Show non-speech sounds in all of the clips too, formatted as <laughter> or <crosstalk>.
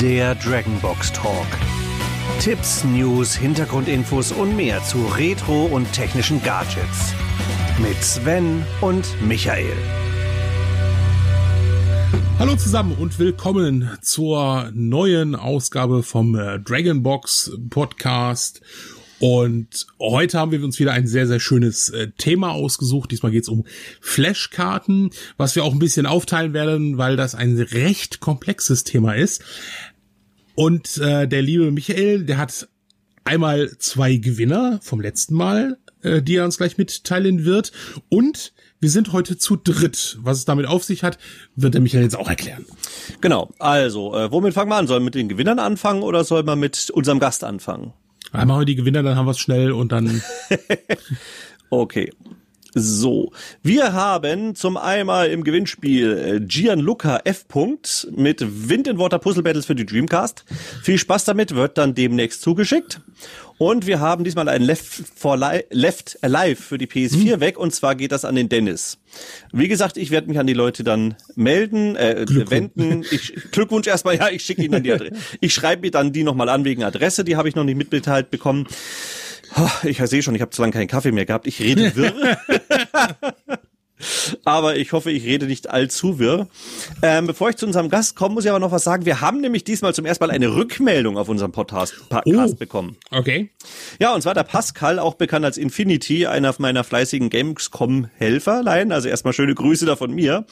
Der Dragonbox Talk. Tipps, News, Hintergrundinfos und mehr zu Retro und technischen Gadgets. Mit Sven und Michael. Hallo zusammen und willkommen zur neuen Ausgabe vom äh, Dragonbox Podcast. Und heute haben wir uns wieder ein sehr, sehr schönes äh, Thema ausgesucht. Diesmal geht es um Flashkarten, was wir auch ein bisschen aufteilen werden, weil das ein recht komplexes Thema ist. Und äh, der liebe Michael, der hat einmal zwei Gewinner vom letzten Mal, äh, die er uns gleich mitteilen wird. Und wir sind heute zu dritt. Was es damit auf sich hat, wird er Michael jetzt auch erklären. Genau. Also, äh, womit fangen wir an? Sollen wir mit den Gewinnern anfangen oder soll man mit unserem Gast anfangen? Einmal die Gewinner, dann haben wir es schnell und dann. <laughs> okay. So, wir haben zum einmal im Gewinnspiel äh, Gianluca F. -Punkt mit Wind in Water Puzzle Battles für die Dreamcast. Viel Spaß damit, wird dann demnächst zugeschickt. Und wir haben diesmal ein Left for Li Left Alive für die PS4 hm. weg und zwar geht das an den Dennis. Wie gesagt, ich werde mich an die Leute dann melden, äh, wenden. Ich, Glückwunsch erstmal, ja, ich schicke Ihnen dann die Adresse. <laughs> Ich schreibe mir dann die nochmal an wegen Adresse, die habe ich noch nicht mitgeteilt bekommen. Ich sehe schon, ich habe zu lange keinen Kaffee mehr gehabt. Ich rede wirr. <laughs> aber ich hoffe, ich rede nicht allzu wirr. Ähm, bevor ich zu unserem Gast komme, muss ich aber noch was sagen. Wir haben nämlich diesmal zum ersten Mal eine Rückmeldung auf unserem Podcast, Podcast oh, bekommen. Okay. Ja, und zwar der Pascal, auch bekannt als Infinity, einer meiner fleißigen Gamescom-Helferlein. Also erstmal schöne Grüße da von mir.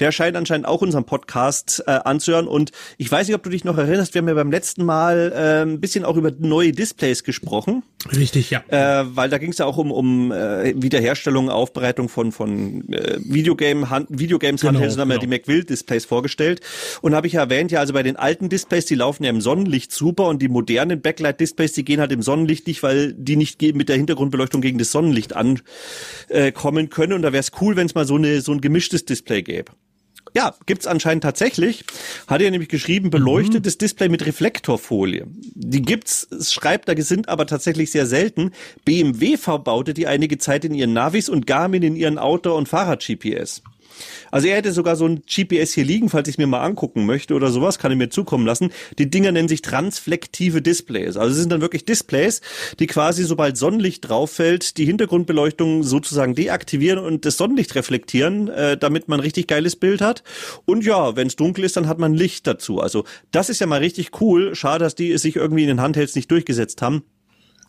Der scheint anscheinend auch unseren Podcast äh, anzuhören. Und ich weiß nicht, ob du dich noch erinnerst, wir haben ja beim letzten Mal äh, ein bisschen auch über neue Displays gesprochen. Richtig, ja. Äh, weil da ging es ja auch um, um äh, Wiederherstellung, Aufbereitung von, von äh, Videogame, Hand, Videogames genau, Handhelds haben genau. ja die McWill Displays vorgestellt. Und habe ich ja erwähnt, ja, also bei den alten Displays, die laufen ja im Sonnenlicht super und die modernen Backlight Displays, die gehen halt im Sonnenlicht nicht, weil die nicht mit der Hintergrundbeleuchtung gegen das Sonnenlicht ankommen können. Und da wäre es cool, wenn es mal so eine so ein gemischtes Display gäbe. Ja, gibt's anscheinend tatsächlich. Hat er nämlich geschrieben, beleuchtetes mhm. Display mit Reflektorfolie. Die gibt's, schreibt er, sind aber tatsächlich sehr selten. BMW verbaute die einige Zeit in ihren Navis und Garmin in ihren Auto- und Fahrrad-GPS. Also er hätte sogar so ein GPS hier liegen, falls ich mir mal angucken möchte oder sowas, kann ich mir zukommen lassen. Die Dinger nennen sich transflektive Displays. Also es sind dann wirklich Displays, die quasi sobald Sonnenlicht drauf fällt, die Hintergrundbeleuchtung sozusagen deaktivieren und das Sonnenlicht reflektieren, äh, damit man richtig geiles Bild hat. Und ja, wenn es dunkel ist, dann hat man Licht dazu. Also das ist ja mal richtig cool. Schade, dass die es sich irgendwie in den Handhelds nicht durchgesetzt haben.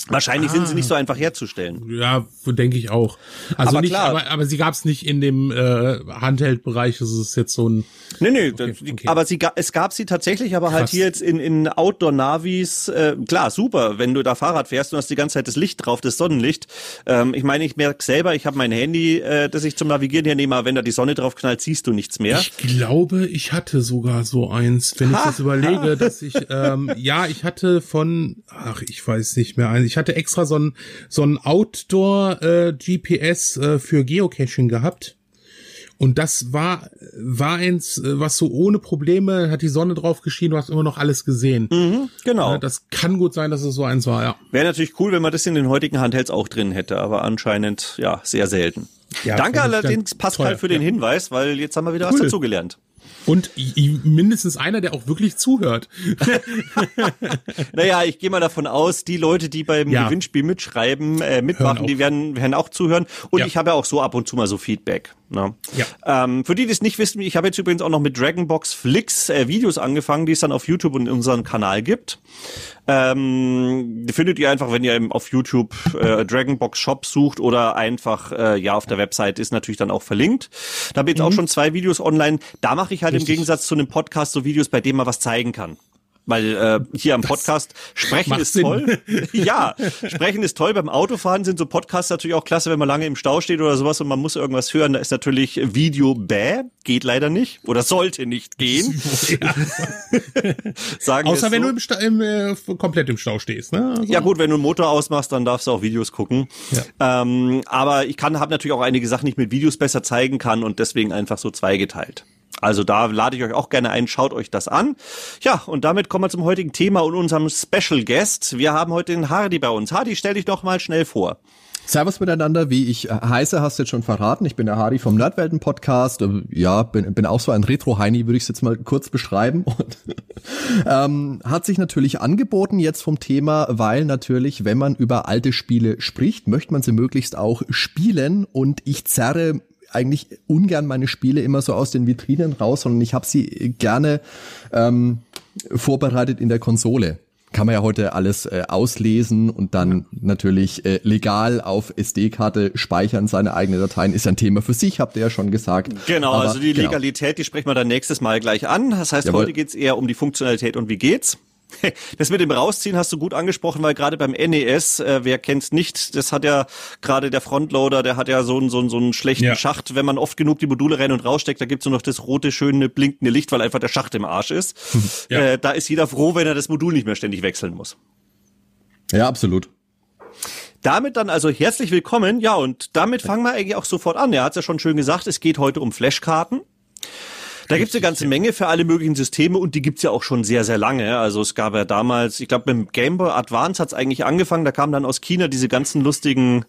Wahrscheinlich ah. sind sie nicht so ah. einfach herzustellen. Ja, denke ich auch. Also aber nicht, klar. aber, aber sie gab es nicht in dem äh, Handheld-Bereich. Das ist jetzt so ein. Nee, nee, okay, okay. aber sie, es gab sie tatsächlich, aber halt Krass. halt hier jetzt in, in Outdoor-Navis. Äh, klar, super, wenn du da Fahrrad fährst und hast die ganze Zeit das Licht drauf, das Sonnenlicht. Ähm, ich meine, ich merke selber, ich habe mein Handy, äh, das ich zum Navigieren hernehme, aber wenn da die Sonne drauf knallt, siehst du nichts mehr. Ich glaube, ich hatte sogar so eins, wenn ha, ich das überlege, ha. dass ich, ähm, ja, ich hatte von, ach, ich weiß nicht mehr, ich hatte extra so ein, so ein Outdoor-GPS äh, äh, für Geocaching gehabt. Und das war, war eins, äh, was so ohne Probleme, hat die Sonne drauf geschienen, du hast immer noch alles gesehen. Mhm, genau. Das kann gut sein, dass es so eins war, ja. Wäre natürlich cool, wenn man das in den heutigen Handhelds auch drin hätte, aber anscheinend, ja, sehr selten. Ja, Danke allerdings, Pascal, teuer, für den ja. Hinweis, weil jetzt haben wir wieder cool. was dazugelernt. Und mindestens einer, der auch wirklich zuhört. <laughs> naja, ich gehe mal davon aus, die Leute, die beim ja. Gewinnspiel mitschreiben, äh, mitmachen, die werden, werden auch zuhören. Und ja. ich habe ja auch so ab und zu mal so Feedback. Ja. Ähm, für die, die es nicht wissen, ich habe jetzt übrigens auch noch mit Dragonbox Flix äh, Videos angefangen, die es dann auf YouTube und in unserem Kanal gibt. Ähm, die findet ihr einfach, wenn ihr auf YouTube äh, Dragonbox Shop sucht oder einfach äh, ja auf der Website ist natürlich dann auch verlinkt. Da habe ich jetzt mhm. auch schon zwei Videos online. Da mache ich halt Richtig. im Gegensatz zu einem Podcast so Videos, bei denen man was zeigen kann. Weil äh, hier am Podcast das sprechen ist Sinn. toll. <laughs> ja, sprechen ist toll. Beim Autofahren sind so Podcasts natürlich auch klasse, wenn man lange im Stau steht oder sowas und man muss irgendwas hören. Da ist natürlich Video bäh, geht leider nicht oder sollte nicht gehen. <laughs> Sagen Außer wenn so. du im, Sta im äh, komplett im Stau stehst. Ne? Also. Ja gut, wenn du einen Motor ausmachst, dann darfst du auch Videos gucken. Ja. Ähm, aber ich kann, habe natürlich auch einige Sachen, die ich mit Videos besser zeigen kann und deswegen einfach so zweigeteilt. Also da lade ich euch auch gerne ein, schaut euch das an. Ja, und damit kommen wir zum heutigen Thema und unserem Special Guest. Wir haben heute den Hardy bei uns. Hardy, stell dich doch mal schnell vor. Servus miteinander, wie ich heiße, hast du jetzt schon verraten. Ich bin der Hardy vom Nerdwelten Podcast. Ja, bin, bin auch so ein Retro-Heini, würde ich es jetzt mal kurz beschreiben. <laughs> Und, ähm, hat sich natürlich angeboten jetzt vom Thema, weil natürlich, wenn man über alte Spiele spricht, möchte man sie möglichst auch spielen. Und ich zerre eigentlich ungern meine Spiele immer so aus den Vitrinen raus, sondern ich habe sie gerne ähm, vorbereitet in der Konsole kann man ja heute alles äh, auslesen und dann natürlich äh, legal auf SD-Karte speichern seine eigenen Dateien. Ist ein Thema für sich, habt ihr ja schon gesagt. Genau, Aber, also die genau. Legalität, genau. die sprechen wir dann nächstes Mal gleich an. Das heißt, Jawohl. heute geht's eher um die Funktionalität und wie geht's. <laughs> Das mit dem Rausziehen hast du gut angesprochen, weil gerade beim NES, äh, wer kennt's nicht, das hat ja gerade der Frontloader, der hat ja so einen so so einen schlechten ja. Schacht. Wenn man oft genug die Module rein und raussteckt, da gibt's nur noch das rote, schöne, blinkende Licht, weil einfach der Schacht im Arsch ist. <laughs> ja. äh, da ist jeder froh, wenn er das Modul nicht mehr ständig wechseln muss. Ja, absolut. Damit dann also herzlich willkommen. Ja, und damit fangen wir eigentlich auch sofort an. Er hat's ja schon schön gesagt, es geht heute um Flashkarten. Da gibt's eine ganze Menge für alle möglichen Systeme und die gibt's ja auch schon sehr, sehr lange. Also es gab ja damals, ich glaube, mit dem Game Boy Advance hat's eigentlich angefangen. Da kamen dann aus China diese ganzen lustigen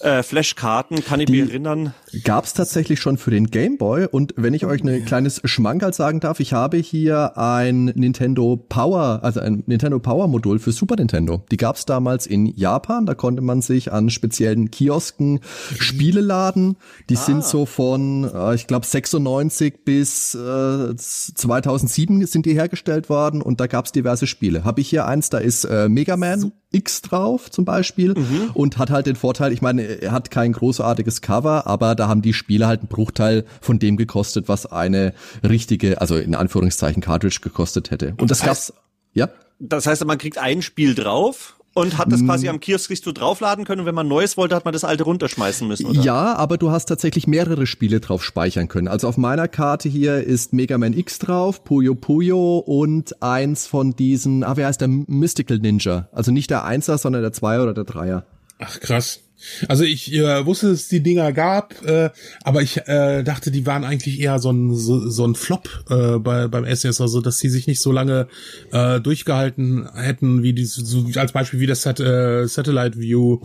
äh, Flashkarten, kann ich die mich erinnern. Gab's tatsächlich schon für den Game Boy und wenn ich euch ein kleines Schmankerl sagen darf, ich habe hier ein Nintendo Power, also ein Nintendo Power Modul für Super Nintendo. Die gab's damals in Japan, da konnte man sich an speziellen Kiosken Spiele laden. Die ah. sind so von, äh, ich glaube 96 bis äh, 2007 sind die hergestellt worden und da gab's diverse Spiele. Habe ich hier eins, da ist äh, Mega Man X drauf zum Beispiel mhm. und hat halt den Vorteil, ich meine, er hat kein großartiges Cover, aber da haben die Spiele halt einen Bruchteil von dem gekostet, was eine richtige, also in Anführungszeichen Cartridge gekostet hätte. Und das, das heißt, gab's, ja. Das heißt, man kriegt ein Spiel drauf und hat das quasi am Kiosk so draufladen können und wenn man neues wollte, hat man das alte runterschmeißen müssen, oder? Ja, aber du hast tatsächlich mehrere Spiele drauf speichern können. Also auf meiner Karte hier ist Mega Man X drauf, Puyo Puyo und eins von diesen, ah, wie heißt der Mystical Ninja? Also nicht der Einser, sondern der Zweier oder der Dreier. Ach krass. Also ich äh, wusste, dass es die Dinger gab, äh, aber ich äh, dachte, die waren eigentlich eher so ein so, so ein Flop äh, bei, beim SNES, also dass sie sich nicht so lange äh, durchgehalten hätten, wie die so als Beispiel wie das Sat äh, Satellite View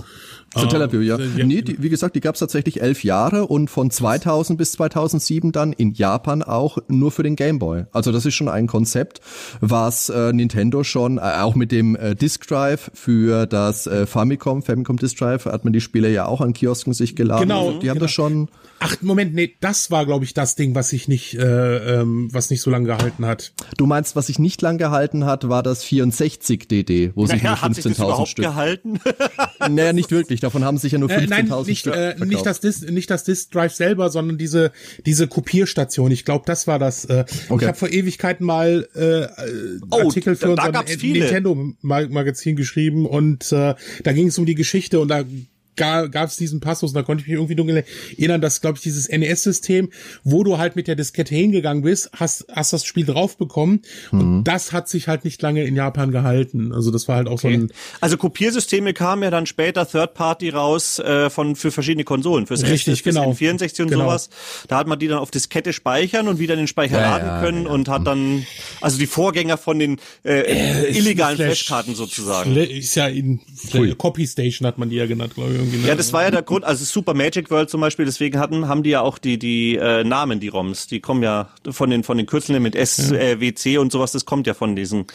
zu Tel Aviv, ja. ja. Nee, die, wie gesagt, die gab es tatsächlich elf Jahre und von 2000 bis 2007 dann in Japan auch nur für den Game Boy. Also das ist schon ein Konzept, was äh, Nintendo schon, äh, auch mit dem äh, Disk Drive für das äh, Famicom, Famicom Disk Drive, hat man die Spiele ja auch an Kiosken sich geladen. Genau. Die haben genau. das schon Ach, Moment, nee, das war, glaube ich, das Ding, was sich nicht, äh, ähm, was nicht so lange gehalten hat. Du meinst, was sich nicht lang gehalten hat, war das 64 DD, wo naja, sich nur 15.000 Stück. gehalten? <laughs> naja, nicht wirklich. Davon haben sich ja nur 15.000 äh, nein, Stück äh, nicht das Dis nicht das Disk Drive selber, sondern diese diese Kopierstation. Ich glaube, das war das. Äh, okay. Ich habe vor Ewigkeiten mal äh, oh, Artikel für da Nintendo Magazin geschrieben und äh, da ging es um die Geschichte und da gab es diesen Passus, da konnte ich mich irgendwie dunkel erinnern, dass, glaube ich, dieses NES-System, wo du halt mit der Diskette hingegangen bist, hast, hast das Spiel drauf bekommen mhm. und das hat sich halt nicht lange in Japan gehalten. Also das war halt auch okay. so ein... Also Kopiersysteme kamen ja dann später Third Party raus äh, von für verschiedene Konsolen, fürs Richtig, SNES, genau. 64 und genau. sowas. Da hat man die dann auf Diskette speichern und wieder in den Speicher ja, laden ja, können ja. und hat dann, also die Vorgänger von den äh, äh illegalen Flashkarten sozusagen. Ist ja in Copy Station hat man die ja genannt, glaube ich irgendwie. Ne? Ja, das war ja der Grund, also Super Magic World zum Beispiel, deswegen hatten, haben die ja auch die, die äh, Namen, die ROMs, die kommen ja von den, von den Kürzeln mit SWC ja. äh, und sowas, das kommt ja von diesen,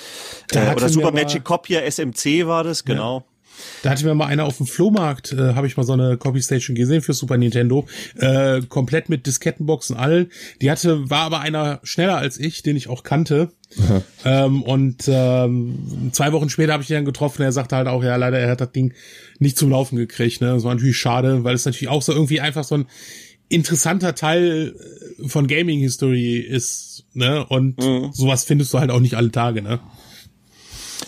äh, oder Super Magic Copier, SMC war das, genau. Ja. Da hatte mir mal einer auf dem Flohmarkt, äh, habe ich mal so eine Copy Station gesehen für Super Nintendo, äh, komplett mit Diskettenboxen allen. Die hatte, war aber einer schneller als ich, den ich auch kannte. Ähm, und ähm, zwei Wochen später habe ich ihn dann getroffen. Er sagte halt auch, ja, leider, er hat das Ding nicht zum Laufen gekriegt. Ne? Das war natürlich schade, weil es natürlich auch so irgendwie einfach so ein interessanter Teil äh, von Gaming History ist. Ne? Und mhm. sowas findest du halt auch nicht alle Tage. Ne?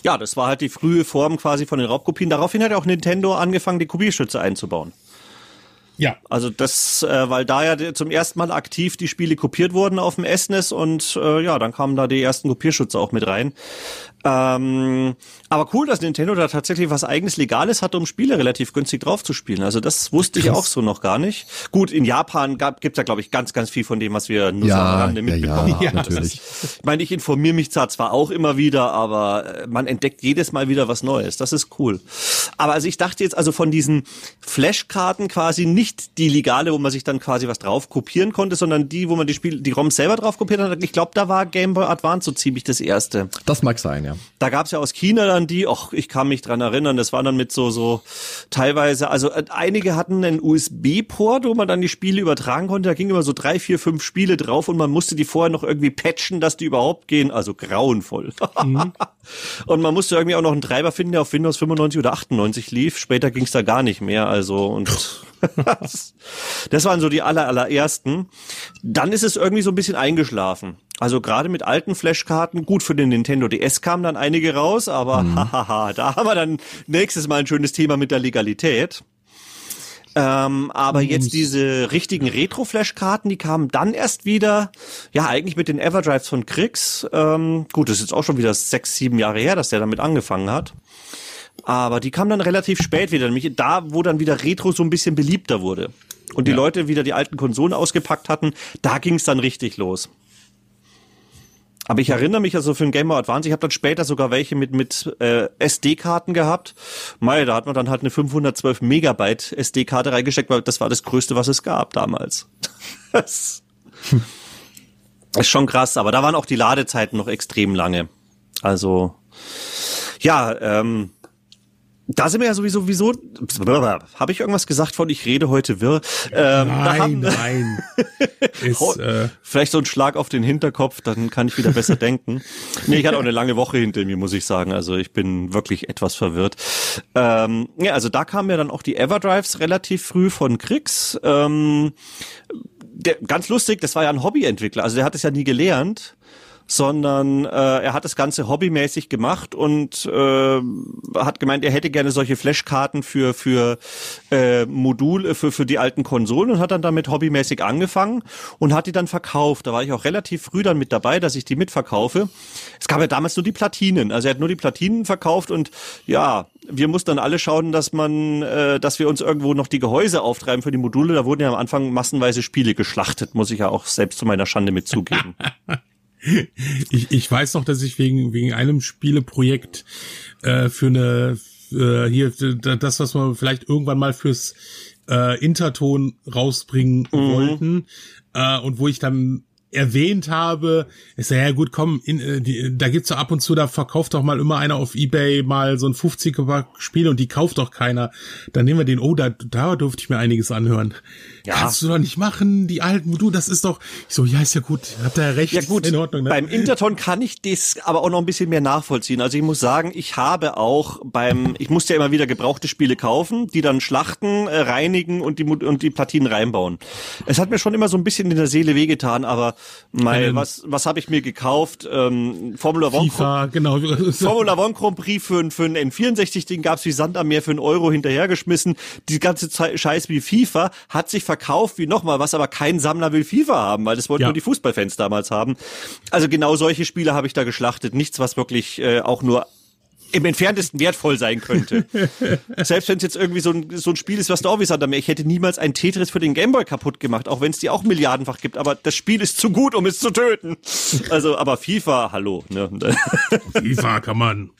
Ja, das war halt die frühe Form quasi von den Raubkopien. Daraufhin hat auch Nintendo angefangen, die Kopierschütze einzubauen. Ja. Also das, äh, weil da ja zum ersten Mal aktiv die Spiele kopiert wurden auf dem SNES und äh, ja, dann kamen da die ersten Kopierschutze auch mit rein. Ähm, aber cool, dass Nintendo da tatsächlich was eigenes Legales hat, um Spiele relativ günstig draufzuspielen. Also das wusste ich auch so noch gar nicht. Gut, in Japan gab, gibt's ja, glaube ich, ganz, ganz viel von dem, was wir nur ja, so am Rande mitbekommen ja, haben. <laughs> ja, natürlich. Ist, ich meine, ich informiere mich zwar zwar auch immer wieder, aber äh, man entdeckt jedes Mal wieder was Neues. Das ist cool. Aber also ich dachte jetzt also von diesen Flashkarten quasi nicht die legale, wo man sich dann quasi was drauf kopieren konnte, sondern die, wo man die Spiele, die ROMs selber drauf kopiert hat. Ich glaube, da war Game Boy Advance so ziemlich das erste. Das mag sein, ja. Da gab's ja aus China dann die, ach, ich kann mich dran erinnern, das war dann mit so, so teilweise, also äh, einige hatten einen USB-Port, wo man dann die Spiele übertragen konnte. Da ging immer so drei, vier, fünf Spiele drauf und man musste die vorher noch irgendwie patchen, dass die überhaupt gehen. Also grauenvoll. Mhm. <laughs> und man musste irgendwie auch noch einen Treiber finden, der auf Windows 95 oder 98 lief. Später ging's da gar nicht mehr. Also und <laughs> das waren so die aller, allerersten. Dann ist es irgendwie so ein bisschen eingeschlafen. Also gerade mit alten Flashkarten, gut für den Nintendo DS kamen dann einige raus, aber mhm. <laughs> hahaha, da haben wir dann nächstes Mal ein schönes Thema mit der Legalität. Ähm, aber jetzt diese richtigen Retro-Flash-Karten, die kamen dann erst wieder, ja, eigentlich mit den Everdrives von Kriegs. Ähm, gut, das ist jetzt auch schon wieder sechs, sieben Jahre her, dass der damit angefangen hat. Aber die kamen dann relativ spät wieder, nämlich da, wo dann wieder Retro so ein bisschen beliebter wurde. Und die ja. Leute wieder die alten Konsolen ausgepackt hatten, da ging es dann richtig los. Aber ich erinnere mich also für den Game Boy Advance, ich habe dann später sogar welche mit mit äh, SD-Karten gehabt. Mei, da hat man dann halt eine 512 Megabyte SD-Karte reingesteckt, weil das war das Größte, was es gab damals. <laughs> das ist schon krass, aber da waren auch die Ladezeiten noch extrem lange. Also ja, ähm, da sind wir ja sowieso, wieso, habe ich irgendwas gesagt von, ich rede heute wirr? Ähm, nein, haben, nein. <laughs> Ist, äh, vielleicht so ein Schlag auf den Hinterkopf, dann kann ich wieder besser <laughs> denken. Nee, ich hatte auch eine lange Woche hinter mir, muss ich sagen. Also ich bin wirklich etwas verwirrt. Ähm, ja, also da kamen ja dann auch die Everdrives relativ früh von Kriegs. Ähm, der, ganz lustig, das war ja ein Hobbyentwickler, also der hat es ja nie gelernt sondern äh, er hat das Ganze hobbymäßig gemacht und äh, hat gemeint, er hätte gerne solche Flashkarten für für äh, Module für für die alten Konsolen und hat dann damit hobbymäßig angefangen und hat die dann verkauft. Da war ich auch relativ früh dann mit dabei, dass ich die mitverkaufe. Es gab ja damals nur die Platinen, also er hat nur die Platinen verkauft und ja, wir mussten dann alle schauen, dass man, äh, dass wir uns irgendwo noch die Gehäuse auftreiben für die Module. Da wurden ja am Anfang massenweise Spiele geschlachtet, muss ich ja auch selbst zu meiner Schande mitzugeben. <laughs> ich, ich weiß noch, dass ich wegen, wegen einem Spieleprojekt äh, für eine äh, hier das, was wir vielleicht irgendwann mal fürs äh, Interton rausbringen mhm. wollten äh, und wo ich dann erwähnt habe, ist ja, ja gut, komm, in, äh, die, da gibt's so ab und zu, da verkauft doch mal immer einer auf Ebay mal so ein 50er Spiel und die kauft doch keiner. Dann nehmen wir den, oh, da, da durfte ich mir einiges anhören. Ja. Kannst du doch nicht machen, die alten, du, das ist doch, ich so, ja, ist ja gut, habt ihr ja recht, ja gut, in Ordnung. Ne? Beim Interton kann ich das aber auch noch ein bisschen mehr nachvollziehen. Also ich muss sagen, ich habe auch beim, ich musste ja immer wieder gebrauchte Spiele kaufen, die dann schlachten, äh, reinigen und die, und die Platinen reinbauen. Es hat mir schon immer so ein bisschen in der Seele wehgetan, aber Mai, was, was habe ich mir gekauft? Ähm, Formula One. FIFA, genau. <laughs> Formula One Grand Prix für, für einen N64, den gab's wie Sand am Meer für einen Euro hinterhergeschmissen. Die ganze Zeit Scheiß wie FIFA hat sich verkauft wie nochmal was, aber kein Sammler will FIFA haben, weil das wollten ja. nur die Fußballfans damals haben. Also genau solche Spiele habe ich da geschlachtet. Nichts, was wirklich äh, auch nur im entferntesten wertvoll sein könnte. <laughs> Selbst wenn es jetzt irgendwie so ein, so ein Spiel ist, was du auch wie gesagt ich hätte niemals ein Tetris für den Gameboy kaputt gemacht, auch wenn es die auch milliardenfach gibt, aber das Spiel ist zu gut, um es zu töten. Also, aber FIFA, hallo. Ne? <laughs> FIFA kann man.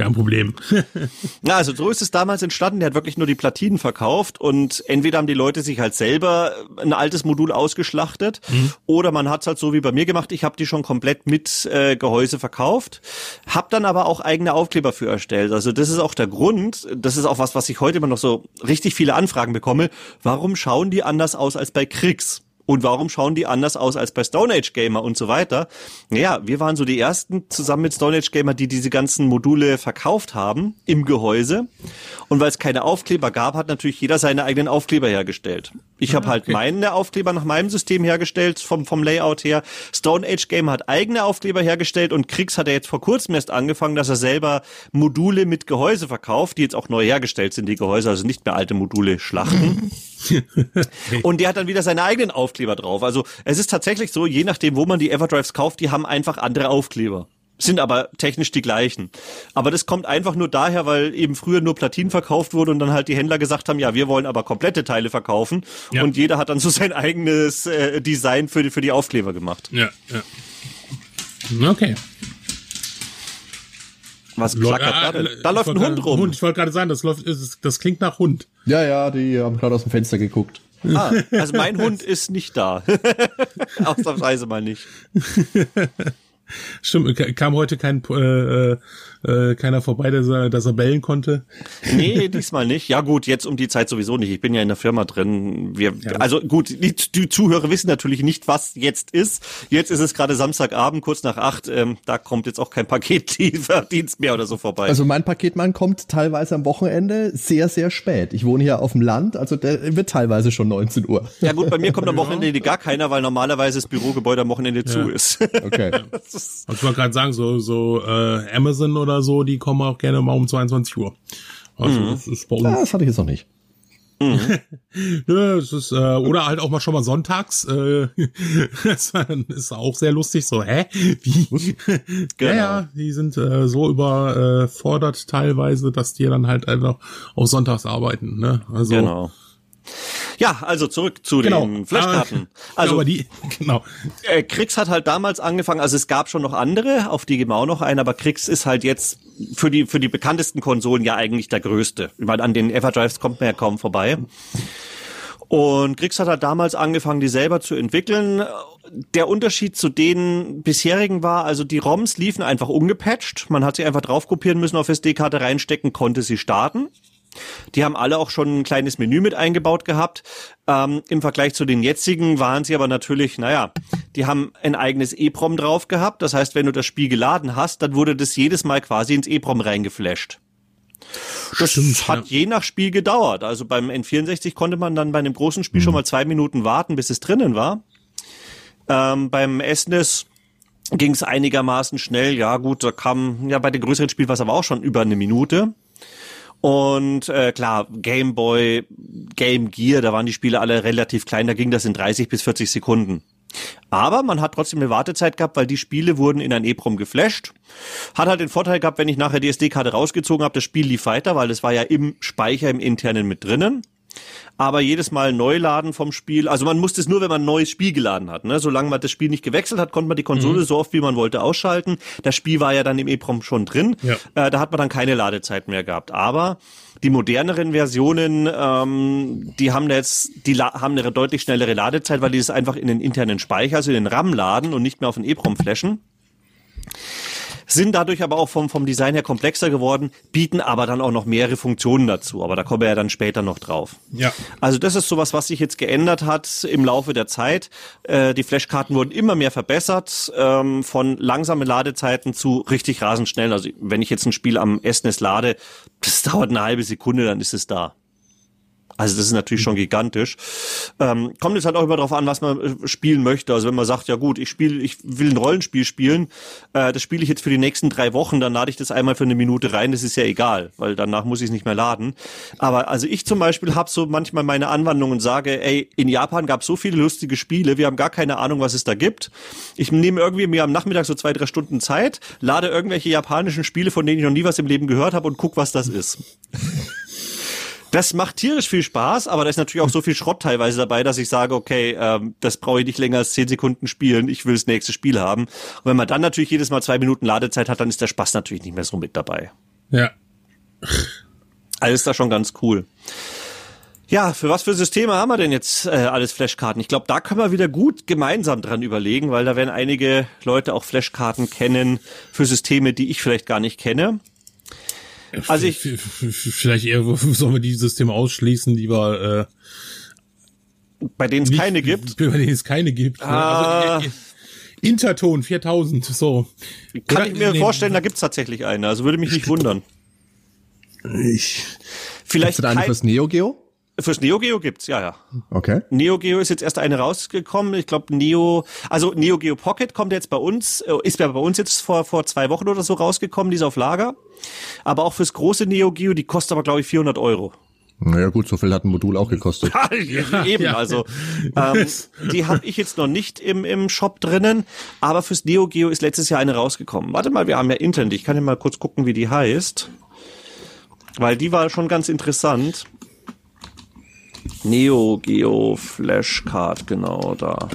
Kein Problem. <laughs> Na, also so ist es damals entstanden. Der hat wirklich nur die Platinen verkauft und entweder haben die Leute sich halt selber ein altes Modul ausgeschlachtet mhm. oder man hat es halt so wie bei mir gemacht. Ich habe die schon komplett mit äh, Gehäuse verkauft, habe dann aber auch eigene Aufkleber für erstellt. Also das ist auch der Grund. Das ist auch was, was ich heute immer noch so richtig viele Anfragen bekomme. Warum schauen die anders aus als bei Kriegs? Und warum schauen die anders aus als bei Stone Age Gamer und so weiter? Naja, wir waren so die ersten zusammen mit Stone Age Gamer, die diese ganzen Module verkauft haben im Gehäuse. Und weil es keine Aufkleber gab, hat natürlich jeder seine eigenen Aufkleber hergestellt. Ich habe halt okay. meine Aufkleber nach meinem System hergestellt, vom, vom Layout her. Stone Age Gamer hat eigene Aufkleber hergestellt und Kriegs hat er jetzt vor kurzem erst angefangen, dass er selber Module mit Gehäuse verkauft, die jetzt auch neu hergestellt sind, die Gehäuse, also nicht mehr alte Module schlachten. <laughs> und der hat dann wieder seine eigenen Aufkleber drauf. Also es ist tatsächlich so, je nachdem, wo man die Everdrives kauft, die haben einfach andere Aufkleber sind aber technisch die gleichen. Aber das kommt einfach nur daher, weil eben früher nur Platinen verkauft wurde und dann halt die Händler gesagt haben, ja, wir wollen aber komplette Teile verkaufen. Ja. Und jeder hat dann so sein eigenes äh, Design für die, für die Aufkleber gemacht. Ja, ja. Okay. Was klackert da denn? Da läuft ein Hund rum. Hund. Ich wollte gerade sagen, das, läuft, das klingt nach Hund. Ja, ja, die haben gerade aus dem Fenster geguckt. Ah, also mein Hund ist nicht da. <laughs> Ausnahmsweise mal nicht. Stimmt, kam heute kein äh, äh, keiner vorbei, dass er, dass er bellen konnte? Nee, diesmal nicht. Ja gut, jetzt um die Zeit sowieso nicht. Ich bin ja in der Firma drin. Wir, ja. Also gut, die, die, Zuhörer wissen natürlich nicht, was jetzt ist. Jetzt ist es gerade Samstagabend, kurz nach acht. Ähm, da kommt jetzt auch kein Paketdienst mehr oder so vorbei. Also mein Paketmann kommt teilweise am Wochenende sehr, sehr spät. Ich wohne hier auf dem Land, also der wird teilweise schon 19 Uhr. Ja gut, bei mir kommt am <laughs> Wochenende gar keiner, weil normalerweise das Bürogebäude am Wochenende ja. zu ist. <laughs> Okay. Also ich wollte gerade sagen, so, so äh, Amazon oder oder so, die kommen auch gerne mal um 22 Uhr. Also mhm. das ist bei uns. Das hatte ich jetzt noch nicht. Mhm. <laughs> Es ist, äh, oder halt auch mal schon mal sonntags. Äh, <laughs> das ist auch sehr lustig. So, hä? Wie? Genau. <laughs> Ja, ja, die sind äh, so überfordert teilweise, dass die dann halt einfach auch sonntags arbeiten. Ne? Also, genau. Ja, also zurück zu genau. den Flashkarten. Ah, also die, <laughs> genau. Äh, Krix hat halt damals angefangen, also es gab schon noch andere, auf die gehen wir auch noch ein, aber Krix ist halt jetzt für die für die bekanntesten Konsolen ja eigentlich der größte. Ich meine, an den Everdrives kommt man ja kaum vorbei. Und Krix hat halt damals angefangen, die selber zu entwickeln. Der Unterschied zu den bisherigen war, also die ROMs liefen einfach ungepatcht. Man hat sie einfach drauf kopieren müssen, auf SD-Karte reinstecken, konnte sie starten. Die haben alle auch schon ein kleines Menü mit eingebaut gehabt. Ähm, Im Vergleich zu den jetzigen waren sie aber natürlich, naja, die haben ein eigenes EEPROM drauf gehabt. Das heißt, wenn du das Spiel geladen hast, dann wurde das jedes Mal quasi ins EEPROM reingeflasht. Das Stimmt, hat ja. je nach Spiel gedauert. Also beim N64 konnte man dann bei einem großen Spiel mhm. schon mal zwei Minuten warten, bis es drinnen war. Ähm, beim SNES ging es einigermaßen schnell. Ja gut, da kam, ja bei den größeren Spielen war es aber auch schon über eine Minute. Und äh, klar, Game Boy, Game Gear, da waren die Spiele alle relativ klein, da ging das in 30 bis 40 Sekunden. Aber man hat trotzdem eine Wartezeit gehabt, weil die Spiele wurden in ein EEPROM geflasht. Hat halt den Vorteil gehabt, wenn ich nachher die SD-Karte rausgezogen habe, das Spiel lief weiter, weil das war ja im Speicher, im internen mit drinnen aber jedes Mal neu laden vom Spiel. Also man musste es nur, wenn man ein neues Spiel geladen hat. Ne? Solange man das Spiel nicht gewechselt hat, konnte man die Konsole mhm. so oft wie man wollte ausschalten. Das Spiel war ja dann im EEPROM schon drin. Ja. Äh, da hat man dann keine Ladezeit mehr gehabt. Aber die moderneren Versionen, ähm, die haben jetzt, die haben eine deutlich schnellere Ladezeit, weil die es einfach in den internen Speicher, also in den RAM laden und nicht mehr auf den EEPROM flashen sind dadurch aber auch vom, vom Design her komplexer geworden, bieten aber dann auch noch mehrere Funktionen dazu. Aber da kommen wir ja dann später noch drauf. Ja. Also das ist sowas, was sich jetzt geändert hat im Laufe der Zeit. Äh, die Flashkarten wurden immer mehr verbessert, ähm, von langsamen Ladezeiten zu richtig rasend schnell. Also wenn ich jetzt ein Spiel am SNES lade, das dauert eine halbe Sekunde, dann ist es da. Also das ist natürlich schon gigantisch. Ähm, kommt jetzt halt auch immer darauf an, was man äh, spielen möchte. Also wenn man sagt, ja gut, ich spiele, ich will ein Rollenspiel spielen, äh, das spiele ich jetzt für die nächsten drei Wochen, dann lade ich das einmal für eine Minute rein, das ist ja egal, weil danach muss ich es nicht mehr laden. Aber also ich zum Beispiel habe so manchmal meine Anwandlung und sage, ey, in Japan gab es so viele lustige Spiele, wir haben gar keine Ahnung, was es da gibt. Ich nehme irgendwie mir am Nachmittag so zwei, drei Stunden Zeit, lade irgendwelche japanischen Spiele, von denen ich noch nie was im Leben gehört habe und guck, was das ist. Das macht tierisch viel Spaß, aber da ist natürlich auch so viel Schrott teilweise dabei, dass ich sage, okay, ähm, das brauche ich nicht länger als zehn Sekunden spielen, ich will das nächste Spiel haben. Und wenn man dann natürlich jedes Mal zwei Minuten Ladezeit hat, dann ist der Spaß natürlich nicht mehr so mit dabei. Ja. Ist da schon ganz cool. Ja, für was für Systeme haben wir denn jetzt äh, alles Flashkarten? Ich glaube, da können wir wieder gut gemeinsam dran überlegen, weil da werden einige Leute auch Flashkarten kennen für Systeme, die ich vielleicht gar nicht kenne. Also ich vielleicht eher sollen wir die Systeme ausschließen, die wir äh, Bei denen es keine gibt. <laughs> Bei denen es keine gibt. Ah. Also, Interton 4000, so. Kann Oder, ich mir nee, vorstellen, da gibt's tatsächlich eine. Also würde mich nicht wundern. Ich. Vielleicht. Gibt's da eine fürs Neo Geo? Fürs Neo Geo gibt's, ja, ja. Okay. Neo Geo ist jetzt erst eine rausgekommen. Ich glaube, Neo, also Neo Geo Pocket kommt jetzt bei uns, äh, ist ja bei uns jetzt vor, vor zwei Wochen oder so rausgekommen, die ist auf Lager. Aber auch fürs große Neo Geo, die kostet aber, glaube ich, 400 Euro. Naja gut, so viel hat ein Modul auch gekostet. <laughs> ja, eben, ja. also ähm, die habe ich jetzt noch nicht im, im Shop drinnen, aber fürs Neo Geo ist letztes Jahr eine rausgekommen. Warte mal, wir haben ja Internet, ich kann ja mal kurz gucken, wie die heißt. Weil die war schon ganz interessant. Neo Geo Flashcard, genau da.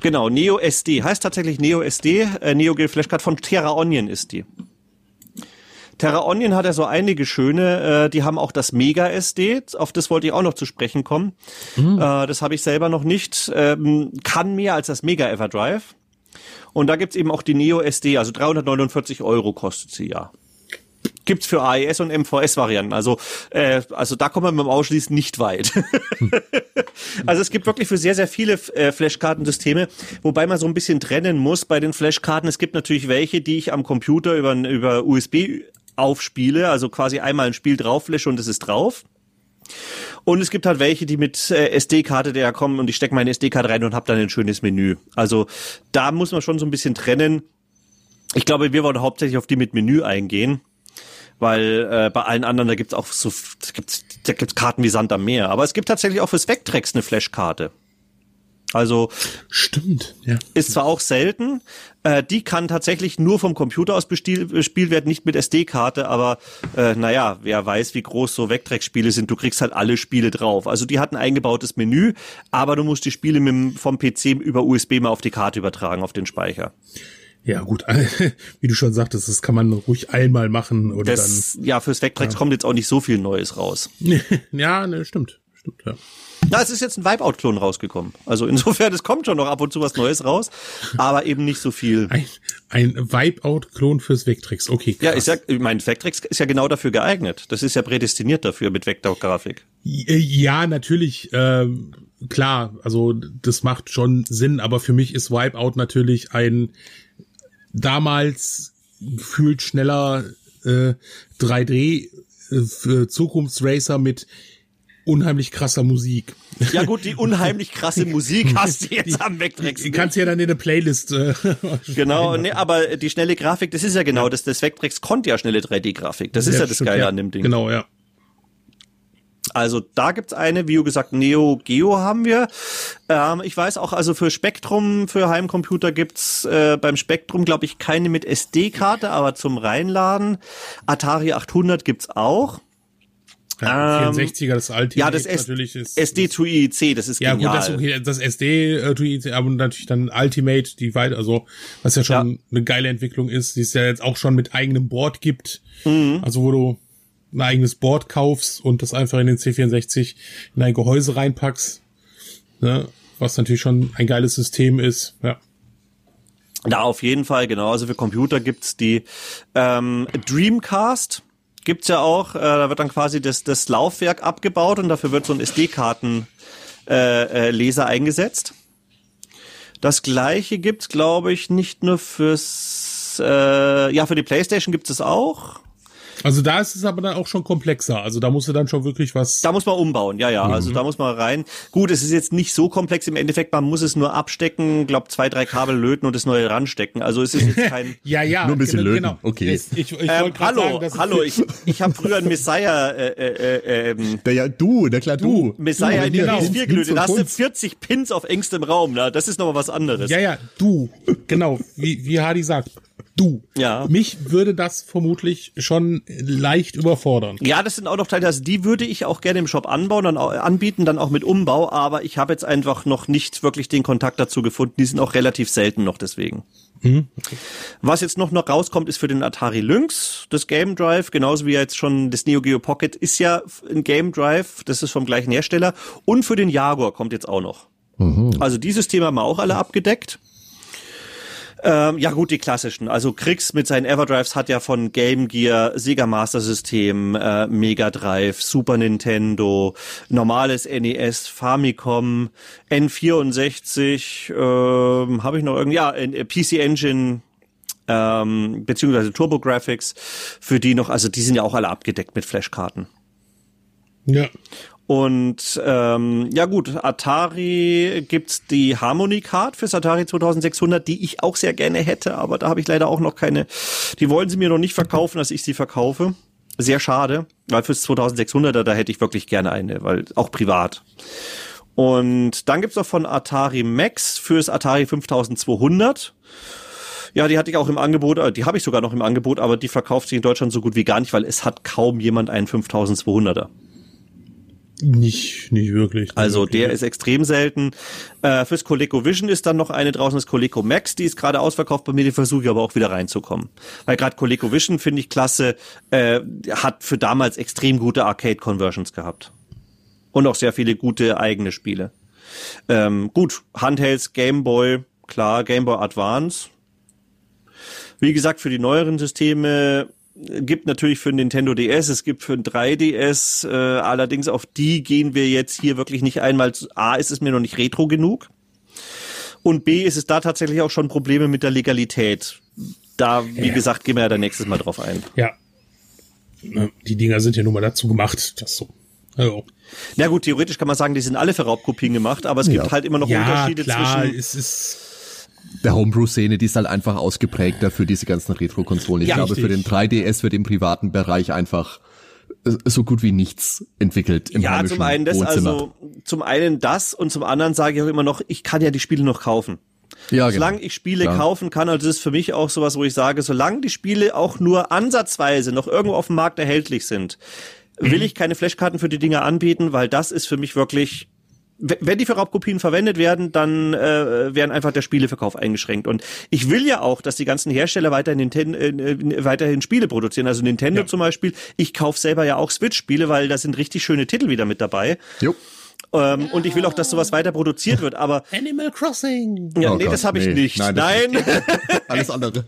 Genau, Neo SD. Heißt tatsächlich Neo SD. Äh, Neo Geo Flashcard von Terra Onion ist die. Terra Onion hat ja so einige schöne, äh, die haben auch das Mega SD, auf das wollte ich auch noch zu sprechen kommen. Mhm. Äh, das habe ich selber noch nicht. Ähm, kann mehr als das Mega Everdrive. Und da gibt's eben auch die Neo SD, also 349 Euro kostet sie ja gibt's für AES und MVS-Varianten. Also, äh, also da wir mit dem Ausschließen nicht weit. <laughs> also es gibt wirklich für sehr, sehr viele äh, Flashkartensysteme, wobei man so ein bisschen trennen muss bei den Flashkarten. Es gibt natürlich welche, die ich am Computer über, über USB aufspiele, also quasi einmal ein Spiel draufflashe und es ist drauf. Und es gibt halt welche, die mit äh, SD-Karte der kommen und ich stecke meine SD-Karte rein und habe dann ein schönes Menü. Also da muss man schon so ein bisschen trennen. Ich glaube, wir wollen hauptsächlich auf die mit Menü eingehen weil äh, bei allen anderen da gibt's auch so da gibt's da gibt's Karten wie Sand am Meer, aber es gibt tatsächlich auch fürs Vectrex eine Flashkarte. Also stimmt, ja. Ist zwar auch selten, äh, die kann tatsächlich nur vom Computer aus bespielt werden, nicht mit SD-Karte, aber äh, naja, wer weiß, wie groß so Vectrex-Spiele sind, du kriegst halt alle Spiele drauf. Also die hat ein eingebautes Menü, aber du musst die Spiele mit, vom PC über USB mal auf die Karte übertragen, auf den Speicher. Ja, gut, <laughs> wie du schon sagtest, das kann man ruhig einmal machen oder das, dann. Ja, fürs Vectrex ja. kommt jetzt auch nicht so viel Neues raus. <laughs> ja, ne, stimmt. Stimmt, ja. Na, es ist jetzt ein Wipeout-Klon rausgekommen. Also insofern, es kommt schon noch ab und zu was Neues raus, aber eben nicht so viel. Ein, ein Wipeout-Klon fürs Vectrex, okay. Krass. Ja, ist ja, ich meine, Vectrex ist ja genau dafür geeignet. Das ist ja prädestiniert dafür mit Vektorgrafik. Ja, natürlich, ähm, klar, also das macht schon Sinn, aber für mich ist Wipeout natürlich ein damals gefühlt schneller äh, 3D äh, Zukunftsracer mit unheimlich krasser Musik. Ja gut, die unheimlich krasse <laughs> Musik hast du jetzt die, am Vectrex. Die kannst du ja dann in eine Playlist. Äh, <laughs> genau, nee, aber die schnelle Grafik, das ist ja genau, das, das Vectrex konnte ja schnelle 3D-Grafik. Das ist ja, ja das Geile ja. an dem Ding. Genau, ja. Also da gibt's eine, wie gesagt, Neo Geo haben wir. Ähm, ich weiß auch, also für Spektrum, für Heimcomputer gibt's äh, beim Spektrum, glaube ich, keine mit SD-Karte, aber zum Reinladen. Atari 800 gibt's auch. Ja, 64er, das alte ja, das natürlich ist, SD to IEC, das ist ja genial. gut, das, okay, das SD äh, to IEC, aber natürlich dann Ultimate, die weit, also was ja schon ja. eine geile Entwicklung ist, die es ja jetzt auch schon mit eigenem Board gibt, mhm. also wo du ein eigenes Board kaufst und das einfach in den C64 in ein Gehäuse reinpackst, ne? was natürlich schon ein geiles System ist, ja. Da auf jeden Fall, genau. Also für Computer gibt's die ähm, Dreamcast, gibt's ja auch. Äh, da wird dann quasi das, das Laufwerk abgebaut und dafür wird so ein SD-Karten äh, äh, Leser eingesetzt. Das gleiche gibt's, glaube ich, nicht nur fürs äh, ja für die PlayStation gibt's es auch. Also da ist es aber dann auch schon komplexer. Also da musst du dann schon wirklich was. Da muss man umbauen, ja, ja. Mhm. Also da muss man rein. Gut, es ist jetzt nicht so komplex im Endeffekt. Man muss es nur abstecken, glaub zwei, drei Kabel löten und das neue ranstecken. Also es ist jetzt <laughs> kein. ja, ja. Nur ein bisschen genau, löten. Genau. Okay. Ich, ich, ich ähm, hallo, sagen, hallo. Ich, ich habe früher einen Messiah. Äh, äh, ähm, der ja du, der klar du. du Messiah in genau. PS4 gelötet. Da hast du 40 Pins auf engstem Raum. Na, das ist noch mal was anderes. Ja, ja. Du. Genau. Wie wie Hardy sagt du. Ja. Mich würde das vermutlich schon leicht überfordern. Ja, das sind auch noch Teile, also die würde ich auch gerne im Shop anbauen, dann auch, anbieten, dann auch mit Umbau, aber ich habe jetzt einfach noch nicht wirklich den Kontakt dazu gefunden. Die sind auch relativ selten noch deswegen. Mhm. Okay. Was jetzt noch, noch rauskommt, ist für den Atari Lynx das Game Drive, genauso wie jetzt schon das Neo Geo Pocket ist ja ein Game Drive, das ist vom gleichen Hersteller und für den Jaguar kommt jetzt auch noch. Mhm. Also dieses Thema haben wir auch alle abgedeckt. Ähm, ja gut, die klassischen. Also Kriegs mit seinen Everdrives hat ja von Game Gear, Sega Master System, äh, Mega Drive, Super Nintendo, normales NES, Famicom, N64, ähm, habe ich noch irgendwie, ja, PC Engine, ähm, beziehungsweise Turbo Graphics, für die noch, also die sind ja auch alle abgedeckt mit Flashkarten. Ja. Und ähm, ja gut, Atari gibt's die Harmony Card fürs Atari 2600, die ich auch sehr gerne hätte, aber da habe ich leider auch noch keine. Die wollen sie mir noch nicht verkaufen, dass ich sie verkaufe. Sehr schade, weil fürs 2600er da hätte ich wirklich gerne eine, weil auch privat. Und dann gibt's noch von Atari Max fürs Atari 5200. Ja, die hatte ich auch im Angebot, äh, die habe ich sogar noch im Angebot, aber die verkauft sich in Deutschland so gut wie gar nicht, weil es hat kaum jemand einen 5200er. Nicht, nicht wirklich. Nicht also wirklich. der ist extrem selten. Äh, fürs ColecoVision ist dann noch eine draußen, das Coleco Max, die ist gerade ausverkauft bei mir, die versuche ich aber auch wieder reinzukommen. Weil gerade ColecoVision finde ich klasse, äh, hat für damals extrem gute Arcade-Conversions gehabt. Und auch sehr viele gute eigene Spiele. Ähm, gut, Handhelds, Game Boy, klar, Game Boy Advance. Wie gesagt, für die neueren Systeme gibt natürlich für Nintendo DS, es gibt für ein 3DS, äh, allerdings auf die gehen wir jetzt hier wirklich nicht einmal. A, ist es mir noch nicht retro genug. Und B, ist es da tatsächlich auch schon Probleme mit der Legalität. Da, wie ja. gesagt, gehen wir ja dann nächstes Mal drauf ein. Ja. Die Dinger sind ja nur mal dazu gemacht, das so. Also. Na gut, theoretisch kann man sagen, die sind alle für Raubkopien gemacht, aber es ja. gibt halt immer noch ja, Unterschiede klar, zwischen. Es ist der Homebrew-Szene, die ist halt einfach ausgeprägter für diese ganzen Retro-Konsolen. Ich ja, glaube, richtig. für den 3DS wird im privaten Bereich einfach äh, so gut wie nichts entwickelt im Ja, zum einen das, Wohnzimmer. also zum einen das und zum anderen sage ich auch immer noch, ich kann ja die Spiele noch kaufen. Ja, solange genau. ich Spiele Klar. kaufen kann, also das ist für mich auch sowas, wo ich sage, solange die Spiele auch nur ansatzweise noch irgendwo auf dem Markt erhältlich sind, will mhm. ich keine Flashkarten für die Dinger anbieten, weil das ist für mich wirklich wenn die für Raubkopien verwendet werden, dann äh, werden einfach der Spieleverkauf eingeschränkt. Und ich will ja auch, dass die ganzen Hersteller weiterhin, Ninten äh, weiterhin Spiele produzieren. Also Nintendo ja. zum Beispiel. Ich kaufe selber ja auch Switch-Spiele, weil da sind richtig schöne Titel wieder mit dabei. Jo. Ähm, ja. Und ich will auch, dass sowas weiter produziert wird, aber. Animal Crossing! Ja, oh nee, Gott, das habe ich nee. nicht. Nein. Nein. <laughs> <laughs> Alles andere.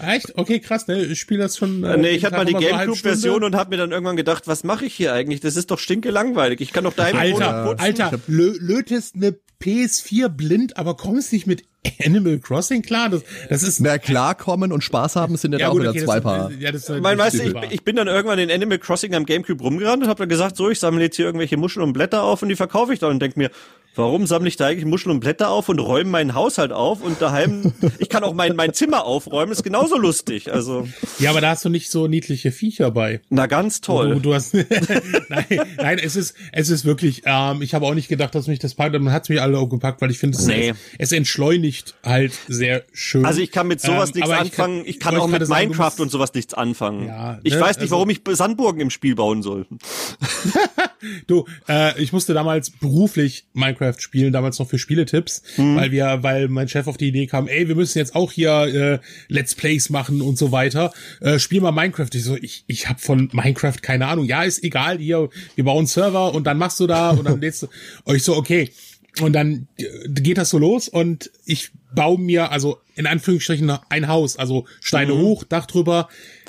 Echt? Okay, krass, ne? Ich spiele das schon. Äh, nee, ich hatte mal die Gamecube-Version und habe mir dann irgendwann gedacht, was mache ich hier eigentlich? Das ist doch stinke langweilig. Ich kann doch deine Alter, Alter, lötest eine PS4 blind, aber kommst nicht mit <laughs> Animal Crossing klar? Das, das ist. Na, klarkommen und Spaß haben sind ja, ja da auch wieder okay, zwei Paar. Ja, das, das mein, weißt du, ich, ich, bin dann irgendwann in Animal Crossing am Gamecube rumgerannt und habe dann gesagt, so, ich sammle jetzt hier irgendwelche Muscheln und Blätter auf und die verkaufe ich dann und denk mir, Warum sammle ich da eigentlich Muscheln und Blätter auf und räume meinen Haushalt auf und daheim, <laughs> ich kann auch mein, mein Zimmer aufräumen, ist genauso lustig, also. Ja, aber da hast du nicht so niedliche Viecher bei. Na, ganz toll. Du, du hast, <laughs> nein, nein, es ist, es ist wirklich, ähm, ich habe auch nicht gedacht, dass mich das packt, man hat es mich alle auch gepackt, weil ich finde, es, nee. es, entschleunigt halt sehr schön. Also ich kann mit sowas ähm, nichts anfangen, ich kann, ich kann auch mit Minecraft sagen, und sowas nichts anfangen. Ja, ich ne, weiß nicht, also, warum ich Sandburgen im Spiel bauen soll. <laughs> du, äh, ich musste damals beruflich Minecraft spielen, damals noch für Spieletipps, mhm. weil wir, weil mein Chef auf die Idee kam, ey, wir müssen jetzt auch hier äh, Let's Plays machen und so weiter. Äh, spiel mal Minecraft. Ich so, ich, ich habe von Minecraft keine Ahnung. Ja, ist egal, hier, wir bauen Server und dann machst du da und dann <laughs> lädst du. Ich so, okay. Und dann äh, geht das so los und ich baue mir, also in Anführungsstrichen, ein Haus, also Steine mhm. hoch, Dach drüber,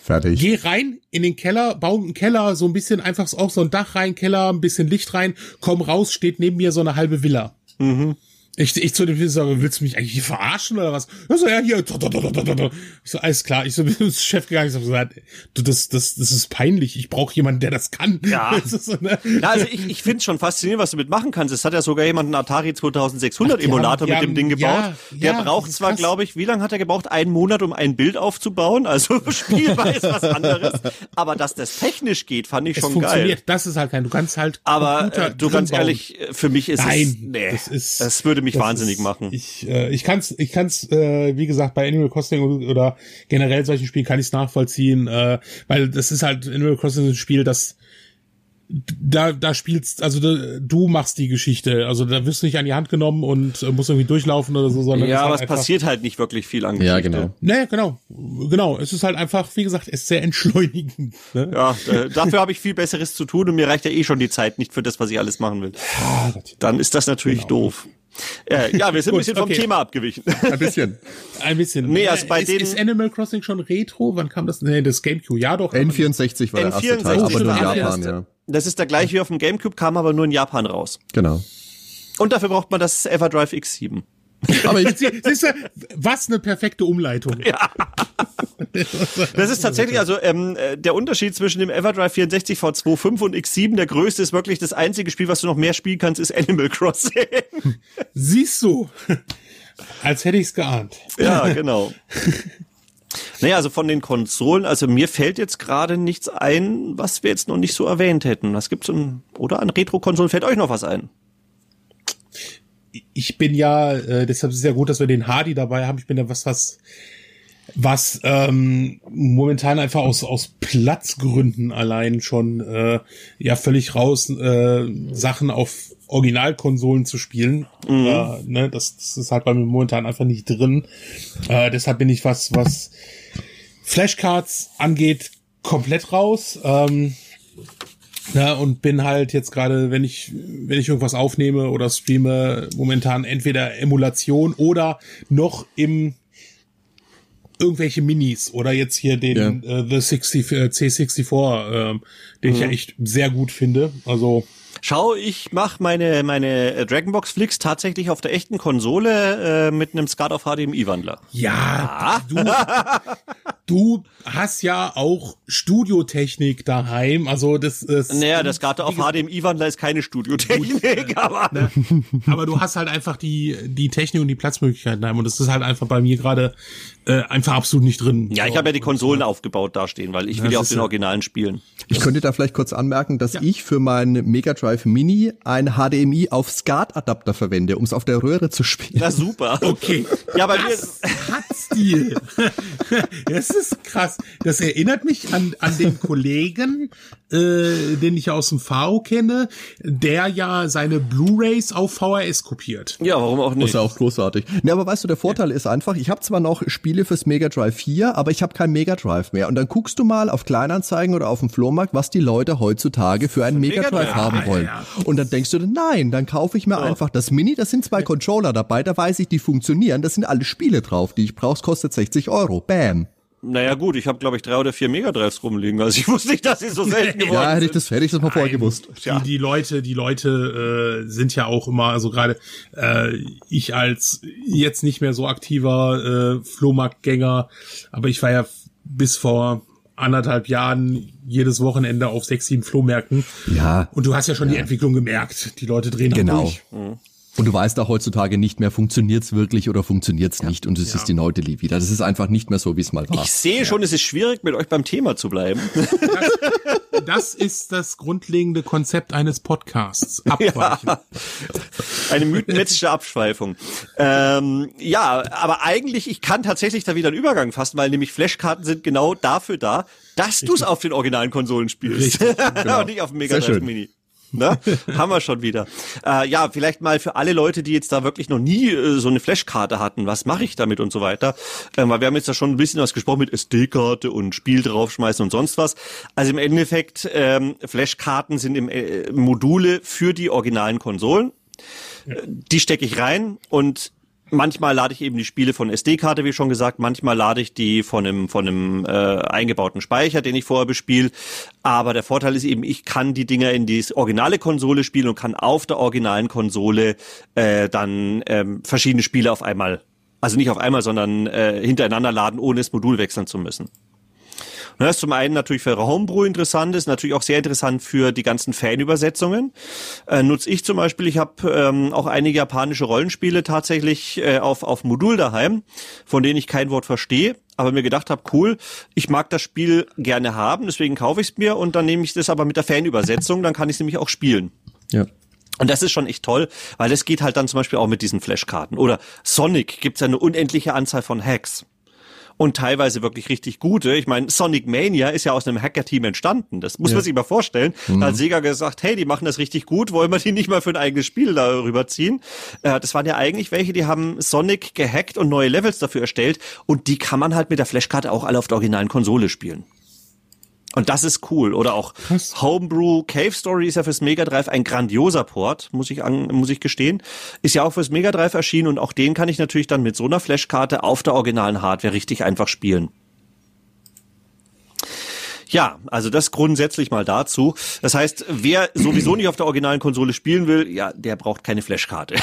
Fertig. Geh rein in den Keller, bau einen Keller, so ein bisschen einfach auch so ein Dach rein, Keller, ein bisschen Licht rein, komm raus, steht neben mir so eine halbe Villa. Mhm. Ich, ich zu dem Film sage, willst du mich eigentlich hier verarschen oder was? Er so, ja, hier. Ich so, alles klar. Ich so, <laughs> bin ins Chef gegangen. Ich so, gesagt, du, das, das, das ist peinlich. Ich brauche jemanden, der das kann. Ja. <laughs> Das so, ne? ja also ich, ich finde es schon faszinierend, was du mitmachen kannst. Es hat ja sogar jemand einen Atari 2600 Ach, Emulator haben, mit dem Ding gebaut. Ja, der ja, braucht zwar, glaube ich, wie lange hat er gebraucht? Einen Monat, um ein Bild aufzubauen. Also <laughs> spielbar ist was anderes. Aber dass das technisch geht, fand ich es schon geil. Das ist halt kein, du kannst halt. Aber äh, du ganz bauen. ehrlich, für mich ist Nein, es, nee, das ist, das würde mich wahnsinnig ist, machen. Ich, äh, ich kann's, ich kann's, äh, wie gesagt, bei Animal Crossing oder generell solchen Spielen kann ich's nachvollziehen, äh, weil das ist halt Animal Crossing ein Spiel, das da, da spielst, also da, du machst die Geschichte. Also da wirst du nicht an die Hand genommen und äh, musst irgendwie durchlaufen oder so, sondern. Ja, aber halt es passiert halt nicht wirklich viel an Geschichte. Ja, genau. Nee, genau. Genau. Es ist halt einfach, wie gesagt, es ist sehr entschleunigend. <laughs> Ne? Ja, äh, dafür habe ich viel Besseres zu tun und mir reicht ja eh schon die Zeit nicht für das, was ich alles machen will. Dann ist das natürlich genau. doof. Äh, ja, wir sind Gut, ein bisschen vom okay. Thema abgewichen. Ein bisschen. Ein bisschen. Nee, also bei ist, ist Animal Crossing schon Retro? Wann kam das? Nee, das GameCube. Ja, doch. N64 war N64 der erste Teil, aber nur in Japan, ja. Das ist der gleiche wie auf dem GameCube, kam aber nur in Japan raus. Genau. Und dafür braucht man das Everdrive X7. Aber ich, <laughs> siehst du, was eine perfekte Umleitung. Ja. Das ist tatsächlich, also ähm, äh, der Unterschied zwischen dem Everdrive 64 V25 und X7, der größte ist wirklich das einzige Spiel, was du noch mehr spielen kannst, ist Animal Crossing. <laughs> Siehst du? Als hätte ich's geahnt. Ja, genau. Naja, also von den Konsolen, also mir fällt jetzt gerade nichts ein, was wir jetzt noch nicht so erwähnt hätten. Was gibt's denn, oder an Retro-Konsolen fällt euch noch was ein? Ich bin ja, äh, deshalb ist es ja gut, dass wir den Hardy dabei haben. Ich bin ja was, was, was ähm, momentan einfach aus aus Platzgründen allein schon äh, ja völlig raus äh, Sachen auf Originalkonsolen zu spielen. Mhm. Äh, ne, das, das ist halt bei mir momentan einfach nicht drin. Äh, deshalb bin ich was, was Flashcards angeht, komplett raus. Ähm, ja, und bin halt jetzt gerade, wenn ich, wenn ich irgendwas aufnehme oder streame, momentan entweder Emulation oder noch im irgendwelche Minis oder jetzt hier den ja. äh, The 60, äh, C64, äh, den mhm. ich ja echt sehr gut finde. Also Schau, ich mache meine, meine äh, Dragonbox Flicks tatsächlich auf der echten Konsole äh, mit einem SCART auf HDMI-Wandler. Ja, du, du hast ja auch Studiotechnik daheim. Also das ist. Naja, das SCART auf HDMI-Wandler ist keine Studiotechnik, gut, aber. Ne? <laughs> Aber du hast halt einfach die, die Technik und die Platzmöglichkeiten daheim. Und das ist halt einfach bei mir gerade äh, einfach absolut nicht drin. Ja, ich habe ja die Konsolen aufgebaut dastehen, weil ich will ja auf den Originalen spielen. Ich könnte da vielleicht kurz anmerken, dass ja. ich für meinen Mega Drive Mini ein HDMI auf SCART-Adapter verwende, um es auf der Röhre zu spielen. Na super. Okay. ja, bei mir hat Stil. das <laughs> ist krass. Das erinnert mich an, an den Kollegen, äh, den ich aus dem V kenne, der ja seine Blu-rays auf VHS kopiert. Ja, warum auch nicht? Das ist ja auch großartig. Ne, aber weißt du, der Vorteil ja. ist einfach, ich habe zwar noch Spiele fürs Mega Drive 4, aber ich habe kein Mega Drive mehr. Und dann guckst du mal auf Kleinanzeigen oder auf dem Flohmarkt, was die Leute heutzutage für einen Mega Drive haben wollen. Ja, ja. Und dann denkst du, nein, dann kaufe ich mir oh. einfach das Mini, da sind zwei Controller dabei, da weiß ich, die funktionieren, da sind alle Spiele drauf, die ich brauche, kostet 60 Euro. Bam. Naja gut, ich habe glaube ich drei oder vier Megadrives rumliegen. Also ich wusste nicht, dass sie so selten <laughs> geworden ja, hätte ich das, hätte ich das mal vorher gewusst. Die, die Leute, die Leute äh, sind ja auch immer, also gerade äh, ich als jetzt nicht mehr so aktiver äh, Flohmarktgänger, aber ich war ja bis vor anderthalb Jahren jedes Wochenende auf sechs, sieben Flohmärkten. Ja. Und du hast ja schon ja. die Entwicklung gemerkt. Die Leute drehen genau. durch. Mhm. Und du weißt auch heutzutage nicht mehr, funktioniert's wirklich oder funktioniert's nicht. Und es ja. ist die neue wieder. Das ist einfach nicht mehr so, wie es mal war. Ich sehe schon, es ist schwierig, mit euch beim Thema zu bleiben. <laughs> Das, das ist das grundlegende Konzept eines Podcasts. Abweichen. Ja. Eine mythenmetzische Abschweifung. Ähm, ja, aber eigentlich, ich kann tatsächlich da wieder einen Übergang fassen, weil nämlich Flashkarten sind genau dafür da, dass du es auf den originalen Konsolen spielst. Richtig, <laughs> genau. Und nicht auf dem Mega Drive Mini. Ne? Haben wir schon wieder. Äh, ja, vielleicht mal für alle Leute, die jetzt da wirklich noch nie äh, so eine Flashkarte hatten, was mache ich damit und so weiter. Äh, weil wir haben jetzt da schon ein bisschen was gesprochen mit SD-Karte und Spiel draufschmeißen und sonst was. Also im Endeffekt, ähm, Flashkarten sind im, äh, Module für die originalen Konsolen. Ja. Die stecke ich rein und Manchmal lade ich eben die Spiele von SD-Karte, wie schon gesagt. Manchmal lade ich die von einem von einem äh, eingebauten Speicher, den ich vorher bespiele. Aber der Vorteil ist eben, ich kann die Dinger in die originale Konsole spielen und kann auf der originalen Konsole äh, dann ähm, verschiedene Spiele auf einmal, also nicht auf einmal, sondern äh, hintereinander laden, ohne das Modul wechseln zu müssen. Das ist zum einen natürlich für Homebrew interessant, ist natürlich auch sehr interessant für die ganzen Fanübersetzungen. Äh, nutze ich zum Beispiel, ich habe ähm, auch einige japanische Rollenspiele tatsächlich äh, auf, auf Modul daheim, von denen ich kein Wort verstehe aber mir gedacht habe, cool, ich mag das Spiel gerne haben, deswegen kaufe ich es mir und dann nehme ich das aber mit der Fanübersetzung, dann kann ich es nämlich auch spielen. Ja. Und das ist schon echt toll, weil das geht halt dann zum Beispiel auch mit diesen Flashkarten. Oder Sonic gibt's ja eine unendliche Anzahl von Hacks und teilweise wirklich richtig gute. Ich meine, Sonic Mania ist ja aus einem Hacker-Team entstanden. Das muss ja. man sich mal vorstellen. Mhm. Da hat Sega gesagt, hey, die machen das richtig gut, wollen wir die nicht mal für ein eigenes Spiel darüber ziehen? Äh, das waren ja eigentlich welche, die haben Sonic gehackt und neue Levels dafür erstellt und die kann man halt mit der Flashkarte auch alle auf der originalen Konsole spielen. Und das ist cool. Oder auch Krass. Homebrew Cave Story ist ja fürs Mega Drive ein grandioser Port, muss ich, an, muss ich gestehen. Ist ja auch fürs Mega Drive erschienen und auch den kann ich natürlich dann mit so einer Flashkarte auf der originalen Hardware richtig einfach spielen. Ja, also das grundsätzlich mal dazu. Das heißt, wer sowieso nicht auf der originalen Konsole spielen will, ja, der braucht keine Flashkarte.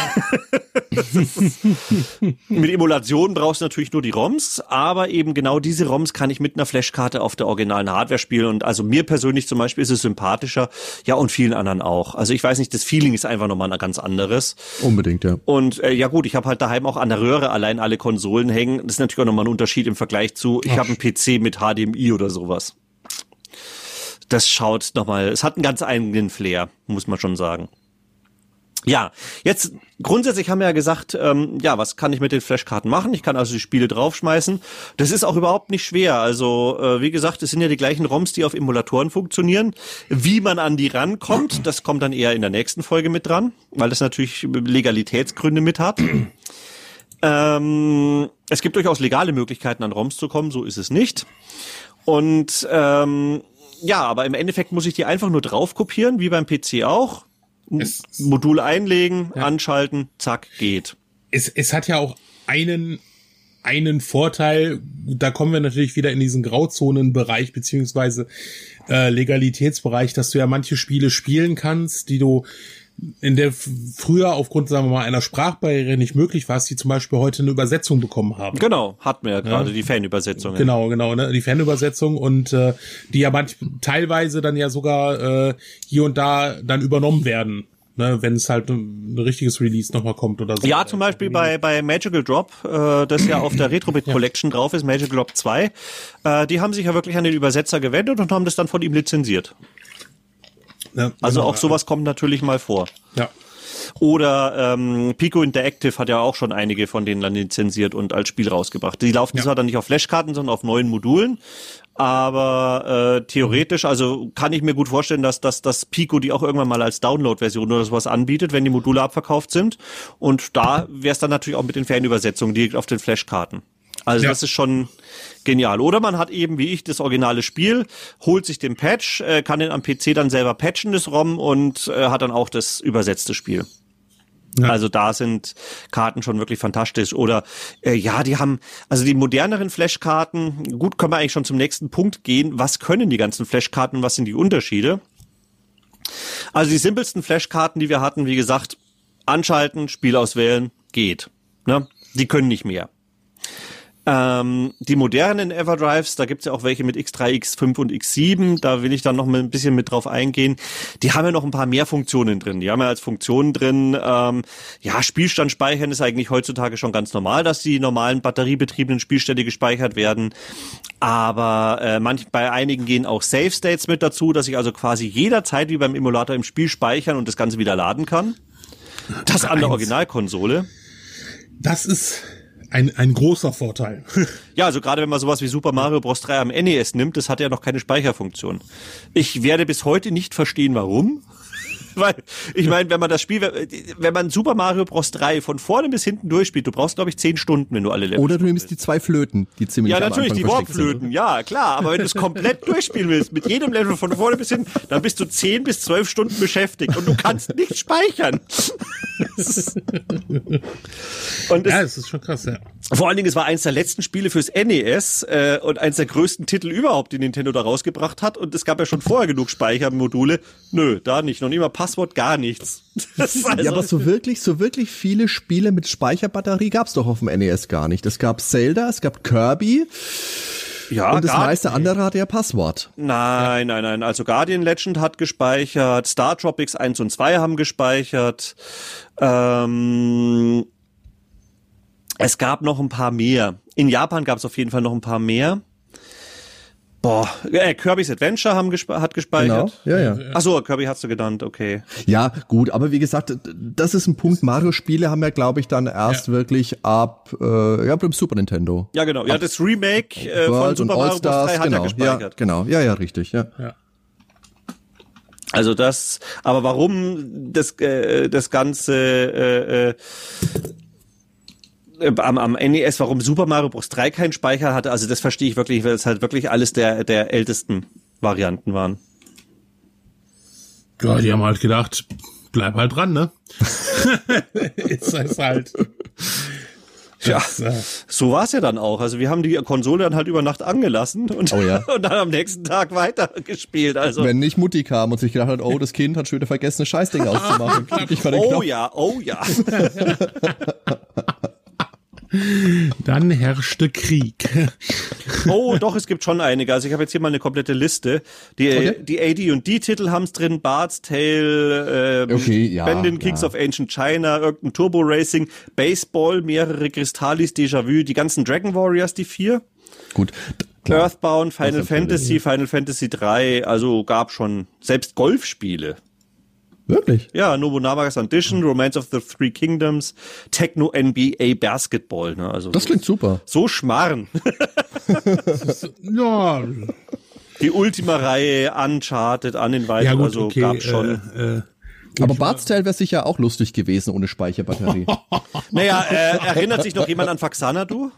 <laughs> mit Emulation brauchst du natürlich nur die ROMs, aber eben genau diese ROMs kann ich mit einer Flashkarte auf der originalen Hardware spielen und also mir persönlich zum Beispiel ist es sympathischer, ja und vielen anderen auch. Also ich weiß nicht, das Feeling ist einfach nochmal ein ganz anderes. Unbedingt, ja. Und äh, ja gut, ich habe halt daheim auch an der Röhre allein alle Konsolen hängen. Das ist natürlich auch nochmal ein Unterschied im Vergleich zu, ich habe einen PC mit HDMI oder sowas das schaut nochmal, es hat einen ganz eigenen Flair, muss man schon sagen. Ja, jetzt grundsätzlich haben wir ja gesagt, ähm, ja, was kann ich mit den Flashkarten machen? Ich kann also die Spiele draufschmeißen. Das ist auch überhaupt nicht schwer. Also äh, wie gesagt, es sind ja die gleichen ROMs, die auf Emulatoren funktionieren. Wie man an die rankommt, das kommt dann eher in der nächsten Folge mit dran, weil das natürlich Legalitätsgründe mit hat. ähm, es gibt durchaus legale Möglichkeiten, an ROMs zu kommen, so ist es nicht. Und ähm, ja, aber im Endeffekt muss ich die einfach nur drauf kopieren, wie beim PC auch. Es, Modul einlegen, ja. anschalten, zack, geht. Es, es hat ja auch einen einen Vorteil, da kommen wir natürlich wieder in diesen Grauzonenbereich beziehungsweise äh, Legalitätsbereich, dass du ja manche Spiele spielen kannst, die du in der früher aufgrund, sagen wir mal, einer Sprachbarriere nicht möglich war, die zum Beispiel heute eine Übersetzung bekommen haben. Genau, hatten wir ja gerade ja. die Fanübersetzung. Genau, genau, ne, die Fanübersetzung und äh, die ja manch, teilweise dann ja sogar äh, hier und da dann übernommen werden. Ne, wenn es halt ein, richtiges Release nochmal kommt oder so. Ja, zum Beispiel bei, bei Magical Drop, äh, das ja auf der Retrobit Collection ja. drauf ist, Magical Drop 2, äh, die haben sich ja wirklich an den Übersetzer gewendet und haben das dann von ihm lizenziert. Ja, also genau. auch sowas kommt natürlich mal vor. Ja. Oder ähm, Pico Interactive hat ja auch schon einige von denen dann lizenziert und als Spiel rausgebracht. Die laufen ja. zwar dann nicht auf Flashkarten, sondern auf neuen Modulen, aber äh, theoretisch, also kann ich mir gut vorstellen, dass, dass, dass Pico die auch irgendwann mal als Download-Version oder sowas anbietet, wenn die Module abverkauft sind. Und da wäre es dann natürlich auch mit den Fernübersetzungen direkt auf den Flashkarten. Also ja. das ist schon genial. Oder man hat eben wie ich das originale Spiel, holt sich den Patch, äh, kann den am PC dann selber patchen, das ROM, und äh, hat dann auch das übersetzte Spiel. Ja. Also da sind Karten schon wirklich fantastisch. Oder äh, ja, die haben, also die moderneren Flashkarten, gut, können wir eigentlich schon zum nächsten Punkt gehen. Was können die ganzen Flashkarten, was sind die Unterschiede? Also die simpelsten Flashkarten, die wir hatten, wie gesagt, anschalten, Spiel auswählen, geht. Ne? Die können nicht mehr. Ähm, die modernen Everdrives, da gibt's ja auch welche mit X3, X5 und X7, da will ich dann noch mal ein bisschen mit drauf eingehen. Die haben ja noch ein paar mehr Funktionen drin. Die haben ja als Funktionen drin, ähm, ja, Spielstand speichern ist eigentlich heutzutage schon ganz normal, dass die normalen batteriebetriebenen Spielstände gespeichert werden. Aber äh, manch, bei einigen gehen auch Save States mit dazu, dass ich also quasi jederzeit wie beim Emulator im Spiel speichern und das Ganze wieder laden kann. Das an der Originalkonsole. Das ist ein, ein großer Vorteil. <laughs> Ja, also gerade wenn man sowas wie Super Mario Bros. 3 am NES nimmt, das hat ja noch keine Speicherfunktion. Ich werde bis heute nicht verstehen, warum. Weil, ich meine, wenn man das Spiel, wenn man Super Mario Bros. 3 von vorne bis hinten durchspielt, du brauchst, glaube ich, zehn Stunden, wenn du alle Level Oder du nimmst die zwei Flöten, die ziemlich Ja, natürlich, die Warpflöten, ja, klar. Aber wenn du es komplett durchspielen willst, mit jedem Level von vorne bis hinten, dann bist du zehn bis zwölf Stunden beschäftigt und du kannst nicht speichern. <laughs> und ja, das ist schon krass, ja. Vor allen Dingen, es war eins der letzten Spiele fürs NES äh, und eins der größten Titel überhaupt, die Nintendo da rausgebracht hat. Und es gab ja schon vorher genug Speichermodule. Nö, da nicht. Noch nicht mal Passwort, gar nichts. <laughs> Also ja, aber so wirklich, so wirklich viele Spiele mit Speicherbatterie gab's doch auf dem NES gar nicht. Es gab Zelda, es gab Kirby. Ja, und das meiste andere hatte ja Passwort. Nein, nein, nein. Also Guardian Legend hat gespeichert, Star Tropics 1 und 2 haben gespeichert. Ähm, es gab noch ein paar mehr. In Japan gab es auf jeden Fall noch ein paar mehr. Boah, äh, Kirby's Adventure haben gespe hat gespeichert. Genau, ja, ja. Ach so, Kirby hast du genannt, okay. Ja, gut, aber wie gesagt, das ist ein Punkt. Mario-Spiele haben ja, glaube ich, dann erst ja. wirklich ab, äh, ja, beim Super Nintendo. Ja, genau. Ja, ab das Remake äh, von Super Mario Bros. 3 hat genau. er gespeichert. Ja, genau, ja, ja, richtig, ja. ja. Also das, aber warum das äh, das ganze äh, äh, am, am NES, warum Super Mario Bros. 3 keinen Speicher hatte, also das verstehe ich wirklich, weil es halt wirklich alles der, der ältesten Varianten waren. Ja, die haben halt gedacht, bleib halt dran, ne? <laughs> ist das halt. Ja, äh, so war es ja dann auch. Also wir haben die Konsole dann halt über Nacht angelassen und, oh ja. <laughs> und dann am nächsten Tag weitergespielt. Also wenn nicht Mutti kam und sich gedacht hat, oh, das Kind hat schon wieder vergessen, ein Scheißding <laughs> auszumachen. oh ja, oh ja. Dann herrschte Krieg. Oh, doch, es gibt schon einige. Also ich habe jetzt hier mal eine komplette Liste. Die, okay. die AD&D-Titel haben es drin, Bard's Tale, äh, okay, ja, Bandin Kings ja. of Ancient China, irgendein Turbo Racing, Baseball, mehrere Kristallis, Déjà-vu, die ganzen Dragon Warriors, die vier. Gut. Klar. Earthbound, Final Fantasy, Final Fantasy 3, also gab schon selbst Golfspiele. Wirklich? Ja, Nobunagas Audition, Romance of the Three Kingdoms, Techno NBA Basketball. Ne? Also das klingt super. So schmarren. <laughs> ja. Die Ultima-Reihe, Uncharted, an den ja, gut, also okay, gab schon. Äh, äh, aber Bart's Tale wäre sicher auch lustig gewesen ohne Speicherbatterie. <laughs> naja, äh, erinnert sich noch jemand an Faxanadu?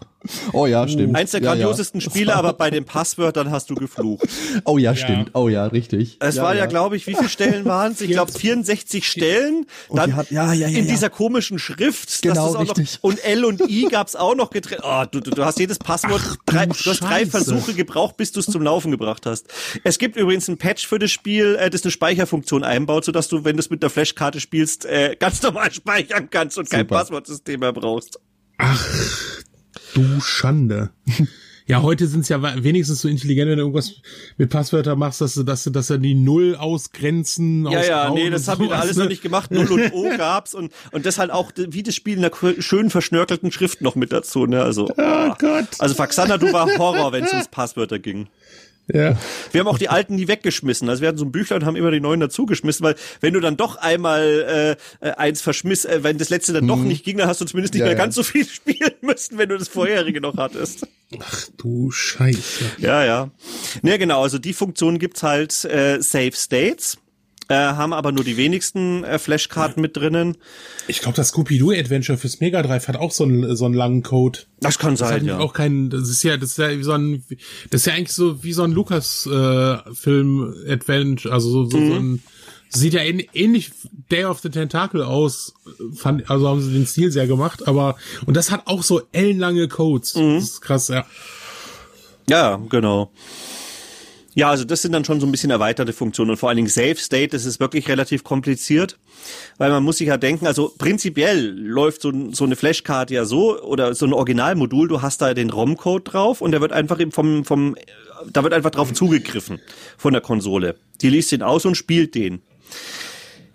Oh ja, stimmt. Eins der grandiosesten ja, ja. Spiele, aber bei den Passwörtern hast du geflucht. Oh ja, stimmt. Oh ja, richtig. Es ja, war ja, glaube ich, wie viele Stellen waren es? Ich glaube 64 Stellen. Dann hat, ja, ja, ja, in dieser komischen Schrift. Genau, richtig. Noch, und L und I gab's auch noch getrennt. Oh, du, du, du hast jedes Passwort, Ach, drei, du hast drei Versuche gebraucht, bis du es zum Laufen gebracht hast. Es gibt übrigens ein Patch für das Spiel, äh, das eine Speicherfunktion einbaut, sodass du, wenn du es mit der Flashkarte spielst, äh, ganz normal speichern kannst und Super. kein Passwortsystem mehr brauchst. Ach, Du Schande. Ja, heute sind es ja wenigstens so intelligent, wenn du irgendwas mit Passwörtern machst, dass du, dass du, dass er die Null ausgrenzen. Ja, ja, nee, das haben wir alles ne? noch nicht gemacht. Null und O <laughs> gab's und, und das halt auch, wie das Spiel in der schön verschnörkelten Schrift noch mit dazu, ne, also. Oh, oh Gott. Also Faxana, du war Horror, wenn es ums Passwörter ging. Ja. Wir haben auch die alten nie weggeschmissen. Also wir hatten so ein Büchlein und haben immer die neuen dazugeschmissen, weil wenn du dann doch einmal äh, eins verschmiss, äh, wenn das letzte dann mhm. doch nicht ging, dann hast du zumindest nicht ja, mehr ja. ganz so viel <laughs> spielen müssen, wenn du das vorherige noch hattest. Ach du Scheiße. Ja, ja. Ne, genau, also die Funktion gibt's halt äh, Save States äh, haben aber nur die wenigsten äh, Flashkarten mit drinnen. Ich glaube, das Scooby-Doo-Adventure fürs Mega Drive hat auch so einen, so einen langen Code. Das kann sein, das ja. Auch kein, das ist ja, das ist ja wie so ein, das ist ja eigentlich so wie so ein Lukas-Film-Adventure, äh, also so, so, mhm. so ein, sieht ja ähnlich Day of the Tentacle aus, fand, also haben sie den Stil sehr gemacht, aber, und das hat auch so ellenlange Codes. Mhm. Das ist krass, ja. Ja, genau. Ja, also das sind dann schon so ein bisschen erweiterte Funktionen und vor allen Dingen Safe State, das ist wirklich relativ kompliziert, weil man muss sich ja denken, also prinzipiell läuft so, so eine Flashcard ja so oder so ein Originalmodul, du hast da den ROM-Code drauf und der wird einfach vom, vom, da wird einfach drauf zugegriffen von der Konsole. Die liest den aus und spielt den.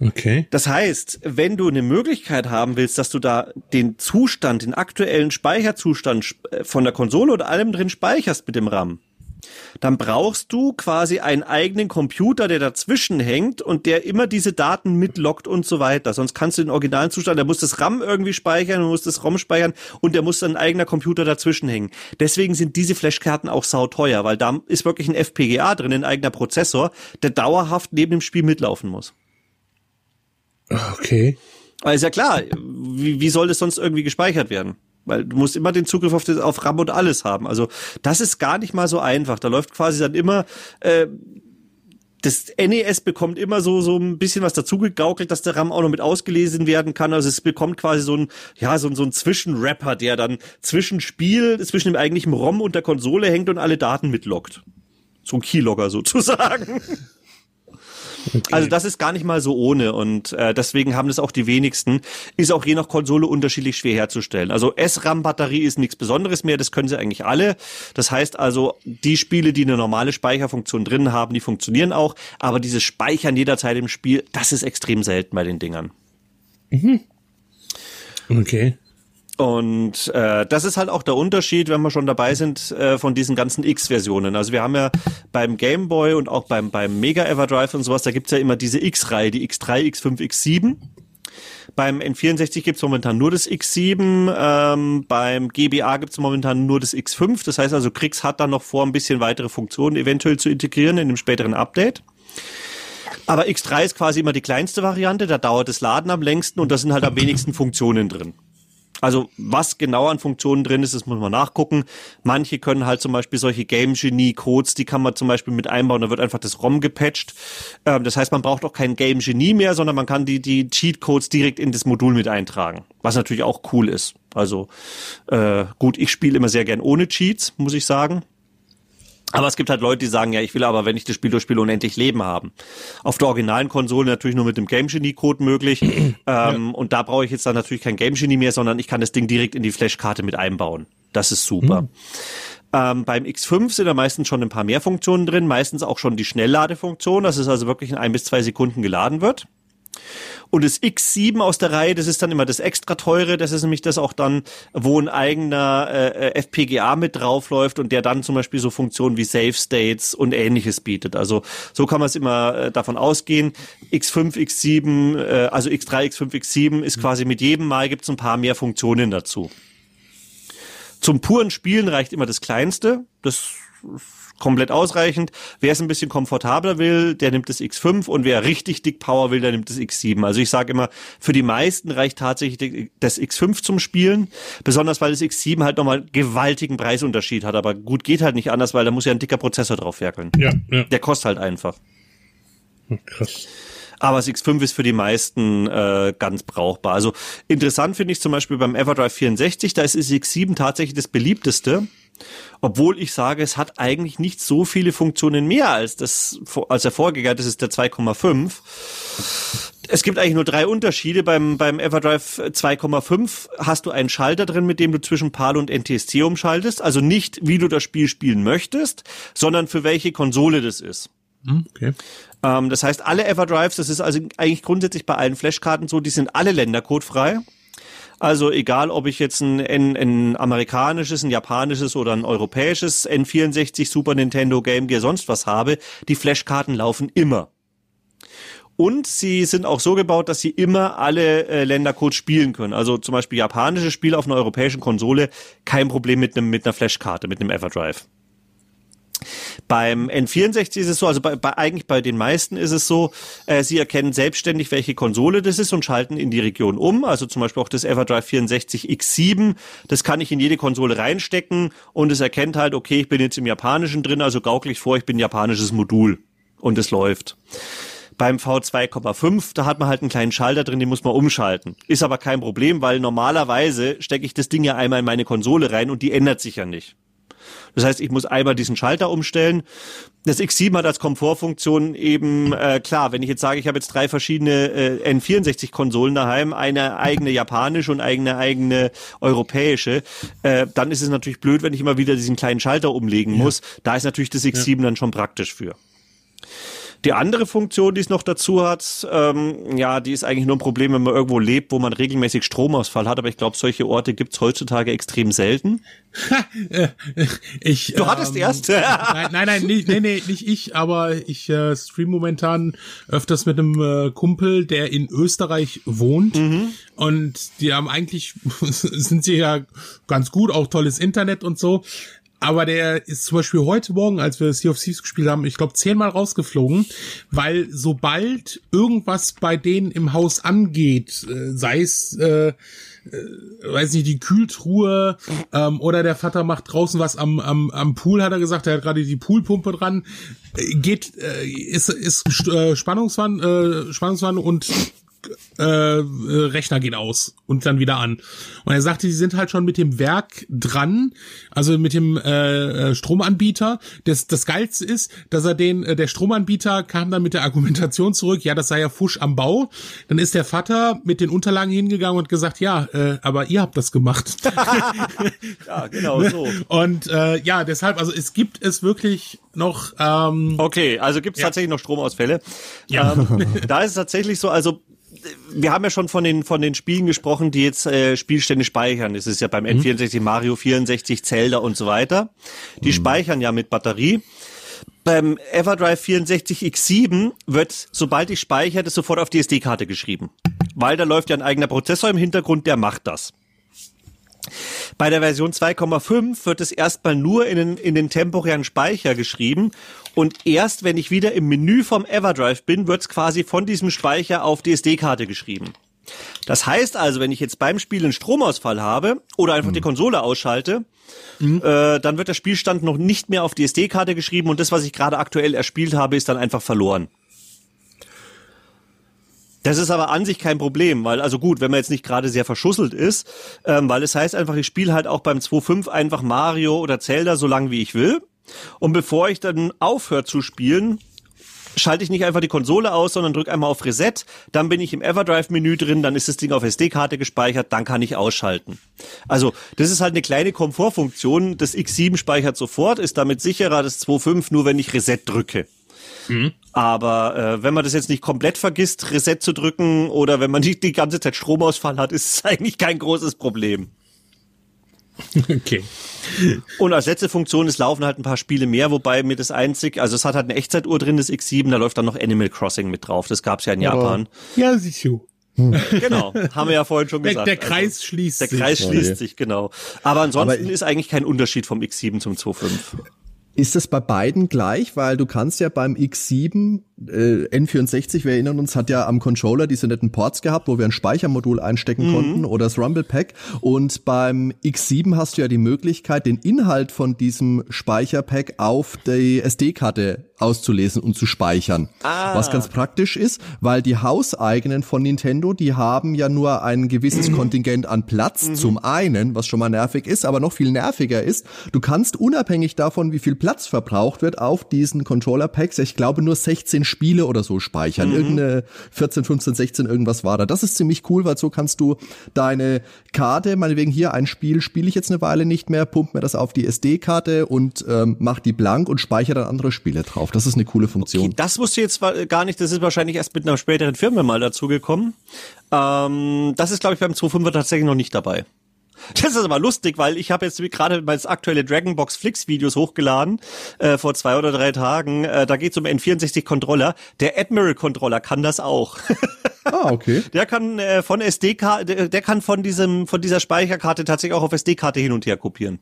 Okay. Das heißt, wenn du eine Möglichkeit haben willst, dass du da den Zustand, den aktuellen Speicherzustand von der Konsole oder allem drin speicherst mit dem RAM, dann brauchst du quasi einen eigenen Computer, der dazwischen hängt und der immer diese Daten mitlockt und so weiter. Sonst kannst du den originalen Zustand, der muss das RAM irgendwie speichern, du musst das ROM speichern und der muss ein eigener Computer dazwischen hängen. Deswegen sind diese Flashkarten auch sauteuer, weil da ist wirklich ein FPGA drin, ein eigener Prozessor, der dauerhaft neben dem Spiel mitlaufen muss. Okay. Weil ist ja klar, wie, wie soll das sonst irgendwie gespeichert werden? Weil du musst immer den Zugriff auf, das, auf RAM und alles haben. Also das ist gar nicht mal so einfach. Da läuft quasi dann immer äh, das NES bekommt immer so so ein bisschen was dazu gegaukelt, dass der RAM auch noch mit ausgelesen werden kann. Also es bekommt quasi so ein ja so so ein Zwischenrapper, der dann zwischen Spiel, zwischen dem eigentlichen ROM und der Konsole hängt und alle Daten mitloggt. So ein Keylogger sozusagen. <laughs> Okay. Also das ist gar nicht mal so ohne und äh, deswegen haben das auch die wenigsten. Ist auch je nach Konsole unterschiedlich schwer herzustellen. Also SRAM-Batterie ist nichts Besonderes mehr, das können sie eigentlich alle. Das heißt also, die Spiele, die eine normale Speicherfunktion drin haben, die funktionieren auch, aber dieses Speichern jederzeit im Spiel, das ist extrem selten bei den Dingern. Mhm. Okay. Und äh, das ist halt auch der Unterschied, wenn wir schon dabei sind, äh, von diesen ganzen X-Versionen. Also wir haben ja beim Game Boy und auch beim, beim Mega Everdrive und sowas, da gibt's ja immer diese X-Reihe, die X3, X5, X7. Beim N64 gibt's momentan nur das X7, ähm, beim GBA gibt's momentan nur das X5. Das heißt also, Krix hat dann noch vor, ein bisschen weitere Funktionen eventuell zu integrieren in dem späteren Update. Aber X3 ist quasi immer die kleinste Variante, da dauert das Laden am längsten und da sind halt am wenigsten Funktionen drin. Also was genau an Funktionen drin ist, das muss man nachgucken. Manche können halt zum Beispiel solche Game Genie Codes, die kann man zum Beispiel mit einbauen, da wird einfach das ROM gepatcht. Ähm, das heißt, man braucht auch kein Game Genie mehr, sondern man kann die, die Cheat Codes direkt in das Modul mit eintragen. Was natürlich auch cool ist. Also äh, gut, ich spiele immer sehr gern ohne Cheats, muss ich sagen. Aber es gibt halt Leute, die sagen, ja, ich will aber, wenn ich das Spiel durchspiele, unendlich Leben haben. Auf der originalen Konsole natürlich nur mit dem Game Genie Code möglich. <clears throat> ähm, ja. Und da brauche ich jetzt dann natürlich kein Game Genie mehr, sondern ich kann das Ding direkt in die Flashkarte mit einbauen. Das ist super. Mhm. Ähm, beim X5 sind da meistens schon ein paar mehr Funktionen drin, meistens auch schon die Schnellladefunktion, dass es also wirklich in ein bis zwei Sekunden geladen wird. Und das X7 aus der Reihe, das ist dann immer das extra teure, das ist nämlich das auch dann, wo ein eigener äh, FPGA mit draufläuft und der dann zum Beispiel so Funktionen wie Save States und ähnliches bietet. Also so kann man es immer äh, davon ausgehen. X5, X7, äh, also X3, X5, X7 ist quasi mit jedem Mal gibt's ein paar mehr Funktionen dazu. Zum puren Spielen reicht immer das Kleinste. Das komplett ausreichend. Wer es ein bisschen komfortabler will, der nimmt das X5 und wer richtig dick Power will, der nimmt das X7. Also ich sage immer, für die meisten reicht tatsächlich das X5 zum Spielen, besonders weil das X7 halt nochmal gewaltigen Preisunterschied hat. Aber gut, geht halt nicht anders, weil da muss ja ein dicker Prozessor drauf werkeln. Ja, ja. Der kostet halt einfach. Hm, krass. Aber das X5 ist für die meisten äh, ganz brauchbar. Also interessant finde ich zum Beispiel beim Everdrive 64, da ist das X7 tatsächlich das beliebteste. Obwohl ich sage, es hat eigentlich nicht so viele Funktionen mehr als das, als der Vorgänger, das ist der 2,5. Es gibt eigentlich nur drei Unterschiede. Beim, beim Everdrive 2,5 hast du einen Schalter drin, mit dem du zwischen PAL und NTSC umschaltest. Also nicht, wie du das Spiel spielen möchtest, sondern für welche Konsole das ist. Hm, okay. Ähm, das heißt, alle Everdrives, das ist also eigentlich grundsätzlich bei allen Flashkarten so, die sind alle ländercodefrei. Also egal, ob ich jetzt ein, ein, ein amerikanisches, ein japanisches oder ein europäisches N64, Super Nintendo, Game Gear, sonst was habe, die Flashkarten laufen immer. Und sie sind auch so gebaut, dass sie immer alle äh, Ländercodes spielen können. Also zum Beispiel japanische Spiele auf einer europäischen Konsole, kein Problem mit einem mit einer Flashkarte, mit einem Everdrive. Beim N64 ist es so, also bei, bei, eigentlich bei den meisten ist es so, äh, sie erkennen selbstständig, welche Konsole das ist und schalten in die Region um. Also zum Beispiel auch das Everdrive 64 X7, das kann ich in jede Konsole reinstecken und es erkennt halt, okay, ich bin jetzt im Japanischen drin, also gaukle ich vor, ich bin ein japanisches Modul und es läuft. Beim V2,5, da hat man halt einen kleinen Schalter drin, den muss man umschalten. Ist aber kein Problem, weil normalerweise stecke ich das Ding ja einmal in meine Konsole rein und die ändert sich ja nicht. Das heißt, ich muss einmal diesen Schalter umstellen. Das X7 hat als Komfortfunktion eben, äh, klar, wenn ich jetzt sage, ich habe jetzt drei verschiedene äh, N64-Konsolen daheim, eine eigene japanische und eine eigene europäische, äh, dann ist es natürlich blöd, wenn ich immer wieder diesen kleinen Schalter umlegen ja. muss. Da ist natürlich das X7 ja. dann schon praktisch für. Die andere Funktion, die es noch dazu hat, ähm, ja, die ist eigentlich nur ein Problem, wenn man irgendwo lebt, wo man regelmäßig Stromausfall hat. Aber ich glaube, solche Orte gibt's heutzutage extrem selten. ich, du hattest ähm, erst. <laughs> nein, nein, nein, nicht, nee, nee, nicht ich, aber ich äh, stream momentan öfters mit einem äh, Kumpel, der in Österreich wohnt. Mhm. Und die haben eigentlich, <laughs> sind sie ja ganz gut, auch tolles Internet und so. Aber der ist zum Beispiel heute Morgen, als wir Sea of Thieves gespielt haben, ich glaube zehnmal rausgeflogen, weil sobald irgendwas bei denen im Haus angeht, äh, sei es äh, äh, weiß nicht, die Kühltruhe ähm, oder der Vater macht draußen was am, am, am Pool, hat er gesagt, er hat gerade die Poolpumpe dran, äh, geht, äh, ist, ist äh, Spannungswand, äh, Spannungswand und äh, Rechner geht aus und dann wieder an. Und er sagte, die sind halt schon mit dem Werk dran, also mit dem äh, äh, Stromanbieter. Das, das Geilste ist, dass er den, äh, der Stromanbieter kam dann mit der Argumentation zurück, ja, das sei ja Fusch am Bau. Dann ist der Vater mit den Unterlagen hingegangen und gesagt, ja, äh, aber ihr habt das gemacht. <laughs> <laughs> ja, genau so. Und äh, ja, deshalb, also es gibt es wirklich noch. Ähm, okay, also gibt es ja. tatsächlich noch Stromausfälle. Ja. Ähm, da ist es tatsächlich so, also wir haben ja schon von den, von den Spielen gesprochen, die jetzt äh, Spielstände speichern. Das ist ja beim mhm. N64, Mario 64, Zelda und so weiter. Die mhm. speichern ja mit Batterie. Beim Everdrive 64 X7 wird, sobald ich speichere, das sofort auf die SD-Karte geschrieben. Weil da läuft ja ein eigener Prozessor im Hintergrund, der macht das. Bei der Version 2,5 wird es erstmal nur in den, in den temporären Speicher geschrieben und erst wenn ich wieder im Menü vom Everdrive bin, wird es quasi von diesem Speicher auf die SD-Karte geschrieben. Das heißt also, wenn ich jetzt beim Spiel einen Stromausfall habe oder einfach mhm. die Konsole ausschalte, mhm. äh, dann wird der Spielstand noch nicht mehr auf die SD-Karte geschrieben und das, was ich gerade aktuell erspielt habe, ist dann einfach verloren. Das ist aber an sich kein Problem, weil, also gut, wenn man jetzt nicht gerade sehr verschusselt ist, ähm, weil es heißt einfach, ich spiele halt auch beim 2.5 einfach Mario oder Zelda so lange wie ich will. Und bevor ich dann aufhöre zu spielen, schalte ich nicht einfach die Konsole aus, sondern drücke einmal auf Reset, dann bin ich im Everdrive-Menü drin, dann ist das Ding auf SD-Karte gespeichert, dann kann ich ausschalten. Also das ist halt eine kleine Komfortfunktion. Das X7 speichert sofort, ist damit sicherer, das 2.5 nur, wenn ich Reset drücke. Mhm. Aber äh, wenn man das jetzt nicht komplett vergisst, Reset zu drücken oder wenn man nicht die ganze Zeit Stromausfall hat, ist es <laughs> eigentlich kein großes Problem. Okay. Und als letzte Funktion, es laufen halt ein paar Spiele mehr, wobei mir das einzig, also es hat halt eine Echtzeituhr drin, das X7, da läuft dann noch Animal Crossing mit drauf. Das gab's ja in Japan. Ja, siehst du. Genau, haben wir ja vorhin schon gesagt. Der, der Kreis also, schließt sich. Der Kreis schließt sich, genau. Aber ansonsten Aber ist eigentlich kein Unterschied vom X7 zum 2.5. Ist das bei beiden gleich? Weil du kannst ja beim X7 äh, N64, wir erinnern uns, hat ja am Controller diese netten Ports gehabt, wo wir ein Speichermodul einstecken mhm. konnten oder das Rumble Pack. Und beim X7 hast du ja die Möglichkeit, den Inhalt von diesem Speicherpack auf die SD-Karte auszulesen und zu speichern. Ah. Was ganz praktisch ist, weil die hauseigenen von Nintendo, die haben ja nur ein gewisses mhm. Kontingent an Platz mhm. zum einen, was schon mal nervig ist, aber noch viel nerviger ist, du kannst unabhängig davon, wie viel Platz verbraucht wird, auf diesen Controller Packs, ich glaube nur 16 Spiele oder so speichern. Mhm. Irgendeine 14, 15, 16, irgendwas war da. Das ist ziemlich cool, weil so kannst du deine Karte, meinetwegen hier ein Spiel spiele ich jetzt eine Weile nicht mehr, pump mir das auf die SD-Karte und ähm, mach die blank und speichere dann andere Spiele drauf. Das ist eine coole Funktion. Okay, das wusste ich jetzt gar nicht, das ist wahrscheinlich erst mit einer späteren Firma mal dazugekommen. Ähm, das ist, glaube ich, beim 2.5 tatsächlich noch nicht dabei. Das ist aber lustig, weil ich habe jetzt gerade meine aktuelle Dragonbox Flix Videos hochgeladen äh, vor zwei oder drei Tagen. Äh, da geht's um N64 Controller. Der Admiral Controller kann das auch. Ah, okay. <laughs> Der kann äh, von SD-Karte, der, der kann von diesem von dieser Speicherkarte tatsächlich auch auf SD-Karte hin und her kopieren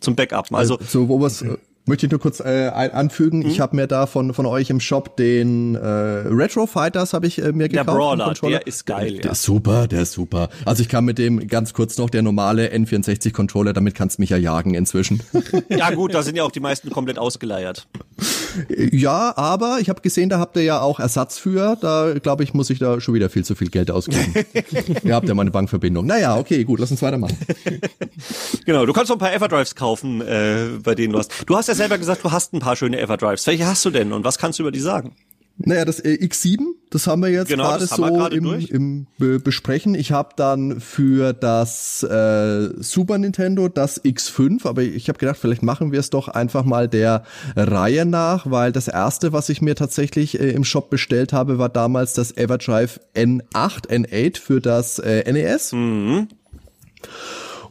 zum Backup. Also, also so wo was äh, Möchte ich nur kurz äh, anfügen, mhm. ich habe mir da von, von euch im Shop den äh, Retro Fighters habe ich äh, mir gekauft. Der Brawler, der ist geil. Der, der ja. ist super, der ist super. Also ich kann mit dem ganz kurz noch der normale N64 Controller, damit kannst du mich ja jagen inzwischen. ja gut, da sind ja auch die meisten komplett ausgeleiert. <laughs> Ja, aber ich habe gesehen, da habt ihr ja auch Ersatz für. Da glaube ich, muss ich da schon wieder viel zu viel Geld ausgeben. <laughs> ihr habt ja meine Bankverbindung. Naja, okay, gut, lass uns weitermachen. genau, du kannst noch ein paar Everdrives kaufen, äh, bei denen du hast. Du hast ja selber gesagt, du hast ein paar schöne Everdrives. Welche hast du denn und was kannst du über die sagen? Naja, das äh, X7, das haben wir jetzt genau, gerade so im, im Be Besprechen. Ich habe dann für das äh, Super Nintendo das X5, aber ich habe gedacht, vielleicht machen wir es doch einfach mal der Reihe nach, weil das erste, was ich mir tatsächlich äh, im Shop bestellt habe, war damals das Everdrive N8, N8 für das äh, NES. Mhm.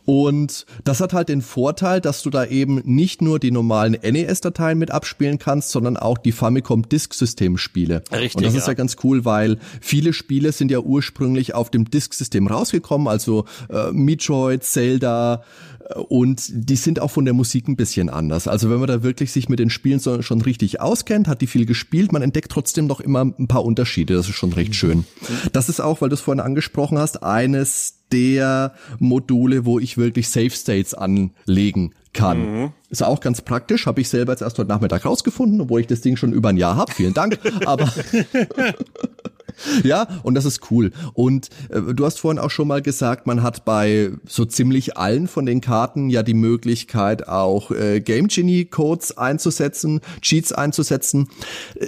Und das hat halt den Vorteil, dass du da eben nicht nur die normalen NES-Dateien mit abspielen kannst, sondern auch die Famicom Disk-System-Spiele. Richtig. Und das ist ja ganz cool, weil viele Spiele sind ja ursprünglich auf dem Disk-System rausgekommen, also äh, Metroid, Zelda, äh, und die sind auch von der Musik ein bisschen anders. Also wenn man da wirklich sich mit den Spielen so, schon richtig auskennt, hat die viel gespielt, man entdeckt trotzdem noch immer ein paar Unterschiede. Das ist schon recht schön. Das ist auch, weil du es vorhin angesprochen hast, eines der Module, wo ich wirklich Safe States anlegen kann. Mhm. Ist auch ganz praktisch, habe ich selber jetzt erst heute Nachmittag rausgefunden, obwohl ich das Ding schon über ein Jahr habe. Vielen Dank. Aber <laughs> <laughs> ja, und das ist cool. Und äh, du hast vorhin auch schon mal gesagt, man hat bei so ziemlich allen von den Karten ja die Möglichkeit, auch äh, Game Genie Codes einzusetzen, Cheats einzusetzen.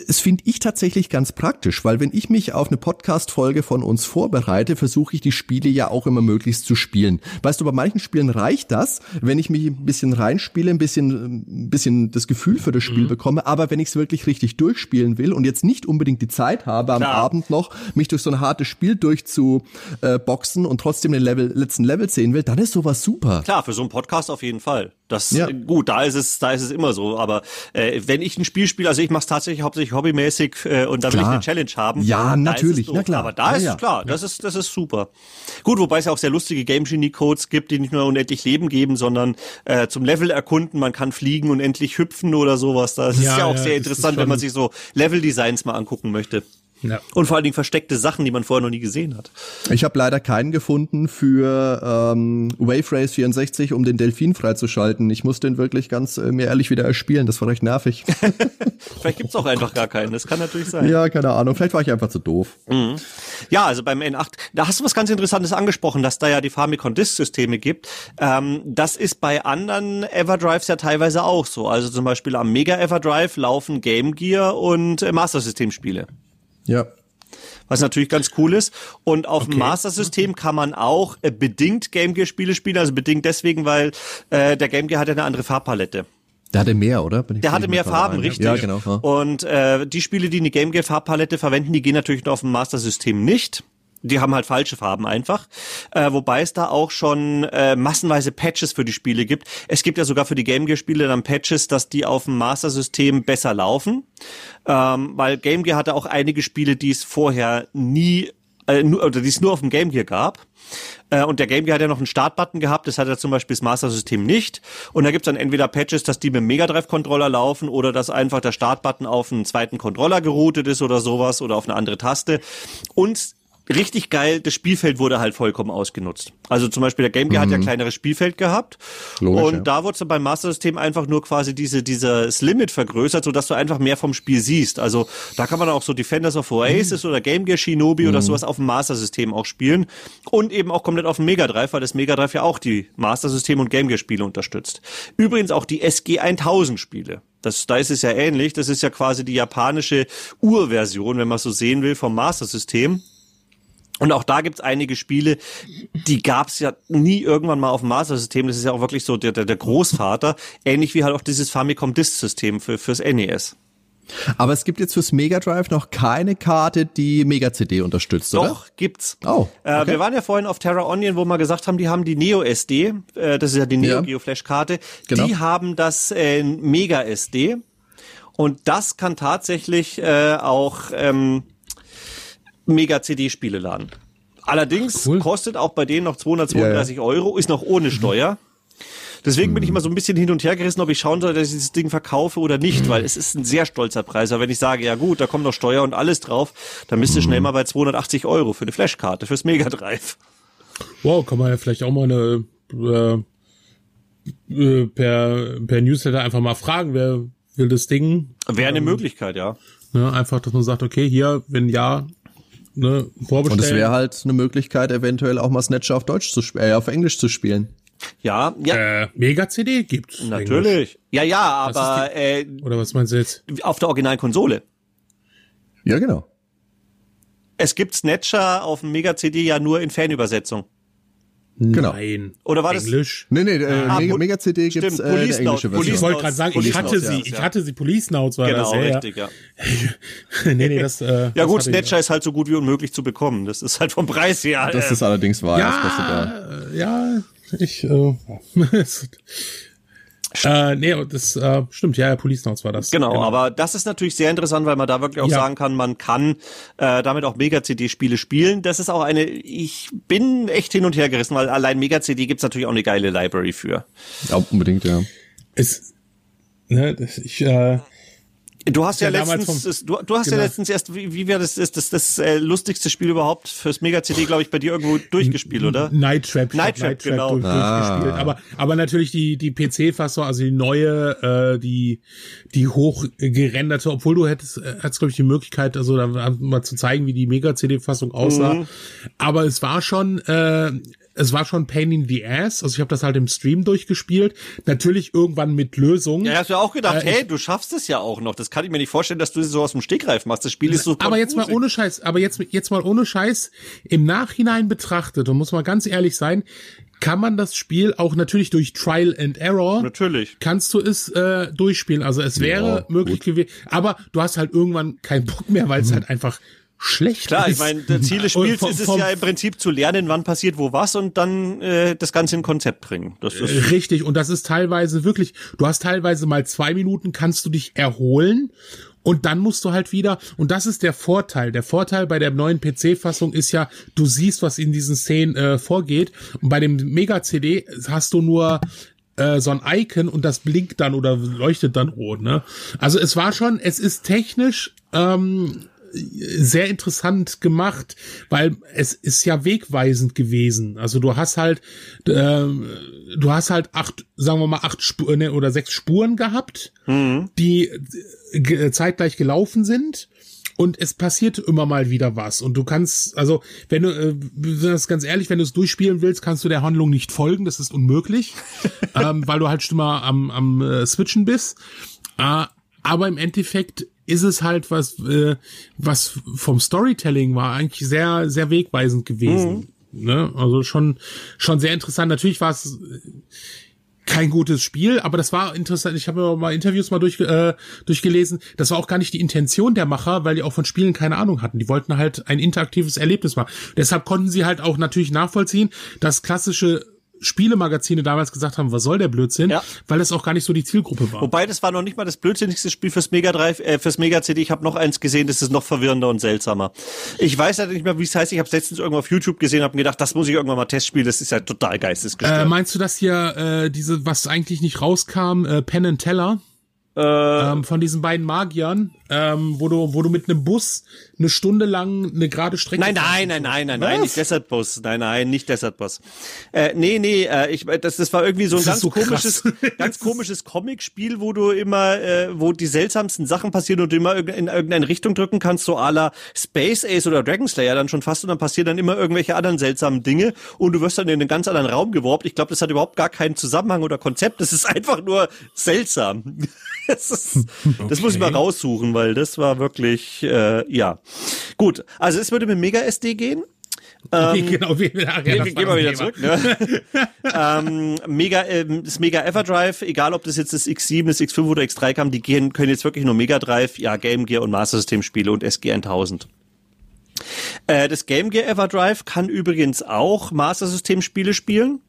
Es finde ich tatsächlich ganz praktisch, weil wenn ich mich auf eine Podcast-Folge von uns vorbereite, versuche ich die Spiele ja auch immer möglichst zu spielen. Weißt du, bei manchen Spielen reicht das, wenn ich mich ein bisschen reinspiele, ein bisschen, ein bisschen das Gefühl für das Spiel mhm. bekomme. Aber wenn ich es wirklich richtig durchspielen will und jetzt nicht unbedingt die Zeit habe, am Klar. Abend noch mich durch so ein hartes Spiel durchzuboxen und trotzdem den Level, letzten Level sehen will, dann ist sowas super. Klar, für so einen Podcast auf jeden Fall. Das ja. gut, da ist es, da ist es immer so. Aber äh, wenn ich ein Spiel spiele, also ich mache es tatsächlich hauptsächlich hobbymäßig äh, und da will ich eine Challenge haben. Ja, natürlich, na klar. Aber da ja, ist es klar, das ist das ist super. Gut, wobei es ja auch sehr lustige Game Genie Codes gibt, die nicht nur unendlich Leben geben, sondern äh, zum Level erkunden. Man kann fliegen und endlich hüpfen oder sowas. Das ist ja auch sehr interessant, wenn man sich so Level Designs mal angucken möchte. Ja. Und vor allen Dingen versteckte Sachen, die man vorher noch nie gesehen hat. Ich habe leider keinen gefunden für ähm, Wave Race 64, um den Delfin freizuschalten. Ich muss den wirklich ganz äh, mir ehrlich wieder erspielen. Das war recht nervig. <laughs> <laughs> Vielleicht gibt's auch einfach gar keinen. Das kann natürlich sein. Ja, keine Ahnung. Vielleicht war ich einfach zu doof. Mhm. Ja, also beim N8, da hast du was ganz Interessantes angesprochen, dass da ja die Famicom Disk Systeme gibt. Ähm, das ist bei anderen Everdrives ja teilweise auch so. Also zum Beispiel am Mega Everdrive laufen Game Gear und äh, Master System Spiele. Ja. Was natürlich ganz cool ist. Und auf okay. dem Master System kann man auch äh, bedingt Game Gear Spiele spielen. Also bedingt deswegen, weil äh, der Game Gear hat ja eine andere Farbpalette. Der hatte mehr, oder? der hatte mehr Farben, richtig. Ja, genau. Ja. Und äh, die Spiele, die eine Game Gear Farbpalette verwenden, die gehen natürlich nur auf dem Master System nicht die haben halt falsche Farben einfach. Äh, wobei es da auch schon äh, massenweise Patches für die Spiele gibt. Es gibt ja sogar für die Game Gear Spiele dann Patches, dass die auf dem Master System besser laufen. Ähm, weil Game Gear hatte auch einige Spiele, die es vorher nie äh, nur, oder die es nur auf dem Game Gear gab. Äh, und der Game Gear hat ja noch einen Startbutton gehabt, das hat ja zum Beispiel das Master System nicht. Und da gibt's dann entweder Patches, dass die mit dem Mega Drive Controller laufen oder dass einfach der Startbutton auf einen zweiten Controller geroutet ist oder sowas oder auf eine andere Taste. Und richtig geil, das Spielfeld wurde halt vollkommen ausgenutzt. Also zum Beispiel der Game Gear mhm. hat ja mhm. kleineres Spielfeld gehabt Logisch, und ja. da wurde dann beim Master System einfach nur quasi diese dieses Limit vergrößert, so dass du einfach mehr vom Spiel siehst. Also da kann man auch so Defenders of Oasis mhm. oder Game Gear Shinobi mhm. oder sowas auf dem Master System auch spielen und eben auch komplett auf dem Mega Drive, weil das Mega Drive ja auch die Master System und Game Gear Spiele unterstützt. Übrigens auch die SG 1000 Spiele. Das, da ist es ja ähnlich. Das ist ja quasi die japanische Urversion, wenn man so sehen will, vom Master System. Und auch da gibt's einige Spiele, die gab's ja nie irgendwann mal auf dem Master-System. Das ist ja auch wirklich so der, der, der Großvater. Ähnlich wie halt auch dieses Famicom Disk-System für, fürs NES. Aber es gibt jetzt fürs Mega Drive noch keine Karte, die Mega CD unterstützt, Doch, oder? Doch, gibt's. Oh. Äh, okay. Äh, wir waren ja vorhin auf Terra Onion, wo wir gesagt haben, die haben die Neo SD, äh, das ist ja die Neo Geo Flash Karte. Genau. Die haben das äh, Mega SD. Und das kann tatsächlich äh, auch ähm, Mega-CD-Spiele laden. Allerdings cool. kostet auch bei denen noch 232 ja, ja. Euro, ist noch ohne Steuer. Deswegen bin ich immer so ein bisschen hin und her gerissen, ob ich schauen soll, dass ich dieses Ding verkaufe oder nicht, weil es ist ein sehr stolzer Preis. Aber wenn ich sage, ja gut, da kommt noch Steuer und alles drauf, dann bist du schnell mal bei 280 Euro für eine Flashkarte, fürs Mega Drive. Wow, kann man ja vielleicht auch mal eine äh, äh, per, per Newsletter einfach mal fragen, wer will das Ding? Wäre eine ähm, Möglichkeit, ja. Ne, einfach, dass man sagt, okay, hier, wenn ja, ne, vorbestellen. Und es wäre halt eine Möglichkeit, eventuell auch mal Snatcher auf Deutsch zu spielen, äh, auf Englisch zu spielen. Ja, ja. Äh, Mega CD gibt's. Natürlich. Englisch. Ja, ja, aber die, äh, oder was meinst du jetzt? Auf der originalen Konsole. Ja, genau. Es gibt Snatcher auf dem Mega CD ja nur in Fanübersetzung. Genau. Nein. Oder war das? Englisch? Nee, nee, äh, ah, Mega, Mega CD stimmt, gibt's äh, Police eine englische Version. Ich wollte gerade sagen, ich hatte sie, ich hatte sie, Police Notes war genau, das. Genau, richtig, ja. <laughs> nee, nee, das, äh, Ja gut, Snatcher ist halt so gut wie unmöglich zu bekommen. Das ist halt vom Preis her. Das ist allerdings wahr. Ja, ja, ich, äh, <laughs> Äh, nee, das äh, stimmt, ja, ja, Police Notes war das. Genau, genau, aber das ist natürlich sehr interessant, weil man da wirklich auch ja. sagen kann, man kann äh, damit auch Mega-CD-Spiele spielen. Das ist auch eine, ich bin echt hin und her gerissen, weil allein Mega-CD gibt's natürlich auch eine geile Library für. Ja, unbedingt, ja. Es, ne, ich, äh, Du hast ja, ja letztens, du, du hast genau. ja letztens erst, wie, wie wäre das, das, das, das äh, lustigste Spiel überhaupt fürs Mega-CD, glaube ich, bei dir irgendwo durchgespielt, oder? Night Trap. Night Trap, Night Trap genau. Durch, ah. durchgespielt. Aber, aber natürlich die, die PC-Fassung, also die neue, äh, die, die hochgerenderte, obwohl du hättest, äh, hättest, glaube ich, die Möglichkeit, also da mal zu zeigen, wie die Mega-CD-Fassung aussah. Mhm. Aber es war schon, äh, es war schon Pain in the Ass. Also ich habe das halt im Stream durchgespielt. Natürlich irgendwann mit Lösungen. Ja, hast du auch gedacht, äh, hey, du schaffst es ja auch noch. Das kann ich mir nicht vorstellen, dass du so aus dem Stegreif machst. Das Spiel ist so. Aber jetzt mal ohne Scheiß, aber jetzt, jetzt mal ohne Scheiß im Nachhinein betrachtet, und muss man ganz ehrlich sein, kann man das Spiel auch natürlich durch Trial and Error. Natürlich. Kannst du es äh, durchspielen. Also es wäre ja, möglich gewesen. Aber du hast halt irgendwann keinen Bock mehr, weil es mhm. halt einfach schlecht Klar, ist. ich meine, der Ziel des Spiels vom, ist es ja im Prinzip zu lernen, wann passiert wo was und dann äh, das Ganze in Konzept bringen. Das ist äh, Richtig, und das ist teilweise wirklich, du hast teilweise mal zwei Minuten, kannst du dich erholen und dann musst du halt wieder, und das ist der Vorteil. Der Vorteil bei der neuen PC-Fassung ist ja, du siehst, was in diesen Szenen äh, vorgeht. Und bei dem Mega-CD hast du nur äh, so ein Icon und das blinkt dann oder leuchtet dann rot. Ne? Also es war schon, es ist technisch ähm, sehr interessant gemacht, weil es ist ja wegweisend gewesen. Also du hast halt, äh, du hast halt acht, sagen wir mal acht Spuren ne, oder sechs Spuren gehabt, mhm. die äh, zeitgleich gelaufen sind und es passiert immer mal wieder was und du kannst, also wenn du, äh, das ganz ehrlich, wenn du es durchspielen willst, kannst du der Handlung nicht folgen, das ist unmöglich, <laughs> ähm, weil du halt immer am, am äh, Switchen bist. Äh, aber im Endeffekt ist es halt was, äh, was vom Storytelling war eigentlich sehr, sehr wegweisend gewesen. Mhm. Ne? Also schon, schon sehr interessant. Natürlich war es kein gutes Spiel, aber das war interessant. Ich habe mir mal Interviews mal durch, äh, durchgelesen. Das war auch gar nicht die Intention der Macher, weil die auch von Spielen keine Ahnung hatten. Die wollten halt ein interaktives Erlebnis machen. Deshalb konnten sie halt auch natürlich nachvollziehen, dass klassische Spielemagazine damals gesagt haben, was soll der Blödsinn, ja. weil es auch gar nicht so die Zielgruppe war. Wobei das war noch nicht mal das blödsinnigste Spiel fürs Mega Drive, äh, fürs Mega CD. Ich habe noch eins gesehen, das ist noch verwirrender und seltsamer. Ich weiß halt nicht mehr, wie es heißt. Ich habe es letztens irgendwo auf YouTube gesehen, habe mir gedacht, das muss ich irgendwann mal testspielen. Das ist ja total geistesgestört. Äh, meinst du das hier äh, diese, was eigentlich nicht rauskam, äh, Penn and Teller? Äh, ähm, von diesen beiden Magiern, ähm, wo du, wo du mit einem Bus eine Stunde lang eine gerade Strecke. Nein, nein, nein, nein, nein, nein, nicht Desert Bus. Nein, nein, nicht Desert Bus. Äh, nee, nee, äh, ich, das, das war irgendwie so ein ganz so komisches, ganz komisches Comic-Spiel, wo du immer, äh, wo die seltsamsten Sachen passieren und du immer in irgendeine Richtung drücken kannst, so à la Space Ace oder Dragon Slayer dann schon fast und dann passieren dann immer irgendwelche anderen seltsamen Dinge und du wirst dann in einen ganz anderen Raum geworben. Ich glaube, das hat überhaupt gar keinen Zusammenhang oder Konzept. Das ist einfach nur seltsam. <laughs> das, ist, okay. das muss ich mal raussuchen, weil das war wirklich, äh, ja. Gut, also es würde mit Mega SD gehen. <laughs> Ähm, genau, wir, ja, wir gehen mal wieder Thema. zurück. Ne? <laughs> ähm, Mega, ähm, das Mega Everdrive, egal ob das jetzt das X7, das X5 oder X3 kam, die gehen, können jetzt wirklich nur Mega Drive, ja, Game Gear und Master System Spiele und SG 1000. Äh, das Game Gear Everdrive kann übrigens auch Master System Spiele spielen.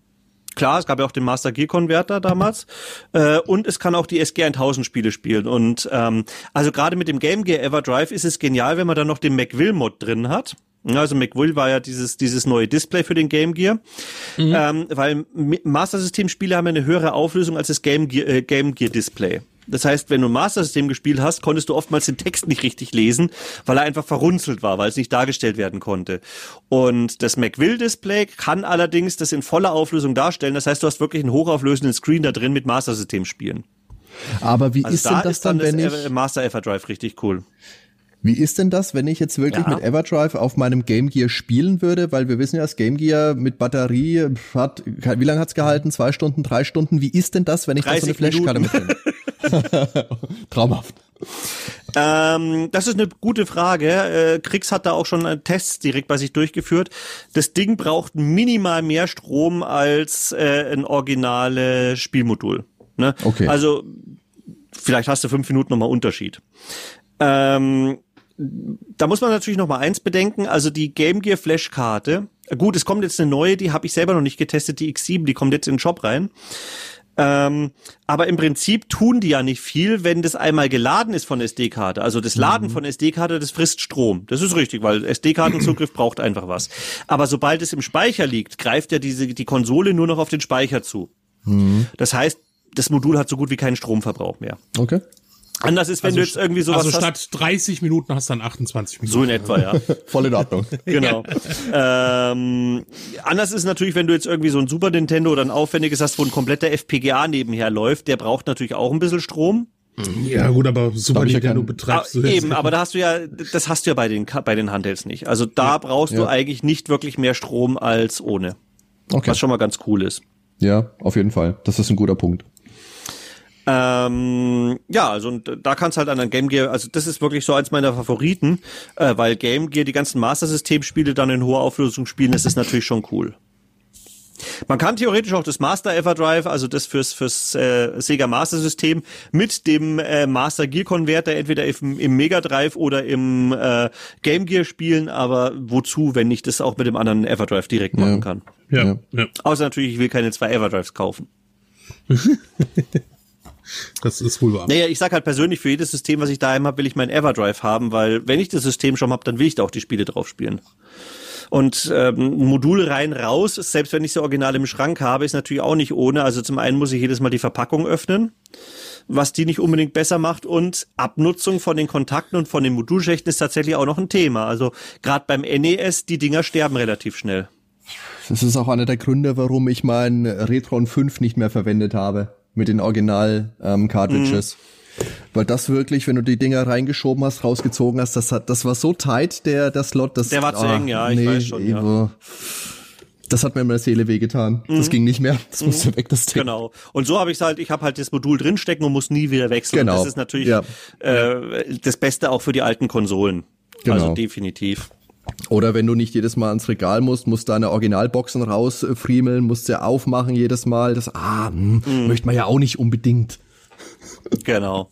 Klar, es gab ja auch den Master Gear Converter damals. äh, und es kann auch die SG 1000 Spiele spielen. Und ähm, also gerade mit dem Game Gear Everdrive ist es genial, wenn man dann noch den McVille-Mod drin hat. Also McVille war ja dieses, dieses neue Display für den Game Gear, mhm. ähm, weil Master System Spiele haben eine höhere Auflösung als das Game Gear, äh, Game Gear Display. Das heißt, wenn du Master System gespielt hast, konntest du oftmals den Text nicht richtig lesen, weil er einfach verrunzelt war, weil es nicht dargestellt werden konnte. Und das McVille Display kann allerdings das in voller Auflösung darstellen. Das heißt, du hast wirklich einen hochauflösenden Screen da drin mit Master System spielen. Aber wie also ist da denn das ist dann, wenn das ich Master Everdrive richtig cool? Wie ist denn das, wenn ich jetzt wirklich ja. mit Everdrive auf meinem Game Gear spielen würde? Weil wir wissen ja, das Game Gear mit Batterie hat, wie lange hat's gehalten? Zwei Stunden, drei Stunden? Wie ist denn das, wenn ich da so eine Flashkarte mitnehme? <laughs> <laughs> Traumhaft. Ähm, das ist eine gute Frage. Äh, Krix hat da auch schon Tests direkt bei sich durchgeführt. Das Ding braucht minimal mehr Strom als äh, ein originales Spielmodul. Ne? Okay. Also vielleicht hast du fünf Minuten nochmal Unterschied. Ähm, da muss man natürlich noch mal eins bedenken, also die Game Gear Flash-Karte, gut, es kommt jetzt eine neue, die habe ich selber noch nicht getestet, die X7, die kommt jetzt in den Shop rein. Ähm, aber im Prinzip tun die ja nicht viel, wenn das einmal geladen ist von SD-Karte. Also das Laden mhm. von SD-Karte, das frisst Strom. Das ist richtig, weil SD-Kartenzugriff <clears throat> braucht einfach was. Aber sobald es im Speicher liegt, greift ja diese, die Konsole nur noch auf den Speicher zu. Mhm. Das heißt, das Modul hat so gut wie keinen Stromverbrauch mehr. Okay. Anders ist, wenn also, du jetzt irgendwie sowas Also statt hast, 30 Minuten hast du dann 28 Minuten. So in etwa, ja. <laughs> Voll in Ordnung. <laughs> genau. ähm, anders ist natürlich, wenn du jetzt irgendwie so ein Super Nintendo oder ein aufwendiges hast, wo ein kompletter FPGA nebenher läuft, der braucht natürlich auch ein bisschen Strom. Ja gut, aber Super Nintendo betreibst du jetzt. Eben, aber da hast du ja, das hast du ja bei den bei den Handhelds nicht. Also da ja, brauchst ja. du eigentlich nicht wirklich mehr Strom als ohne. Okay. Was schon mal ganz cool ist. Ja, auf jeden Fall. Das ist ein guter Punkt. Ähm, ja, also und da kannst halt an ein Game Gear, also das ist wirklich so eins meiner Favoriten, äh, weil Game Gear die ganzen Master System Spiele dann in hoher Auflösung spielen, das ist natürlich schon cool. Man kann theoretisch auch das Master Everdrive, also das fürs fürs äh, Sega Master System mit dem äh, Master Gear Converter entweder im, im Mega Drive oder im äh, Game Gear spielen, aber wozu, wenn ich das auch mit dem anderen Everdrive direkt machen kann? Ja, ja. ja. Außer natürlich, ich will keine zwei Everdrives kaufen. <laughs> Das ist wohl wahr. Naja, ich sag halt persönlich, für jedes System, was ich daheim habe, will ich mein Everdrive haben, weil wenn ich das System schon habe, dann will ich da auch die Spiele drauf spielen. Und ähm, Modul rein raus, selbst wenn ich sie original im Schrank habe, ist natürlich auch nicht ohne. Also zum einen muss ich jedes Mal die Verpackung öffnen was die nicht unbedingt besser macht. Und Abnutzung von den Kontakten und von den Modulschächten ist tatsächlich auch noch ein Thema. Also gerade beim NES, die Dinger sterben relativ schnell. Das ist auch einer der Gründe, warum ich mein Retron 5 nicht mehr verwendet habe mit den Original-Cartridges. Ähm, mhm. Weil das wirklich, wenn du die Dinger reingeschoben hast, rausgezogen hast, das hat, das war so tight, der, der Slot, das. Der war zu eng, ja, ich nee, weiß schon, ja. Das hat mir in meiner Seele wehgetan. Mhm. Das ging nicht mehr. Das mhm. musste weg, das Ding. Genau. Und so habe ich halt, ich habe halt das Modul drinstecken und muss nie wieder wechseln. Genau. Und das ist natürlich ja. äh, das Beste auch für die alten Konsolen. Genau. Also definitiv. Oder wenn du nicht jedes Mal ans Regal musst, musst deine Originalboxen rausfriemeln, musst sie aufmachen jedes Mal. Das ah, hm, mhm. möchte man ja auch nicht unbedingt. Genau.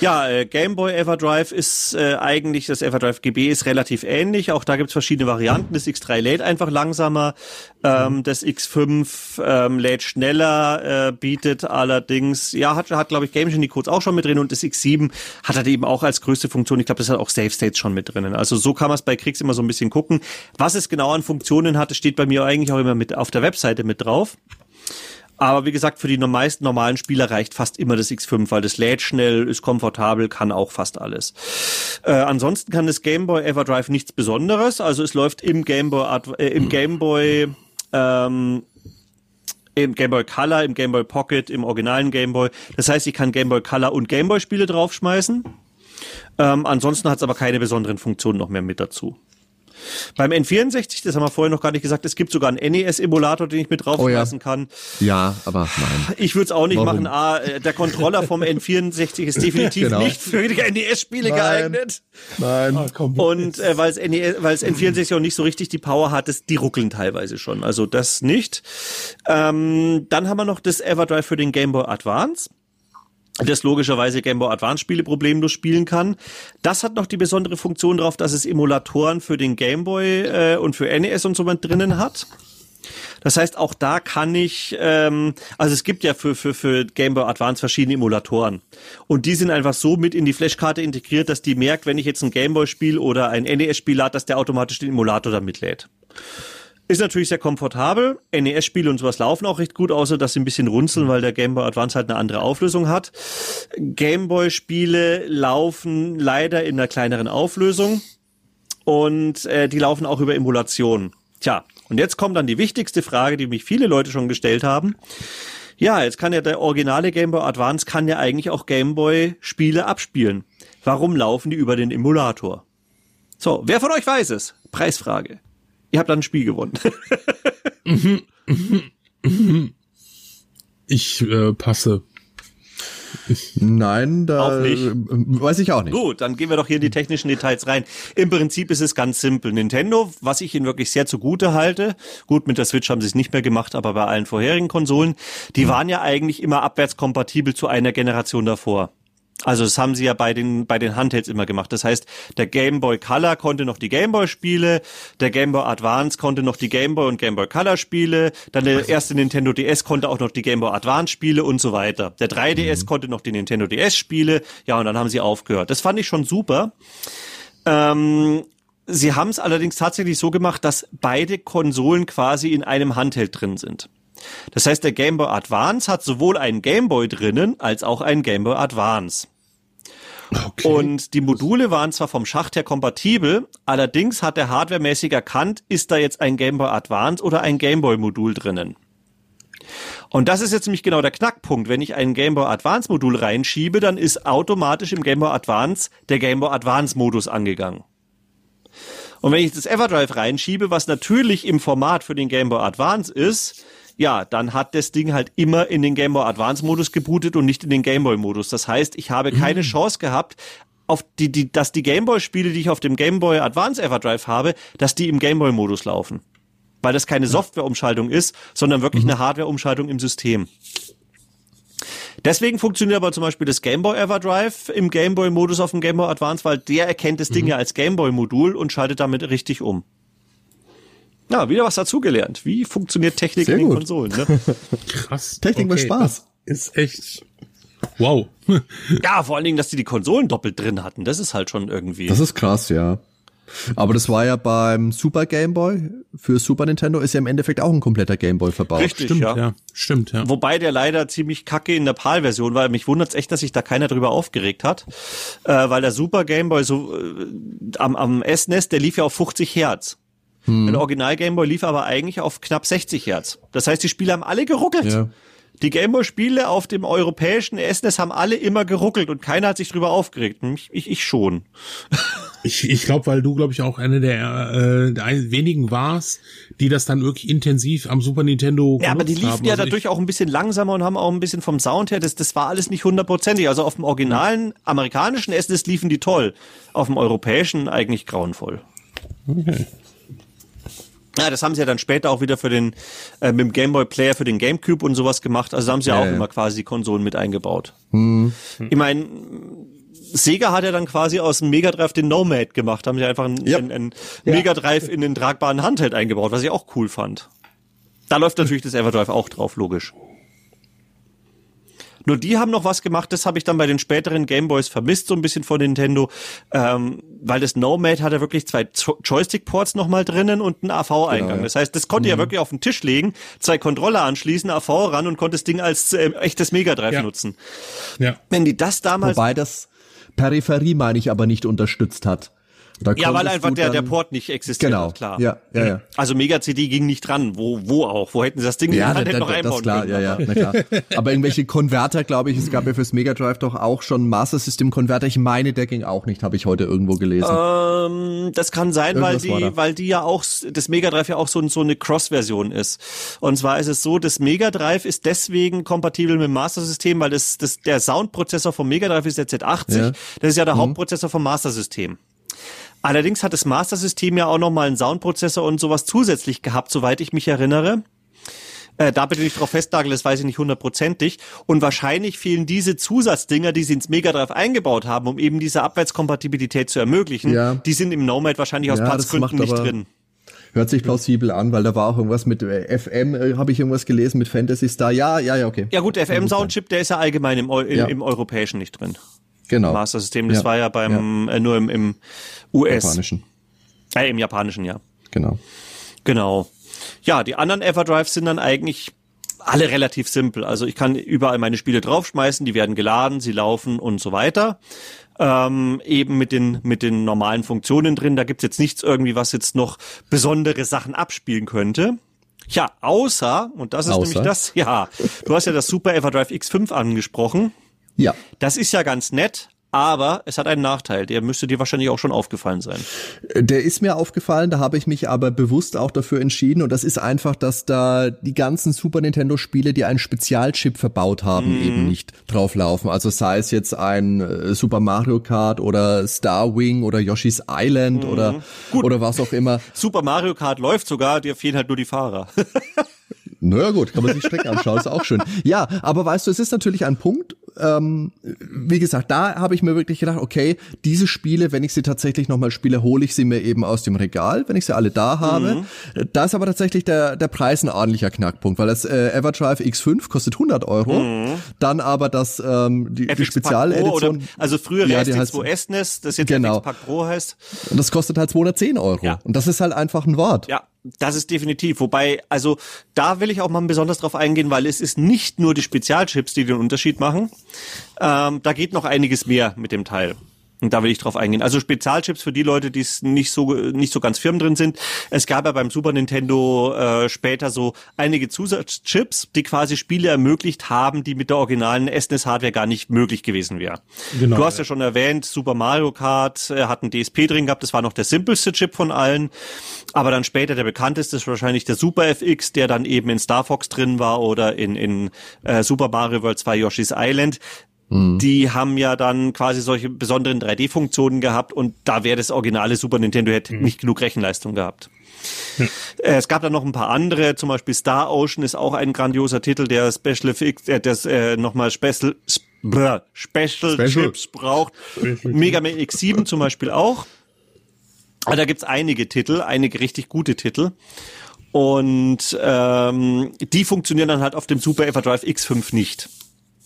Ja, äh, Game Boy Everdrive ist äh, eigentlich, das Everdrive GB ist relativ ähnlich. Auch da gibt's verschiedene Varianten. Das X3 lädt einfach langsamer. Ähm, das X5 ähm, lädt schneller, äh, bietet allerdings, ja, hat, hat glaube ich, Game Genie Codes auch schon mit drin und das X7 hat halt eben auch als größte Funktion, ich glaube, das hat auch Save States schon mit drinnen. Also so kann man es bei Kriegs immer so ein bisschen gucken. Was es genau an Funktionen hat, steht bei mir eigentlich auch immer mit auf der Webseite mit drauf. Aber wie gesagt, für die meisten normalen Spieler reicht fast immer das X5, weil das lädt schnell, ist komfortabel, kann auch fast alles. Äh, ansonsten kann das Game Boy Everdrive nichts Besonderes. Also es läuft im Game Boy, äh, im Game Boy ähm, im Game Boy Color, im Game Boy Pocket, im originalen Game Boy. Das heißt, ich kann Game Boy Color und Game Boy Spiele draufschmeißen. Ähm, ansonsten hat es aber keine besonderen Funktionen noch mehr mit dazu. Beim N64, das haben wir vorher noch gar nicht gesagt, es gibt sogar einen NES-Emulator, den ich mit draufschmeißen oh ja. kann. Ja, aber nein. Ich würde es auch nicht Warum? machen. Ah, äh, der Controller vom <laughs> N64 ist definitiv genau. nicht für die NES-Spiele geeignet. Nein. Ah, komm, Und äh, weil es NES, weil es N64 auch nicht so richtig die Power hat, das, die ruckeln teilweise schon. Also das nicht. Ähm, dann haben wir noch das Everdrive für den Game Boy Advance das logischerweise Game Boy Advance Spiele problemlos spielen kann. Das hat noch die besondere Funktion drauf, dass es Emulatoren für den Game Boy äh, und für NES und so mit drinnen hat. Das heißt, auch da kann ich, ähm, also es gibt ja für, für, für Game Boy Advance verschiedene Emulatoren. Und die sind einfach so mit in die Flashkarte integriert, dass die merkt, wenn ich jetzt ein Game Boy Spiel oder ein NES Spiel lade, dass der automatisch den Emulator da mitlädt. Ist natürlich sehr komfortabel. NES-Spiele und sowas laufen auch recht gut, außer dass sie ein bisschen runzeln, weil der Game Boy Advance halt eine andere Auflösung hat. Game Boy-Spiele laufen leider in einer kleineren Auflösung und äh, die laufen auch über Emulation. Tja, und jetzt kommt dann die wichtigste Frage, die mich viele Leute schon gestellt haben. Ja, jetzt kann ja der originale Game Boy Advance kann ja eigentlich auch Game Boy Spiele abspielen. Warum laufen die über den Emulator? So, wer von euch weiß es? Preisfrage. Ihr habt dann ein Spiel gewonnen. <laughs> ich äh, passe. Nein, da auch nicht. weiß ich auch nicht. Gut, dann gehen wir doch hier in die technischen Details rein. Im Prinzip ist es ganz simpel. Nintendo, was ich ihnen wirklich sehr zugute halte, gut, mit der Switch haben sie es nicht mehr gemacht, aber bei allen vorherigen Konsolen, die waren ja eigentlich immer abwärtskompatibel zu einer Generation davor. Also das haben sie ja bei den bei den Handhelds immer gemacht. Das heißt, der Game Boy Color konnte noch die Game Boy Spiele, der Game Boy Advance konnte noch die Game Boy und Game Boy Color Spiele, dann der erste Nintendo DS konnte auch noch die Game Boy Advance Spiele und so weiter. Der 3DS mhm. konnte noch die Nintendo DS Spiele. Ja, und dann haben sie aufgehört. Das fand ich schon super. Ähm, sie haben es allerdings tatsächlich so gemacht, dass beide Konsolen quasi in einem Handheld drin sind. Das heißt, der Game Boy Advance hat sowohl einen Game Boy drinnen als auch einen Game Boy Advance. Okay. Und die Module waren zwar vom Schacht her kompatibel, allerdings hat er hardwaremäßig erkannt, ist da jetzt ein Game Boy Advance oder ein Game Boy Modul drinnen. Und das ist jetzt nämlich genau der Knackpunkt. Wenn ich ein Game Boy Advance Modul reinschiebe, dann ist automatisch im Game Boy Advance der Game Boy Advance Modus angegangen. Und wenn ich das Everdrive reinschiebe, was natürlich im Format für den Game Boy Advance ist, ja, dann hat das Ding halt immer in den Game Boy Advance Modus gebootet und nicht in den Game Boy Modus. Das heißt, ich habe keine mhm. Chance gehabt, auf die, die, dass die Game Boy Spiele, die ich auf dem Game Boy Advance Everdrive habe, dass die im Game Boy Modus laufen. Weil das keine Softwareumschaltung ist, sondern wirklich mhm. eine Hardwareumschaltung im System. Deswegen funktioniert aber zum Beispiel das Game Boy Everdrive im Game Boy Modus auf dem Game Boy Advance, weil der erkennt das Ding mhm. ja als Game Boy Modul und schaltet damit richtig um. Ja, wieder was dazugelernt. Wie funktioniert Technik Sehr in den gut. Konsolen? Ne? <laughs> Krass. Technik okay, macht Spaß. Ist echt. Wow. <laughs> ja, vor allen Dingen, dass die die Konsolen doppelt drin hatten. Das ist halt schon irgendwie. Das ist krass, ja. Aber das war ja beim Super Game Boy für Super Nintendo ist ja im Endeffekt auch ein kompletter Game Boy verbaut. Richtig, Stimmt, ja. ja. Stimmt, ja. Wobei der leider ziemlich kacke in der PAL-Version war. Mich wundert's echt, dass sich da keiner drüber aufgeregt hat, äh, weil der Super Game Boy so äh, am, am SNES, der lief ja auf 50 Hertz. Der Original Game Boy lief aber eigentlich auf knapp 60 Hertz. Das heißt, die Spiele haben alle geruckelt. Ja. Die Gameboy-Spiele auf dem europäischen SNES haben alle immer geruckelt und keiner hat sich drüber aufgeregt. Ich, ich, ich schon. <laughs> Ich, ich glaube, weil du, glaube ich, auch eine der, äh, der ein- wenigen warst, die das dann wirklich intensiv am Super Nintendo Ja, aber die liefen haben. ja Also dadurch auch ein bisschen langsamer und haben auch ein bisschen vom Sound her, das, das war alles nicht hundertprozentig. Also auf dem originalen amerikanischen SNES liefen die toll. Auf dem europäischen eigentlich grauenvoll. Okay. Ja, das haben sie ja dann später auch wieder für den, äh, mit dem Game Boy Player für den Gamecube und sowas gemacht. Also da haben sie ja, Ja, auch ja. immer quasi die Konsolen mit eingebaut. Ich meine, Sega hat ja dann quasi aus dem Mega Drive den Nomad gemacht. Haben sie einfach einen, Ja. einen, einen Mega Drive in den tragbaren Handheld eingebaut, was ich auch cool fand. Da läuft natürlich das Everdrive auch drauf, logisch. Nur die haben noch was gemacht, das habe ich dann bei den späteren Gameboys vermisst, so ein bisschen von Nintendo, ähm, weil das Nomad hat ja wirklich zwei Jo- Joystick-Ports nochmal drinnen und einen AV-Eingang. Genau, ja. Das heißt, das konnte ja wirklich auf den Tisch legen, zwei Controller anschließen, AV ran und konnte das Ding als äh, echtes Mega Drive Ja. nutzen. Ja. Wenn die das damals Wobei das Peripherie, meine ich, aber nicht unterstützt hat. Da Ja, weil einfach der, der Port nicht existiert Genau, klar. ja, ja, ja. Also Mega CD ging nicht dran. Wo, wo auch? Wo hätten sie das Ding Ja, da, da, noch das einbauen ist klar, können? ja, ja, na klar. Aber irgendwelche Konverter, glaube ich, es gab ja fürs Mega Drive doch auch schon Master System Konverter. Ich meine, der ging auch nicht, habe ich heute irgendwo gelesen. Ähm, das kann sein, weil Irgendwas die, da. weil die ja auch, das Mega Drive ja auch so, so eine Cross-Version ist. Und zwar ist es so, das Mega Drive ist deswegen kompatibel mit dem Master System, weil das, das, der Soundprozessor vom Mega Drive ist der Z80. Ja. Das ist ja der Hauptprozessor vom Master System. Allerdings hat das Master System ja auch nochmal einen Soundprozessor und sowas zusätzlich gehabt, soweit ich mich erinnere. Äh, da bitte nicht drauf festnageln, das weiß ich nicht hundertprozentig. Und wahrscheinlich fehlen diese Zusatzdinger, die sie ins Mega Drive eingebaut haben, um eben diese Abwärtskompatibilität zu ermöglichen. Ja. Die sind im Nomad wahrscheinlich aus Ja, Platzgründen nicht drin. Hört sich plausibel an, weil da war auch irgendwas mit äh, FM, äh, habe ich irgendwas gelesen mit Fantasy Star. Ja, ja, ja, okay. Ja gut, der FM-Soundchip, der ist ja allgemein im, Eu im, Ja. im europäischen nicht drin. Genau. Master System, das Ja. war ja beim äh, nur im, im US, Japanischen. äh, im japanischen, ja. Genau. Genau. Ja, die anderen Everdrives sind dann eigentlich alle relativ simpel. Also ich kann überall meine Spiele draufschmeißen, die werden geladen, sie laufen und so weiter. Ähm, eben mit den, mit den normalen Funktionen drin. Da gibt's jetzt nichts irgendwie, was jetzt noch besondere Sachen abspielen könnte. Ja, außer, und das ist Außer? nämlich das, ja, du hast ja das Super Everdrive X5 angesprochen. Ja. Das ist ja ganz nett, aber es hat einen Nachteil. Der müsste dir wahrscheinlich auch schon aufgefallen sein. Der ist mir aufgefallen, da habe ich mich aber bewusst auch dafür entschieden und das ist einfach, dass da die ganzen Super Nintendo Spiele, die einen Spezialchip verbaut haben, Mhm. eben nicht drauflaufen. Also sei es jetzt ein äh, Super Mario Kart oder Star Wing oder Yoshi's Island Mhm. oder oder was auch immer. Super Mario Kart läuft sogar, dir fehlen halt nur die Fahrer. <laughs> Naja gut, kann man sich Strecken anschauen, ist auch schön. Ja, aber weißt du, es ist natürlich ein Punkt, ähm, wie gesagt, da habe ich mir wirklich gedacht, okay, diese Spiele, wenn ich sie tatsächlich nochmal spiele, hole ich sie mir eben aus dem Regal, wenn ich sie alle da habe. Da ist aber tatsächlich der, der Preis ein ordentlicher Knackpunkt, weil das äh, Everdrive X5 kostet 100 Euro, dann aber das, ähm, die, die FX Pro Spezialedition, also früher Ja, die heißt- ST2 SNES, das jetzt Genau. FX Pack Pro heißt. und das kostet halt 210 Euro. Ja. Und das ist halt einfach ein Wort. Ja, das ist definitiv. Wobei, also da will ich auch mal besonders drauf eingehen, weil es ist nicht nur die Spezialchips, die den Unterschied machen. Ähm, da geht noch einiges mehr mit dem Teil. Und da will ich drauf eingehen. Also Spezialchips für die Leute, die es nicht so nicht so ganz firm drin sind. Es gab ja beim Super Nintendo äh, später so einige Zusatzchips, die quasi Spiele ermöglicht haben, die mit der originalen SNES-Hardware gar nicht möglich gewesen wären. Genau, du hast ja ja. schon erwähnt, Super Mario Kart äh, hat einen DSP drin gehabt. Das war noch der simpelste Chip von allen. Aber dann später der bekannteste ist wahrscheinlich der Super FX, der dann eben in Star Fox drin war oder in, in äh, Super Mario World 2 Yoshi's Island. Die haben ja dann quasi solche besonderen 3D-Funktionen gehabt und da wäre das originale Super Nintendo hätte nicht genug Rechenleistung gehabt. Äh, Es gab dann noch ein paar andere, zum Beispiel Star Ocean ist auch ein grandioser Titel, der Special FX, äh, das äh, nochmal Special, Special, Special. Chips braucht. Mega Man X7 zum Beispiel auch. Aber da gibt's einige Titel, einige richtig gute Titel. Und ähm, die funktionieren dann halt auf dem Super Everdrive X5 nicht.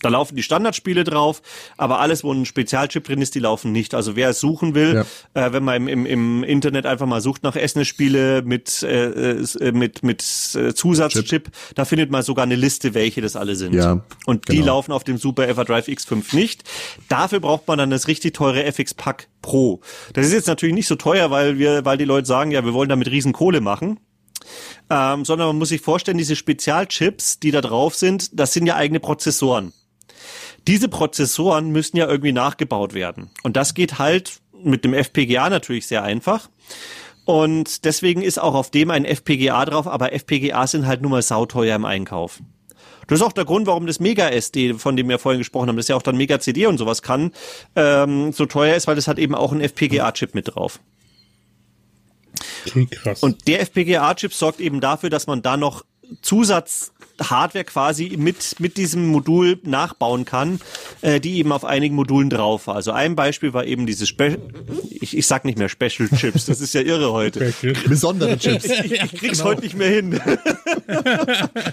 Da laufen die Standardspiele drauf, aber alles, wo ein Spezialchip drin ist, die laufen nicht. Also wer es suchen will, ja. äh, wenn man im, im, im Internet einfach mal sucht nach SNES-Spiele mit, äh, äh, mit, mit äh, Zusatzchip, Chip. da findet man sogar eine Liste, welche das alle sind. Ja, Und genau. die laufen auf dem Super Everdrive X5 nicht. Dafür braucht man dann das richtig teure FX Pack Pro. Das ist jetzt natürlich nicht so teuer, weil wir, weil die Leute sagen, ja, wir wollen damit riesen Kohle machen ähm, sondern man muss sich vorstellen, diese Spezialchips, die da drauf sind, das sind ja eigene Prozessoren. Diese Prozessoren müssen ja irgendwie nachgebaut werden. Und das geht halt mit dem FPGA natürlich sehr einfach. Und deswegen ist auch auf dem ein FPGA drauf, aber FPGA sind halt nur mal sauteuer im Einkauf. Das ist auch der Grund, warum das Mega SD, von dem wir vorhin gesprochen haben, das ja auch dann Mega CD und sowas kann, ähm, so teuer ist, weil das hat eben auch einen FPGA-Chip mit drauf. Okay, krass. Und der FPGA-Chip sorgt eben dafür, dass man da noch Zusatz-Hardware quasi mit, mit diesem Modul nachbauen kann, äh, die eben auf einigen Modulen drauf war. Also ein Beispiel war eben diese Spe ich, ich sag nicht mehr Special Chips, das ist ja irre heute. Besondere <laughs> Chips. Ich, ich krieg's genau. heute nicht mehr hin. <laughs>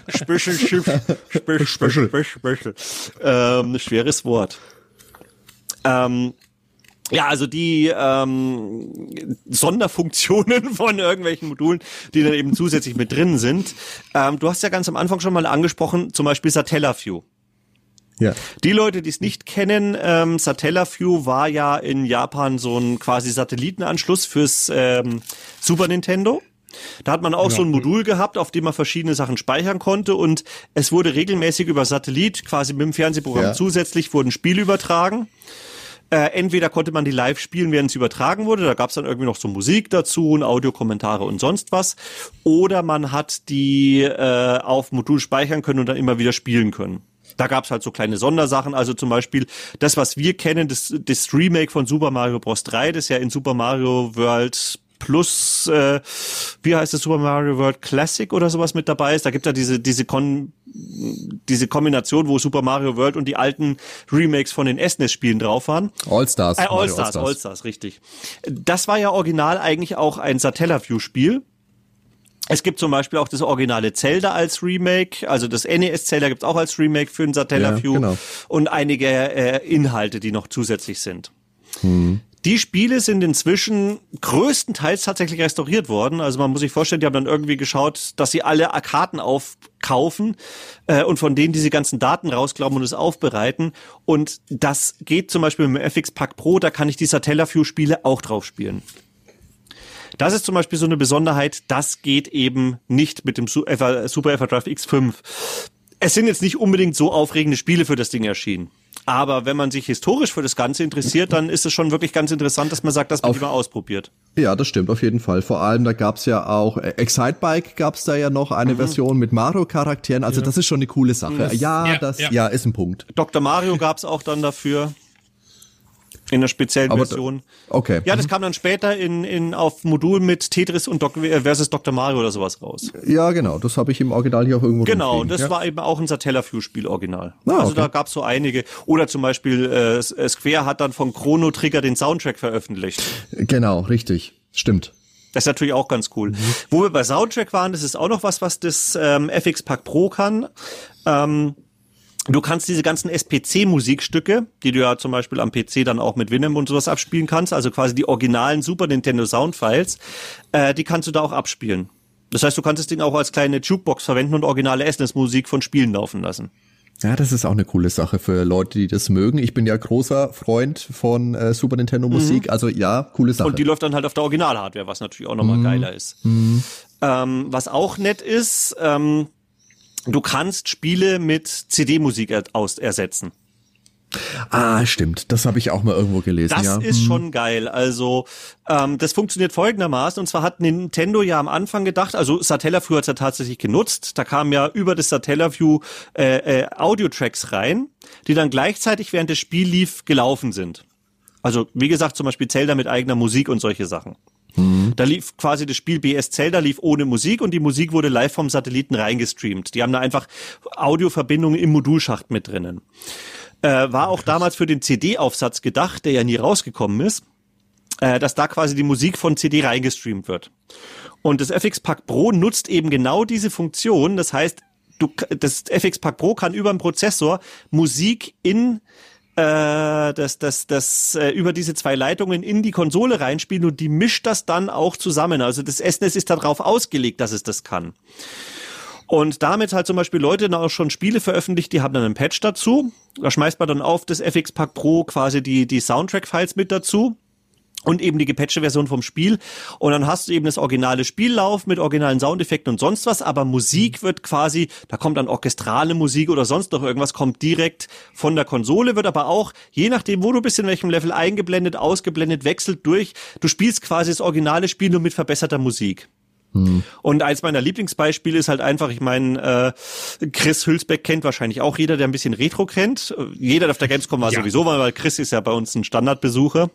Special Chips. Special. Special. Special. Ähm, schweres Wort. Ähm, ja, also die ähm, Sonderfunktionen <laughs> von irgendwelchen Modulen, die dann eben zusätzlich mit drin sind. Ähm, du hast ja ganz am Anfang schon mal angesprochen, zum Beispiel Satellaview. Ja. Die Leute, die es nicht kennen, ähm, Satellaview war ja in Japan so ein quasi Satellitenanschluss fürs ähm, Super Nintendo. Da hat man auch ja. so ein Modul gehabt, auf dem man verschiedene Sachen speichern konnte und es wurde regelmäßig über Satellit, quasi mit dem Fernsehprogramm ja. zusätzlich, wurden Spiele übertragen. Äh, entweder konnte man die live spielen, während es übertragen wurde, da gab es dann irgendwie noch so Musik dazu und Audiokommentare und sonst was. Oder man hat die äh, auf Modul speichern können und dann immer wieder spielen können. Da gab's halt so kleine Sondersachen, also zum Beispiel das, was wir kennen, das, das Remake von Super Mario Bros. 3, das ja in Super Mario World plus, äh, wie heißt es, Super Mario World Classic oder sowas mit dabei ist. Da gibt ja diese, diese, Kon diese Kombination, wo Super Mario World und die alten Remakes von den SNES-Spielen drauf waren. All-Stars. Äh, All-Stars, All All-Stars, richtig. Das war ja original eigentlich auch ein Satellaview-Spiel. Es gibt zum Beispiel auch das originale Zelda als Remake, also das NES Zelda gibt es auch als Remake für ein Satellaview ja, genau. und einige äh, Inhalte, die noch zusätzlich sind. Hm. Die Spiele sind inzwischen größtenteils tatsächlich restauriert worden. Also man muss sich vorstellen, die haben dann irgendwie geschaut, dass sie alle Karten aufkaufen äh, und von denen diese ganzen Daten rausglauben und es aufbereiten. Und das geht zum Beispiel mit dem FX Pack Pro, da kann ich die Satellaview-Spiele auch drauf spielen. Das ist zum Beispiel so eine Besonderheit, das geht eben nicht mit dem Super Everdrive X5. Es sind jetzt nicht unbedingt so aufregende Spiele für das Ding erschienen. Aber wenn man sich historisch für das Ganze interessiert, dann ist es schon wirklich ganz interessant, dass man sagt, dass man auf, die mal ausprobiert. Ja, das stimmt auf jeden Fall. Vor allem, da gab's ja auch äh, Excitebike gab's da ja noch eine mhm. Version mit Mario-Charakteren. Also ja. das ist schon eine coole Sache. Das, ja, ja, das ja. ja. ist ein Punkt. Dr. Mario gab's auch dann dafür. In einer speziellen Aber Version. Okay. Ja, das kam dann später in, in auf Modul mit Tetris und Doc äh, versus Dr. Mario oder sowas raus. Ja, genau. Das habe ich im Original hier auch irgendwo Genau, das ja. war eben auch ein Satellaview-Spiel original. Ah, also okay. da gab's so einige. Oder zum Beispiel äh, äh, Square hat dann von Chrono Trigger den Soundtrack veröffentlicht. Genau, richtig. Stimmt. Das ist natürlich auch ganz cool. Mhm. Wo wir bei Soundtrack waren, das ist auch noch was, was das ähm, FX Pack Pro kann. Ähm, Du kannst diese ganzen SPC-Musikstücke, die du ja zum Beispiel am PC dann auch mit Winamp und sowas abspielen kannst, also quasi die originalen Super Nintendo Soundfiles, äh, die kannst du da auch abspielen. Das heißt, du kannst das Ding auch als kleine Jukebox verwenden und originale SNES-Musik von Spielen laufen lassen. Ja, das ist auch eine coole Sache für Leute, die das mögen. Ich bin ja großer Freund von äh, Super Nintendo Musik, mhm. also ja, coole Sache. Und die läuft dann halt auf der Original-Hardware, was natürlich auch nochmal mhm. geiler ist. Mhm. Ähm, was auch nett ist, ähm, du kannst Spiele mit CD-Musik er ersetzen. Ah, stimmt. Das habe ich auch mal irgendwo gelesen. Das ja. ist hm. schon geil. Also ähm, das funktioniert folgendermaßen. Und zwar hat Nintendo ja am Anfang gedacht, also Satellaview hat ja tatsächlich genutzt. Da kamen ja über das Satellaview äh, äh, Audio-Tracks rein, die dann gleichzeitig während des Spiel lief gelaufen sind. Also wie gesagt, zum Beispiel Zelda mit eigener Musik und solche Sachen. Mhm. Da lief quasi das Spiel BS Zelda lief ohne Musik und die Musik wurde live vom Satelliten reingestreamt. Die haben da einfach Audioverbindungen im Modulschacht mit drinnen. Äh, war auch damals für den CD-Aufsatz gedacht, der ja nie rausgekommen ist, äh, dass da quasi die Musik von CD reingestreamt wird. Und das FX Pack Pro nutzt eben genau diese Funktion. Das heißt, du, das FX Pack Pro kann über den Prozessor Musik in äh, das, das, das äh, über diese zwei Leitungen in die Konsole reinspielen und die mischt das dann auch zusammen. Also das SNES ist darauf ausgelegt, dass es das kann. Und damit halt zum Beispiel Leute dann auch schon Spiele veröffentlicht, die haben dann einen Patch dazu. Da schmeißt man dann auf das FX Pack Pro quasi die, die Soundtrack-Files mit dazu und eben die gepatchte Version vom Spiel. Und dann hast du eben das originale Spiellauf mit originalen Soundeffekten und sonst was, aber Musik wird quasi, da kommt dann orchestrale Musik oder sonst noch irgendwas, kommt direkt von der Konsole, wird aber auch, je nachdem, wo du bist, in welchem Level eingeblendet, ausgeblendet, wechselt durch. Du spielst quasi das originale Spiel nur mit verbesserter Musik. Hm. Und eins meiner Lieblingsbeispiele ist halt einfach, ich meine, äh, Chris Hülsbeck kennt wahrscheinlich auch jeder, der ein bisschen Retro kennt. Jeder auf der Gamescom war ja. sowieso, weil Chris ist ja bei uns ein Standardbesucher.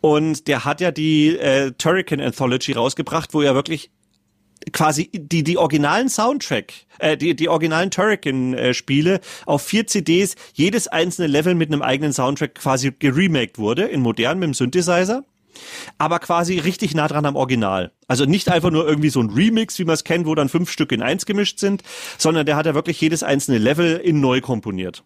Und der hat ja die äh, Turrican Anthology rausgebracht, wo er wirklich quasi die die originalen Soundtrack, äh, die die originalen Turrican äh, Spiele auf vier CDs, jedes einzelne Level mit einem eigenen Soundtrack quasi geremaked wurde in modern mit dem Synthesizer. Aber quasi richtig nah dran am Original. Also nicht einfach nur irgendwie so ein Remix, wie man es kennt, wo dann fünf Stück in eins gemischt sind, sondern der hat ja wirklich jedes einzelne Level in neu komponiert.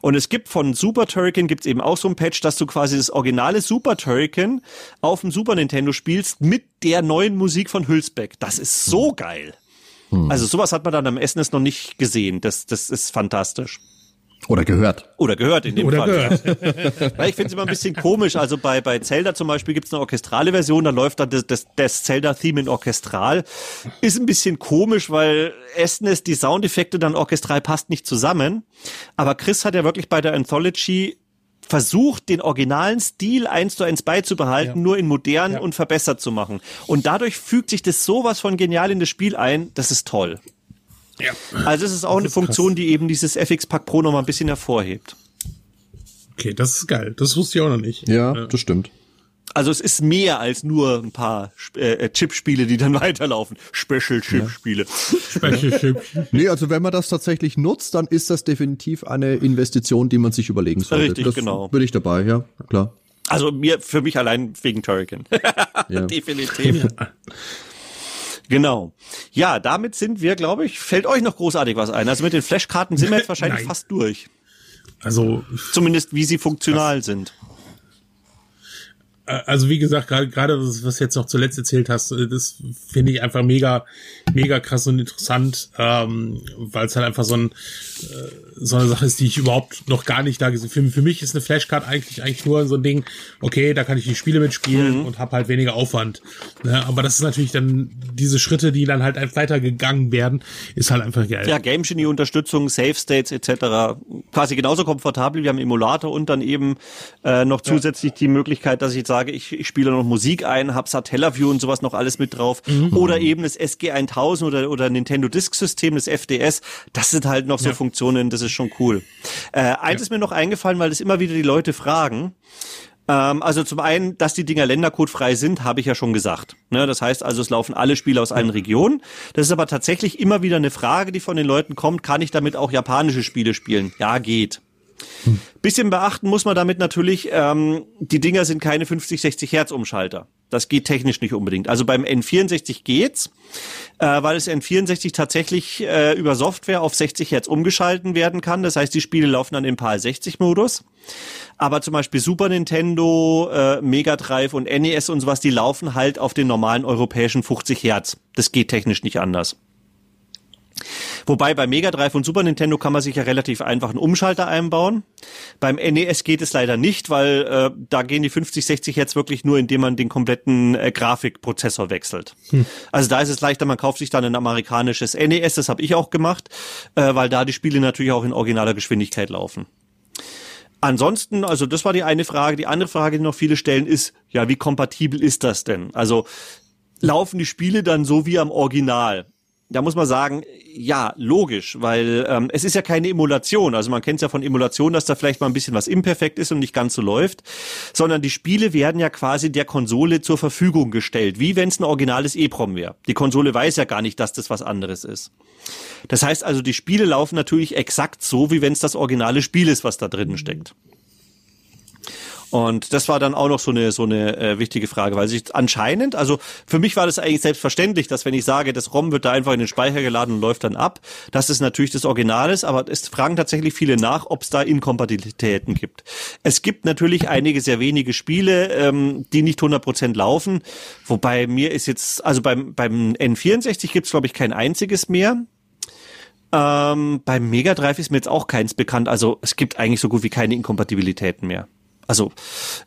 Und es gibt von Super Turrican gibt's eben auch so ein Patch, dass du quasi das originale Super Turrican auf dem Super Nintendo spielst mit der neuen Musik von Hülsbeck. Das ist so geil. Hm. Also sowas hat man dann am SNES noch nicht gesehen. Das, das ist fantastisch. Oder gehört. Oder gehört in dem Oder Fall. Gehört. <laughs> Ja, ich finde es immer ein bisschen komisch. Also bei, bei Zelda zum Beispiel gibt es eine orchestrale Version, da läuft dann das, das, das Zelda-Theme in orchestral. Ist ein bisschen komisch, weil SNES die Soundeffekte dann orchestral passt nicht zusammen. Aber Chris hat ja wirklich bei der Anthology versucht, den originalen Stil eins zu eins beizubehalten, ja. nur in modern ja. und verbessert zu machen. Und dadurch fügt sich das sowas von genial in das Spiel ein, das ist toll. Ja. Also es ist auch das eine ist Funktion, krass. die eben dieses FX Pack Pro noch mal ein bisschen hervorhebt. Okay, das ist geil. Das wusste ich auch noch nicht. Ja, ja. das stimmt. Also es ist mehr als nur ein paar äh, äh Chip-Spiele, die dann <laughs> weiterlaufen. Special-Chip-Spiele. Special-Chip. <laughs> nee, also wenn man das tatsächlich nutzt, dann ist das definitiv eine Investition, die man sich überlegen sollte. Richtig, das genau. Bin ich dabei, ja, klar. Also mir, für mich allein wegen Turrican. <laughs> Definitiv. Genau. Ja, damit sind wir, glaube ich, fällt euch noch großartig was ein. Also mit den Flashkarten sind wir jetzt <laughs> wahrscheinlich Nein. fast durch. Also zumindest wie sie funktional sind. Äh, also wie gesagt, gerade was, was jetzt noch zuletzt erzählt hast, äh, das finde ich einfach mega, mega krass und interessant, ähm, weil es halt einfach so, ein, äh, so eine Sache ist, die ich überhaupt noch gar nicht da gesehen. Für, für mich ist eine Flashcard eigentlich eigentlich nur so ein Ding, okay, da kann ich die Spiele mitspielen mhm. und habe halt weniger Aufwand. Ne? Aber das ist natürlich dann diese Schritte, die dann halt weitergegangen werden, ist halt einfach geil. Ja, Game Genie Unterstützung, Save States etc. Quasi genauso komfortabel. Wir haben Emulator und dann eben äh, noch zusätzlich ja. die Möglichkeit, dass ich jetzt sage, ich, ich spiele noch Musik ein, habe Satellaview und sowas noch alles mit drauf. Mhm. Oder eben das SG 1000 oder, oder Nintendo Disk System, das FDS. Das sind halt noch so ja. Funktionen, das ist schon cool. Äh, eins ja. ist mir noch eingefallen, weil das immer wieder die Leute fragen. Ähm, also zum einen, dass die Dinger ländercodefrei sind, habe ich ja schon gesagt. Ne, das heißt also, es laufen alle Spiele aus allen Regionen. Das ist aber tatsächlich immer wieder eine Frage, die von den Leuten kommt, kann ich damit auch japanische Spiele spielen? Ja, geht. Hm. Bisschen beachten muss man damit natürlich, ähm, die Dinger sind keine 50, 60 Hertz Umschalter. Das geht technisch nicht unbedingt. Also beim N64 geht's, äh, weil es N64 tatsächlich äh, über Software auf 60 Hertz umgeschalten werden kann. Das heißt, die Spiele laufen dann im PAL 60 Modus. Aber zum Beispiel Super Nintendo, äh, Mega Drive und NES und sowas, die laufen halt auf den normalen europäischen 50 Hertz. Das geht technisch nicht anders. Wobei bei Mega Drive und Super Nintendo kann man sich ja relativ einfach einen Umschalter einbauen. Beim NES geht es leider nicht, weil äh, da gehen die 50, 60 Hertz wirklich nur, indem man den kompletten äh, Grafikprozessor wechselt. Hm. Also da ist es leichter, man kauft sich dann ein amerikanisches NES, das habe ich auch gemacht, äh, weil da die Spiele natürlich auch in originaler Geschwindigkeit laufen. Ansonsten, also das war die eine Frage. Die andere Frage, die noch viele stellen, ist, ja, wie kompatibel ist das denn? Also laufen die Spiele dann so wie am Original? Da muss man sagen, ja, logisch, weil ähm, es ist ja keine Emulation. Also man kennt es ja von Emulation, dass da vielleicht mal ein bisschen was imperfekt ist und nicht ganz so läuft, sondern die Spiele werden ja quasi der Konsole zur Verfügung gestellt, wie wenn es ein originales EEPROM wäre. Die Konsole weiß ja gar nicht, dass das was anderes ist. Das heißt also, die Spiele laufen natürlich exakt so, wie wenn es das originale Spiel ist, was da drin steckt. Und das war dann auch noch so eine so eine äh, wichtige Frage, weil sich anscheinend, also für mich war das eigentlich selbstverständlich, dass wenn ich sage, das ROM wird da einfach in den Speicher geladen und läuft dann ab, dass es natürlich das Original ist, aber es fragen tatsächlich viele nach, ob es da Inkompatibilitäten gibt. Es gibt natürlich einige sehr wenige Spiele, ähm, die nicht 100% laufen, wobei mir ist jetzt, also beim, beim N64 gibt es glaube ich kein einziges mehr. Ähm, beim Mega Drive ist mir jetzt auch keins bekannt. Also es gibt eigentlich so gut wie keine Inkompatibilitäten mehr. Also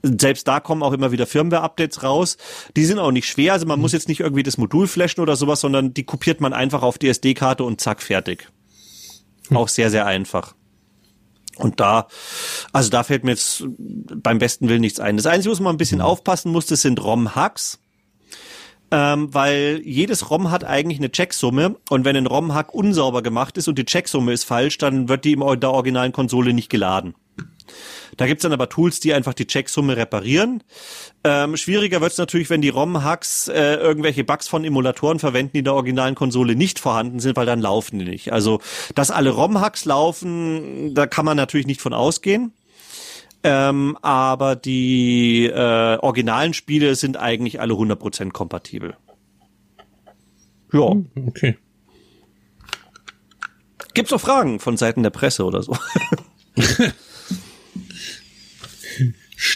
selbst da kommen auch immer wieder Firmware-Updates raus. Die sind auch nicht schwer. Also man mhm. muss jetzt nicht irgendwie das Modul flashen oder sowas, sondern die kopiert man einfach auf die SD-Karte und zack, fertig. Mhm. Auch sehr, sehr einfach. Und da, also da fällt mir jetzt beim besten Willen nichts ein. Das Einzige, was man ein bisschen mhm. aufpassen muss, das sind ROM-Hacks ähm, weil jedes ROM hat eigentlich eine Checksumme und wenn ein ROM-Hack unsauber gemacht ist und die Checksumme ist falsch, dann wird die in der originalen Konsole nicht geladen. Da gibt's dann aber Tools, die einfach die Checksumme reparieren. Ähm, schwieriger wird's natürlich, wenn die ROM-Hacks äh, irgendwelche Bugs von Emulatoren verwenden, die in der originalen Konsole nicht vorhanden sind, weil dann laufen die nicht. Also, dass alle ROM-Hacks laufen, da kann man natürlich nicht von ausgehen. Ähm, aber die äh, originalen Spiele sind eigentlich alle 100% kompatibel. Ja. Hm, okay. Gibt's noch Fragen von Seiten der Presse oder so? <laughs>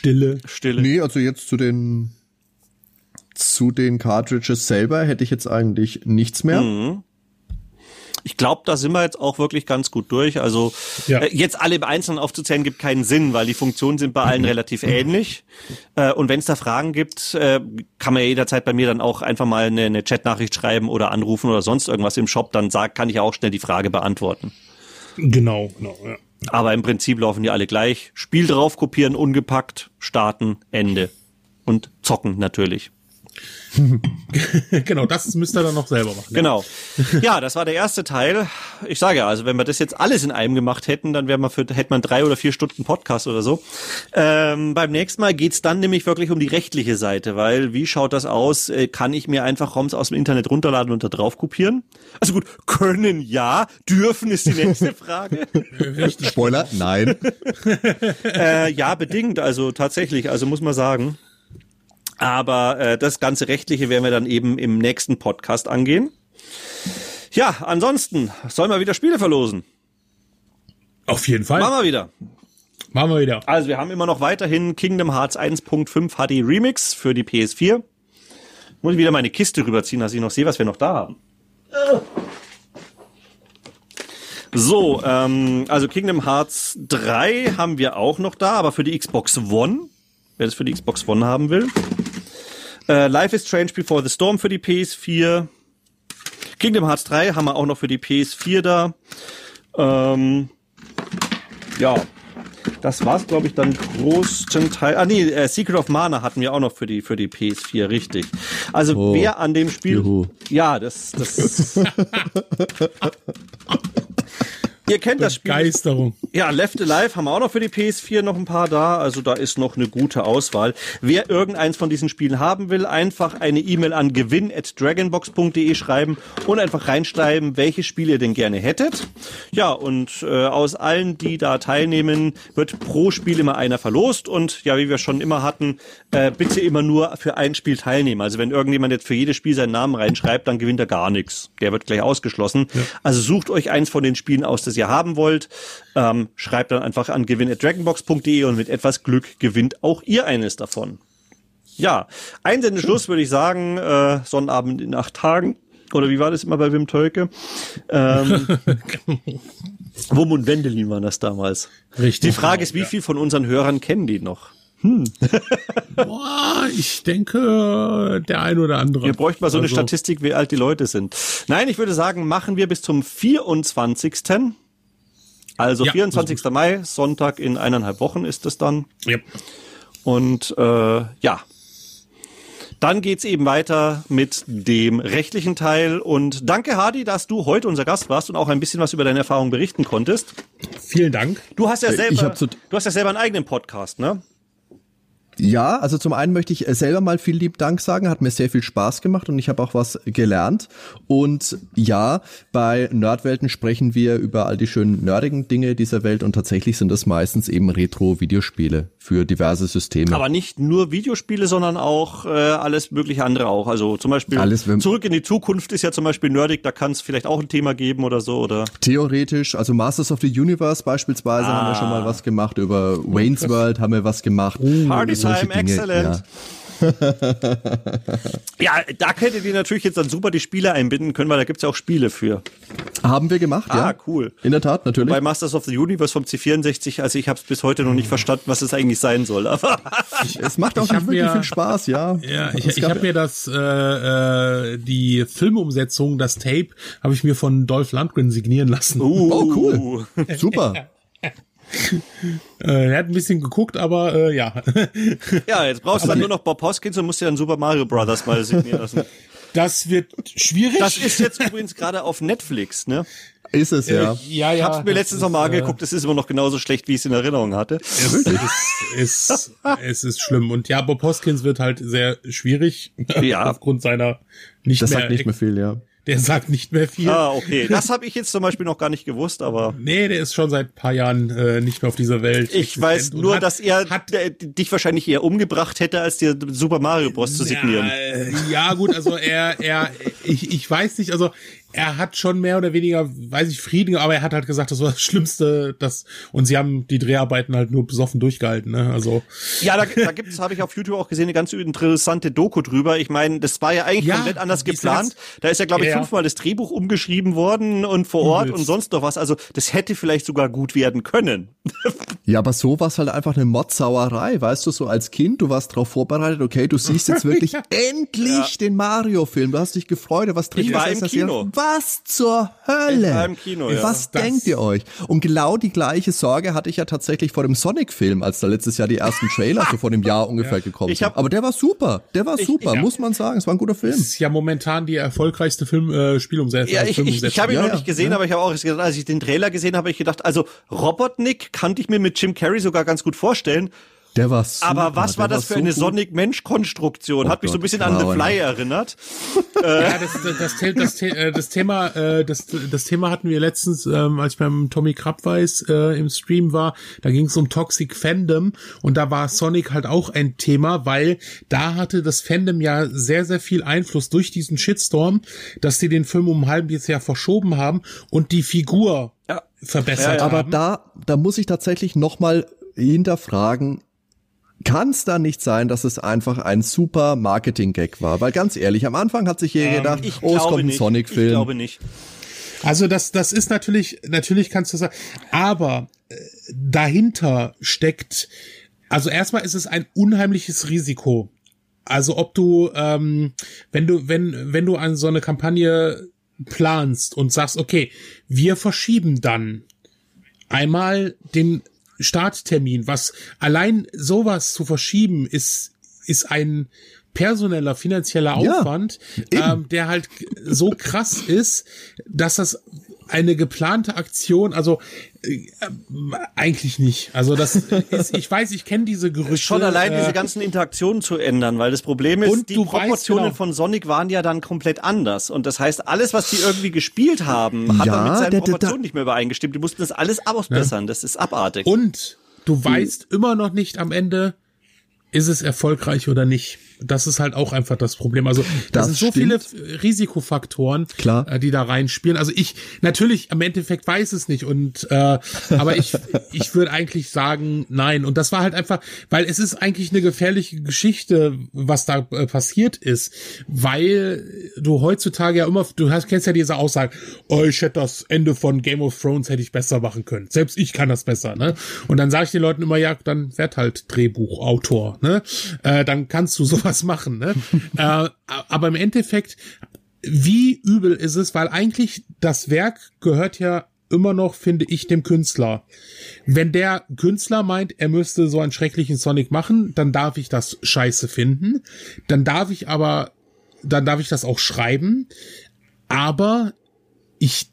Stille. Stille. Nee, also jetzt zu den zu den Cartridges selber hätte ich jetzt eigentlich nichts mehr. Mhm. Ich glaube, da sind wir jetzt auch wirklich ganz gut durch. Also ja. äh, jetzt alle im Einzelnen aufzuzählen gibt keinen Sinn, weil die Funktionen sind bei allen mhm. <laughs> relativ ähnlich. Äh, und wenn es da Fragen gibt, äh, kann man ja jederzeit bei mir dann auch einfach mal eine, eine Chatnachricht schreiben oder anrufen oder sonst irgendwas im Shop. Dann sagt, kann ich auch schnell die Frage beantworten. Genau, genau. Ja. Aber im Prinzip laufen die alle gleich. Spiel drauf, kopieren, ungepackt, starten, Ende. Und zocken natürlich. <laughs> genau, das müsst ihr dann noch selber machen. Genau. Ja, das war der erste Teil. Ich sage ja, also wenn wir das jetzt alles in einem gemacht hätten, dann wäre man für, hätte man drei oder vier Stunden Podcast oder so. Ähm, beim nächsten Mal geht's dann nämlich wirklich um die rechtliche Seite, weil wie schaut das aus? Äh, kann ich mir einfach ROMs aus dem Internet runterladen und da drauf kopieren? Also gut, können ja, dürfen ist die nächste <laughs> Frage. Spoiler, nein. <laughs> äh, ja, bedingt, also tatsächlich, also muss man sagen. Aber äh, das ganze Rechtliche werden wir dann eben im nächsten Podcast angehen. Ja, ansonsten sollen wir wieder Spiele verlosen. Auf jeden Fall. Machen wir wieder. Machen wir wieder. Also wir haben immer noch weiterhin Kingdom Hearts 1.5 HD Remix für die PS4. Muss ich wieder meine Kiste rüberziehen, dass ich noch sehe, was wir noch da haben. So, ähm, also Kingdom Hearts 3 haben wir auch noch da, aber für die Xbox One. Wer das für die Xbox One haben will. Äh, Life is Strange Before the Storm für die PS4. Kingdom Hearts 3 haben wir auch noch für die PS4 da. Ähm, ja, das war's, glaube ich, dann großen Teil. Ah nee, äh, Secret of Mana hatten wir auch noch für die für die PS4, richtig. Also oh, wer an dem Spiel, juhu. ja, das das. <laughs> <laughs> Ihr kennt das Spiel. Begeisterung. Ja, Left Alive haben wir auch noch für die PS4 noch ein paar da. Also da ist noch eine gute Auswahl. Wer irgendeins von diesen Spielen haben will, einfach eine E-Mail an gewinn at dragonbox.de schreiben und einfach reinschreiben, welche Spiele ihr denn gerne hättet. Ja, und äh, aus allen, die da teilnehmen, wird pro Spiel immer einer verlost. Und ja, wie wir schon immer hatten, äh, bitte immer nur für ein Spiel teilnehmen. Also wenn irgendjemand jetzt für jedes Spiel seinen Namen reinschreibt, dann gewinnt er gar nichts. Der wird gleich ausgeschlossen. Ja. Also sucht euch eins von den Spielen aus, das ihr haben wollt. Ähm, schreibt dann einfach an gewinn.dragonbox.de und mit etwas Glück gewinnt auch ihr eines davon. Ja, Einsendeschluss würde ich sagen, äh, Sonnabend in acht Tagen. Oder wie war das immer bei Wim Tölke? Ähm, <laughs> Wum und Wendelin waren das damals. Richtig. Die Frage ist, wie viel von unseren Hörern kennen die noch? Hm. <laughs> Boah, ich denke, der ein oder andere. Wir bräuchten mal so eine also. Statistik, wie alt die Leute sind. Nein, ich würde sagen, machen wir bis zum 24. Also ja, 24. Mai, Sonntag in eineinhalb Wochen ist es dann. Ja. Und äh, ja, dann geht's eben weiter mit dem rechtlichen Teil. Und danke, Hardy, dass du heute unser Gast warst und auch ein bisschen was über deine Erfahrung berichten konntest. Vielen Dank. Du hast ja selber, du hast ja selber einen eigenen Podcast, ne? Ja, also zum einen möchte ich selber mal viel lieb Dank sagen, hat mir sehr viel Spaß gemacht und ich habe auch was gelernt. Und ja, bei Nerdwelten sprechen wir über all die schönen nerdigen Dinge dieser Welt und tatsächlich sind das meistens eben Retro-Videospiele für diverse Systeme. Aber nicht nur Videospiele, sondern auch äh, alles mögliche andere auch. Also zum Beispiel alles, Zurück in die Zukunft ist ja zum Beispiel nerdig, da kann es vielleicht auch ein Thema geben oder so, oder? Theoretisch, also Masters of the Universe beispielsweise ah. haben wir schon mal was gemacht, über Wayne's World haben wir was gemacht. Uh, Time, excellent. Ja. <laughs> ja, da könntet ihr natürlich jetzt dann super die Spiele einbinden können, weil da gibt's ja auch Spiele für. Haben wir gemacht, ah, ja. Ah, cool. In der Tat, natürlich. Bei Masters of the Universe vom C64, also ich habe es bis heute noch nicht verstanden, was es eigentlich sein soll. <laughs> Aber es macht auch nicht wirklich mir, viel Spaß, ja. Ja, ich, ich habe mir das, äh, äh, die Filmumsetzung, das Tape, habe ich mir von Dolph Lundgren signieren lassen. Uh, oh, cool. <laughs> Super. Äh, er hat ein bisschen geguckt, aber äh, ja. <laughs> ja, jetzt brauchst du dann nur noch Bob Hoskins und musst dir dann Super Mario Brothers mal signieren lassen. <laughs> Das wird schwierig. Das ist jetzt übrigens gerade auf Netflix, ne? Ist es, ja. Äh, ja, ja. Ich hab's mir letztens noch mal angeguckt, es ist immer noch genauso schlecht, wie ich es in Erinnerung hatte. Es ist, ist, <laughs> es ist schlimm. Und ja, Bob Hoskins wird halt sehr schwierig. Ja. aufgrund seiner nicht das mehr. Das sagt nicht mehr viel, ja. Der sagt nicht mehr viel. Ah, okay. Das habe ich jetzt zum Beispiel noch gar nicht gewusst, aber. Nee, der ist schon seit paar Jahren äh, nicht mehr auf dieser Welt. Ich weiß nur, hat, dass er hat, äh, dich wahrscheinlich eher umgebracht hätte, als dir Super Mario Bros. zu signieren. Ja, ja gut, also er, er, ich, ich weiß nicht, also er hat schon mehr oder weniger, weiß ich, Frieden, aber er hat halt gesagt, das war das Schlimmste, das und sie haben die Dreharbeiten halt nur besoffen durchgehalten, ne? Also ja, da, da gibt es, habe ich auf YouTube auch gesehen, eine ganz interessante Doku drüber. Ich meine, das war ja eigentlich ja, komplett anders geplant. Da ist ja, glaube ich, ja. fünfmal das Drehbuch umgeschrieben worden und vor Ort und sonst noch was. Also das hätte vielleicht sogar gut werden können. <laughs> ja, aber so war es halt einfach eine Modsauerei, weißt du, so als Kind, du warst darauf vorbereitet, okay, du siehst jetzt wirklich <laughs> endlich ja. den Mario-Film, du hast dich gefreut, was drin ich war im Kino was zur Hölle? Kino, ja. Was das denkt ihr euch? Und genau die gleiche Sorge hatte ich ja tatsächlich vor dem Sonic-Film, als da letztes Jahr die ersten Trailer so vor dem Jahr <laughs> ungefähr ja. gekommen sind. Aber der war super. Der war ich, super, ich, muss man sagen. Es war ein guter Film. Das ist ja momentan die erfolgreichste Film, äh, Spielumsetzung. Ja, ich, ich, ich habe ihn ja, noch nicht gesehen, aber ich habe auch gedacht, als ich den Trailer gesehen habe, habe ich gedacht, also Robotnik kannte ich mir mit Jim Carrey sogar ganz gut vorstellen. Der war super, Aber was war das für so eine Sonic-Mensch-Konstruktion? Oh Hat mich so ein bisschen an The Fly erinnert. <laughs> ja, das, das, das, das, äh, das Thema, äh, das, das Thema hatten wir letztens, ähm, als ich beim Tommy Krabweis äh, im Stream war. Da ging es um Toxic Fandom und da war Sonic halt auch ein Thema, weil da hatte das Fandom ja sehr, sehr viel Einfluss durch diesen Shitstorm, dass sie den Film um ein halbes Jahr verschoben haben und die Figur ja. verbessert ja, ja. haben. Aber da, da muss ich tatsächlich nochmal hinterfragen, kann es dann nicht sein, dass es einfach ein super Marketing-Gag war? Weil ganz ehrlich, am Anfang hat sich jeder ähm, gedacht, oh, es kommt ein Sonic-Film. Ich glaube nicht. Also das, das ist natürlich, natürlich kannst du sagen, aber äh, dahinter steckt, also erstmal ist es ein unheimliches Risiko. Also ob du, ähm, wenn du, wenn, wenn du an so eine Kampagne planst und sagst, okay, wir verschieben dann einmal den Starttermin, was allein sowas zu verschieben ist, ist ein personeller, finanzieller Aufwand, ja, ähm, der halt so krass ist, dass das eine geplante Aktion, also äh, eigentlich nicht. Also das ist, ich weiß, ich kenne diese Gerüchte. Schon allein äh, diese ganzen Interaktionen zu ändern, weil das Problem ist, die Proportionen genau. von Sonic waren ja dann komplett anders. Und das heißt, alles, was die irgendwie gespielt haben, hat ja, dann mit seinen Proportionen nicht mehr übereingestimmt. Die mussten das alles ausbessern. Ja. Das ist abartig. Und du weißt immer noch nicht am Ende, ist es erfolgreich oder nicht das ist halt auch einfach das Problem. Also das, das sind so stimmt. viele Risikofaktoren, Klar. Äh, die da reinspielen. Also ich natürlich am Endeffekt weiß es nicht und äh, aber ich <laughs> ich würde eigentlich sagen nein. Und das war halt einfach, weil es ist eigentlich eine gefährliche Geschichte, was da äh, passiert ist, weil du heutzutage ja immer, du hast kennst ja diese Aussage, oh ich hätte das Ende von Game of Thrones hätte ich besser machen können. Selbst ich kann das besser, ne? Und dann sage ich den Leuten immer ja, dann werd halt Drehbuchautor, ne? Äh, dann kannst du <laughs> so was machen, ne? <laughs> äh, aber im Endeffekt, wie übel ist es, weil eigentlich das Werk gehört ja immer noch, finde ich, dem Künstler. Wenn der Künstler meint, er müsste so einen schrecklichen Sonic machen, dann darf ich das scheiße finden. Dann darf ich aber, dann darf ich das auch schreiben. Aber ich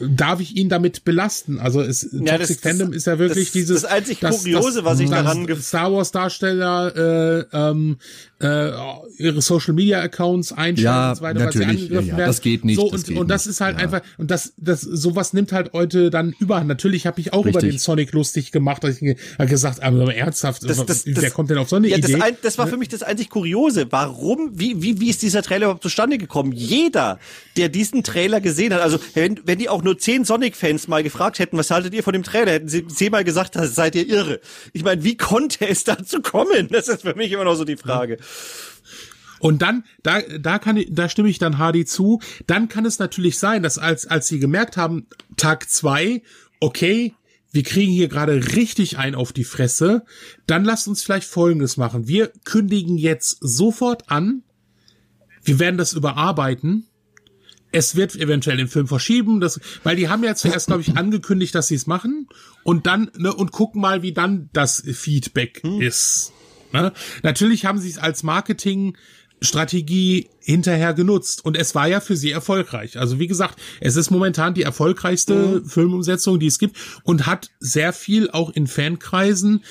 darf ich ihn damit belasten? Also es, ja, Toxic das, Fandom ist ja wirklich das, dieses. Das einzig Kuriose, was ich daran Star Wars Darsteller äh, ähm, äh, ihre Social Media Accounts einstellen ja, und so weiter, natürlich. weil sie angegriffen ja, ja, werden. Das geht nicht. So, das und, geht und das nicht. ist halt ja. einfach, und das, das, sowas nimmt halt heute dann überhand. Natürlich habe ich auch Richtig. über den Sonic lustig gemacht, dass ich gesagt, aber ernsthaft, Das- das- wer das- kommt denn auf so eine Ja, Idee? das, ein, das war für mich das einzig Kuriose. Warum, wie, wie, wie ist dieser Trailer überhaupt zustande gekommen? Jeder, der diesen Trailer gesehen hat, also wenn, wenn die auch nur zehn Sonic-Fans mal gefragt hätten, was haltet ihr von dem Trailer, hätten sie zehnmal gesagt, das seid ihr irre. Ich meine, wie konnte es dazu kommen? Das ist für mich immer noch so die Frage. Und dann, da, da kann ich, da stimme ich dann Hardy zu. Dann kann es natürlich sein, dass als, als sie gemerkt haben, Tag zwei, okay, wir kriegen hier gerade richtig ein auf die Fresse, dann lasst uns vielleicht Folgendes machen. Wir kündigen jetzt sofort an, wir werden das überarbeiten. Es wird eventuell den Film verschieben, das, weil die haben ja zuerst, glaube ich, angekündigt, dass sie es machen und dann, ne, und gucken mal, wie dann das Feedback ist. Ne? Natürlich haben sie es als Marketingstrategie hinterher genutzt und es war ja für sie erfolgreich. Also wie gesagt, es ist momentan die erfolgreichste Filmumsetzung, die es gibt und hat sehr viel auch in Fankreisen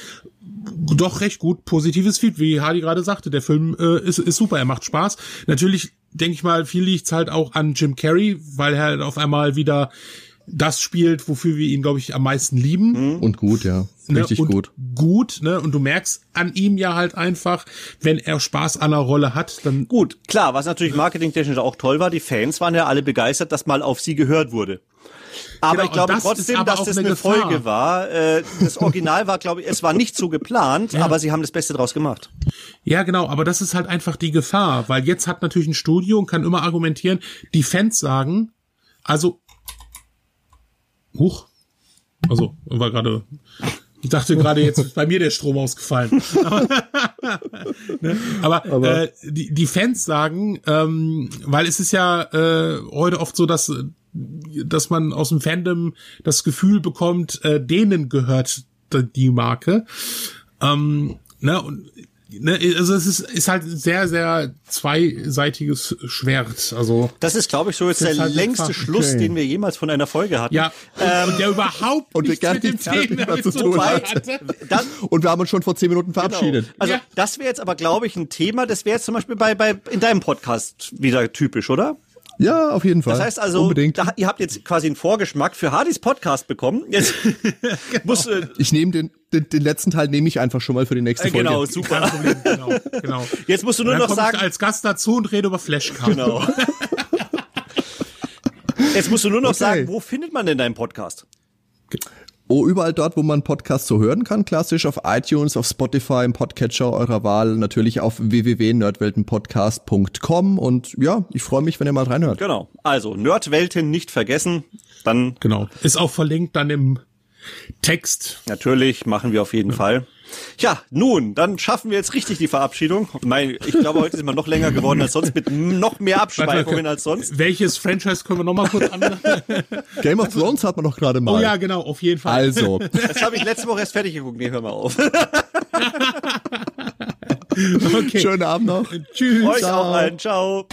doch recht gut positives Feed, wie Hardy gerade sagte. Der Film äh, ist, ist super, er macht Spaß. Natürlich denke ich mal, viel liegt's halt auch an Jim Carrey, weil er halt auf einmal wieder das spielt, wofür wir ihn, glaube ich, am meisten lieben. Und gut, ja. Ne, Richtig und gut. Gut, ne? Und du merkst an ihm ja halt einfach, wenn er Spaß an der Rolle hat, dann Gut, klar, was natürlich marketingtechnisch auch toll war, die Fans waren ja alle begeistert, dass mal auf sie gehört wurde. Aber Genau, ich glaube das trotzdem, aber dass das eine eine. Folge war. Äh, das Original war, glaube ich, es war nicht so geplant, aber sie haben das Beste draus gemacht. Ja, genau, aber das ist halt einfach die Gefahr, weil jetzt hat natürlich ein Studio und kann immer argumentieren, die Fans sagen, also, huch, also, war gerade, ich dachte gerade jetzt ist bei mir der Strom ausgefallen. <laughs> Aber, ne? aber, Äh, die, die Fans sagen, ähm, weil es ist ja äh, heute oft so, dass, dass man aus dem Fandom das Gefühl bekommt, äh, denen gehört die Marke. Ähm, ne, und ne, also es ist, ist halt ein sehr, sehr zweiseitiges Schwert. Also Das ist, glaube ich, so jetzt der halt längste Schluss, Okay. den wir jemals von einer Folge hatten. ja, und, und der überhaupt und nichts gar mit dem <laughs> Thema zu tun tun hat. hatte. Das, Und wir haben uns schon vor zehn Minuten verabschiedet. Also Ja. das wäre jetzt aber, glaube ich, ein Thema, das wäre jetzt zum Beispiel bei, bei in deinem Podcast wieder typisch, oder? Ja, auf jeden Fall. Das heißt also, Unbedingt. da, ihr habt jetzt quasi einen Vorgeschmack für Hardys Podcast bekommen. Jetzt <laughs> muss, äh, <laughs> ich nehme den, den, den letzten Teil nehme ich einfach schon mal für die nächste äh, Folge. genau, super. Problem, genau, genau. <laughs> Jetzt musst du nur dann noch sagen, ich als Gast dazu und rede über Flashcards. genau. Jetzt musst du nur noch Okay. sagen, wo findet man denn deinen Podcast? Oh, überall dort, wo man Podcasts so hören kann, klassisch auf iTunes, auf Spotify, im Podcatcher eurer Wahl, natürlich auf www.nerdweltenpodcast.com und ja, ich freue mich, wenn ihr mal reinhört. Genau. Also Nerdwelten nicht vergessen. Dann Genau. Ist auch verlinkt dann im Text. natürlich machen wir auf jeden Fall. Ja, nun, dann schaffen wir jetzt richtig die Verabschiedung. Mein, ich glaube, heute sind wir noch länger geworden als sonst mit noch mehr Abschweifungen als sonst. Welches Franchise können wir noch mal kurz an? <laughs> Game of Thrones hat man doch gerade mal. Oh ja, genau, auf jeden Fall. Also, Das habe ich letzte Woche erst fertig geguckt. Nee, hör mal auf. <laughs> okay. schönen Abend noch. Tschüss. Euch auch allen. Ciao.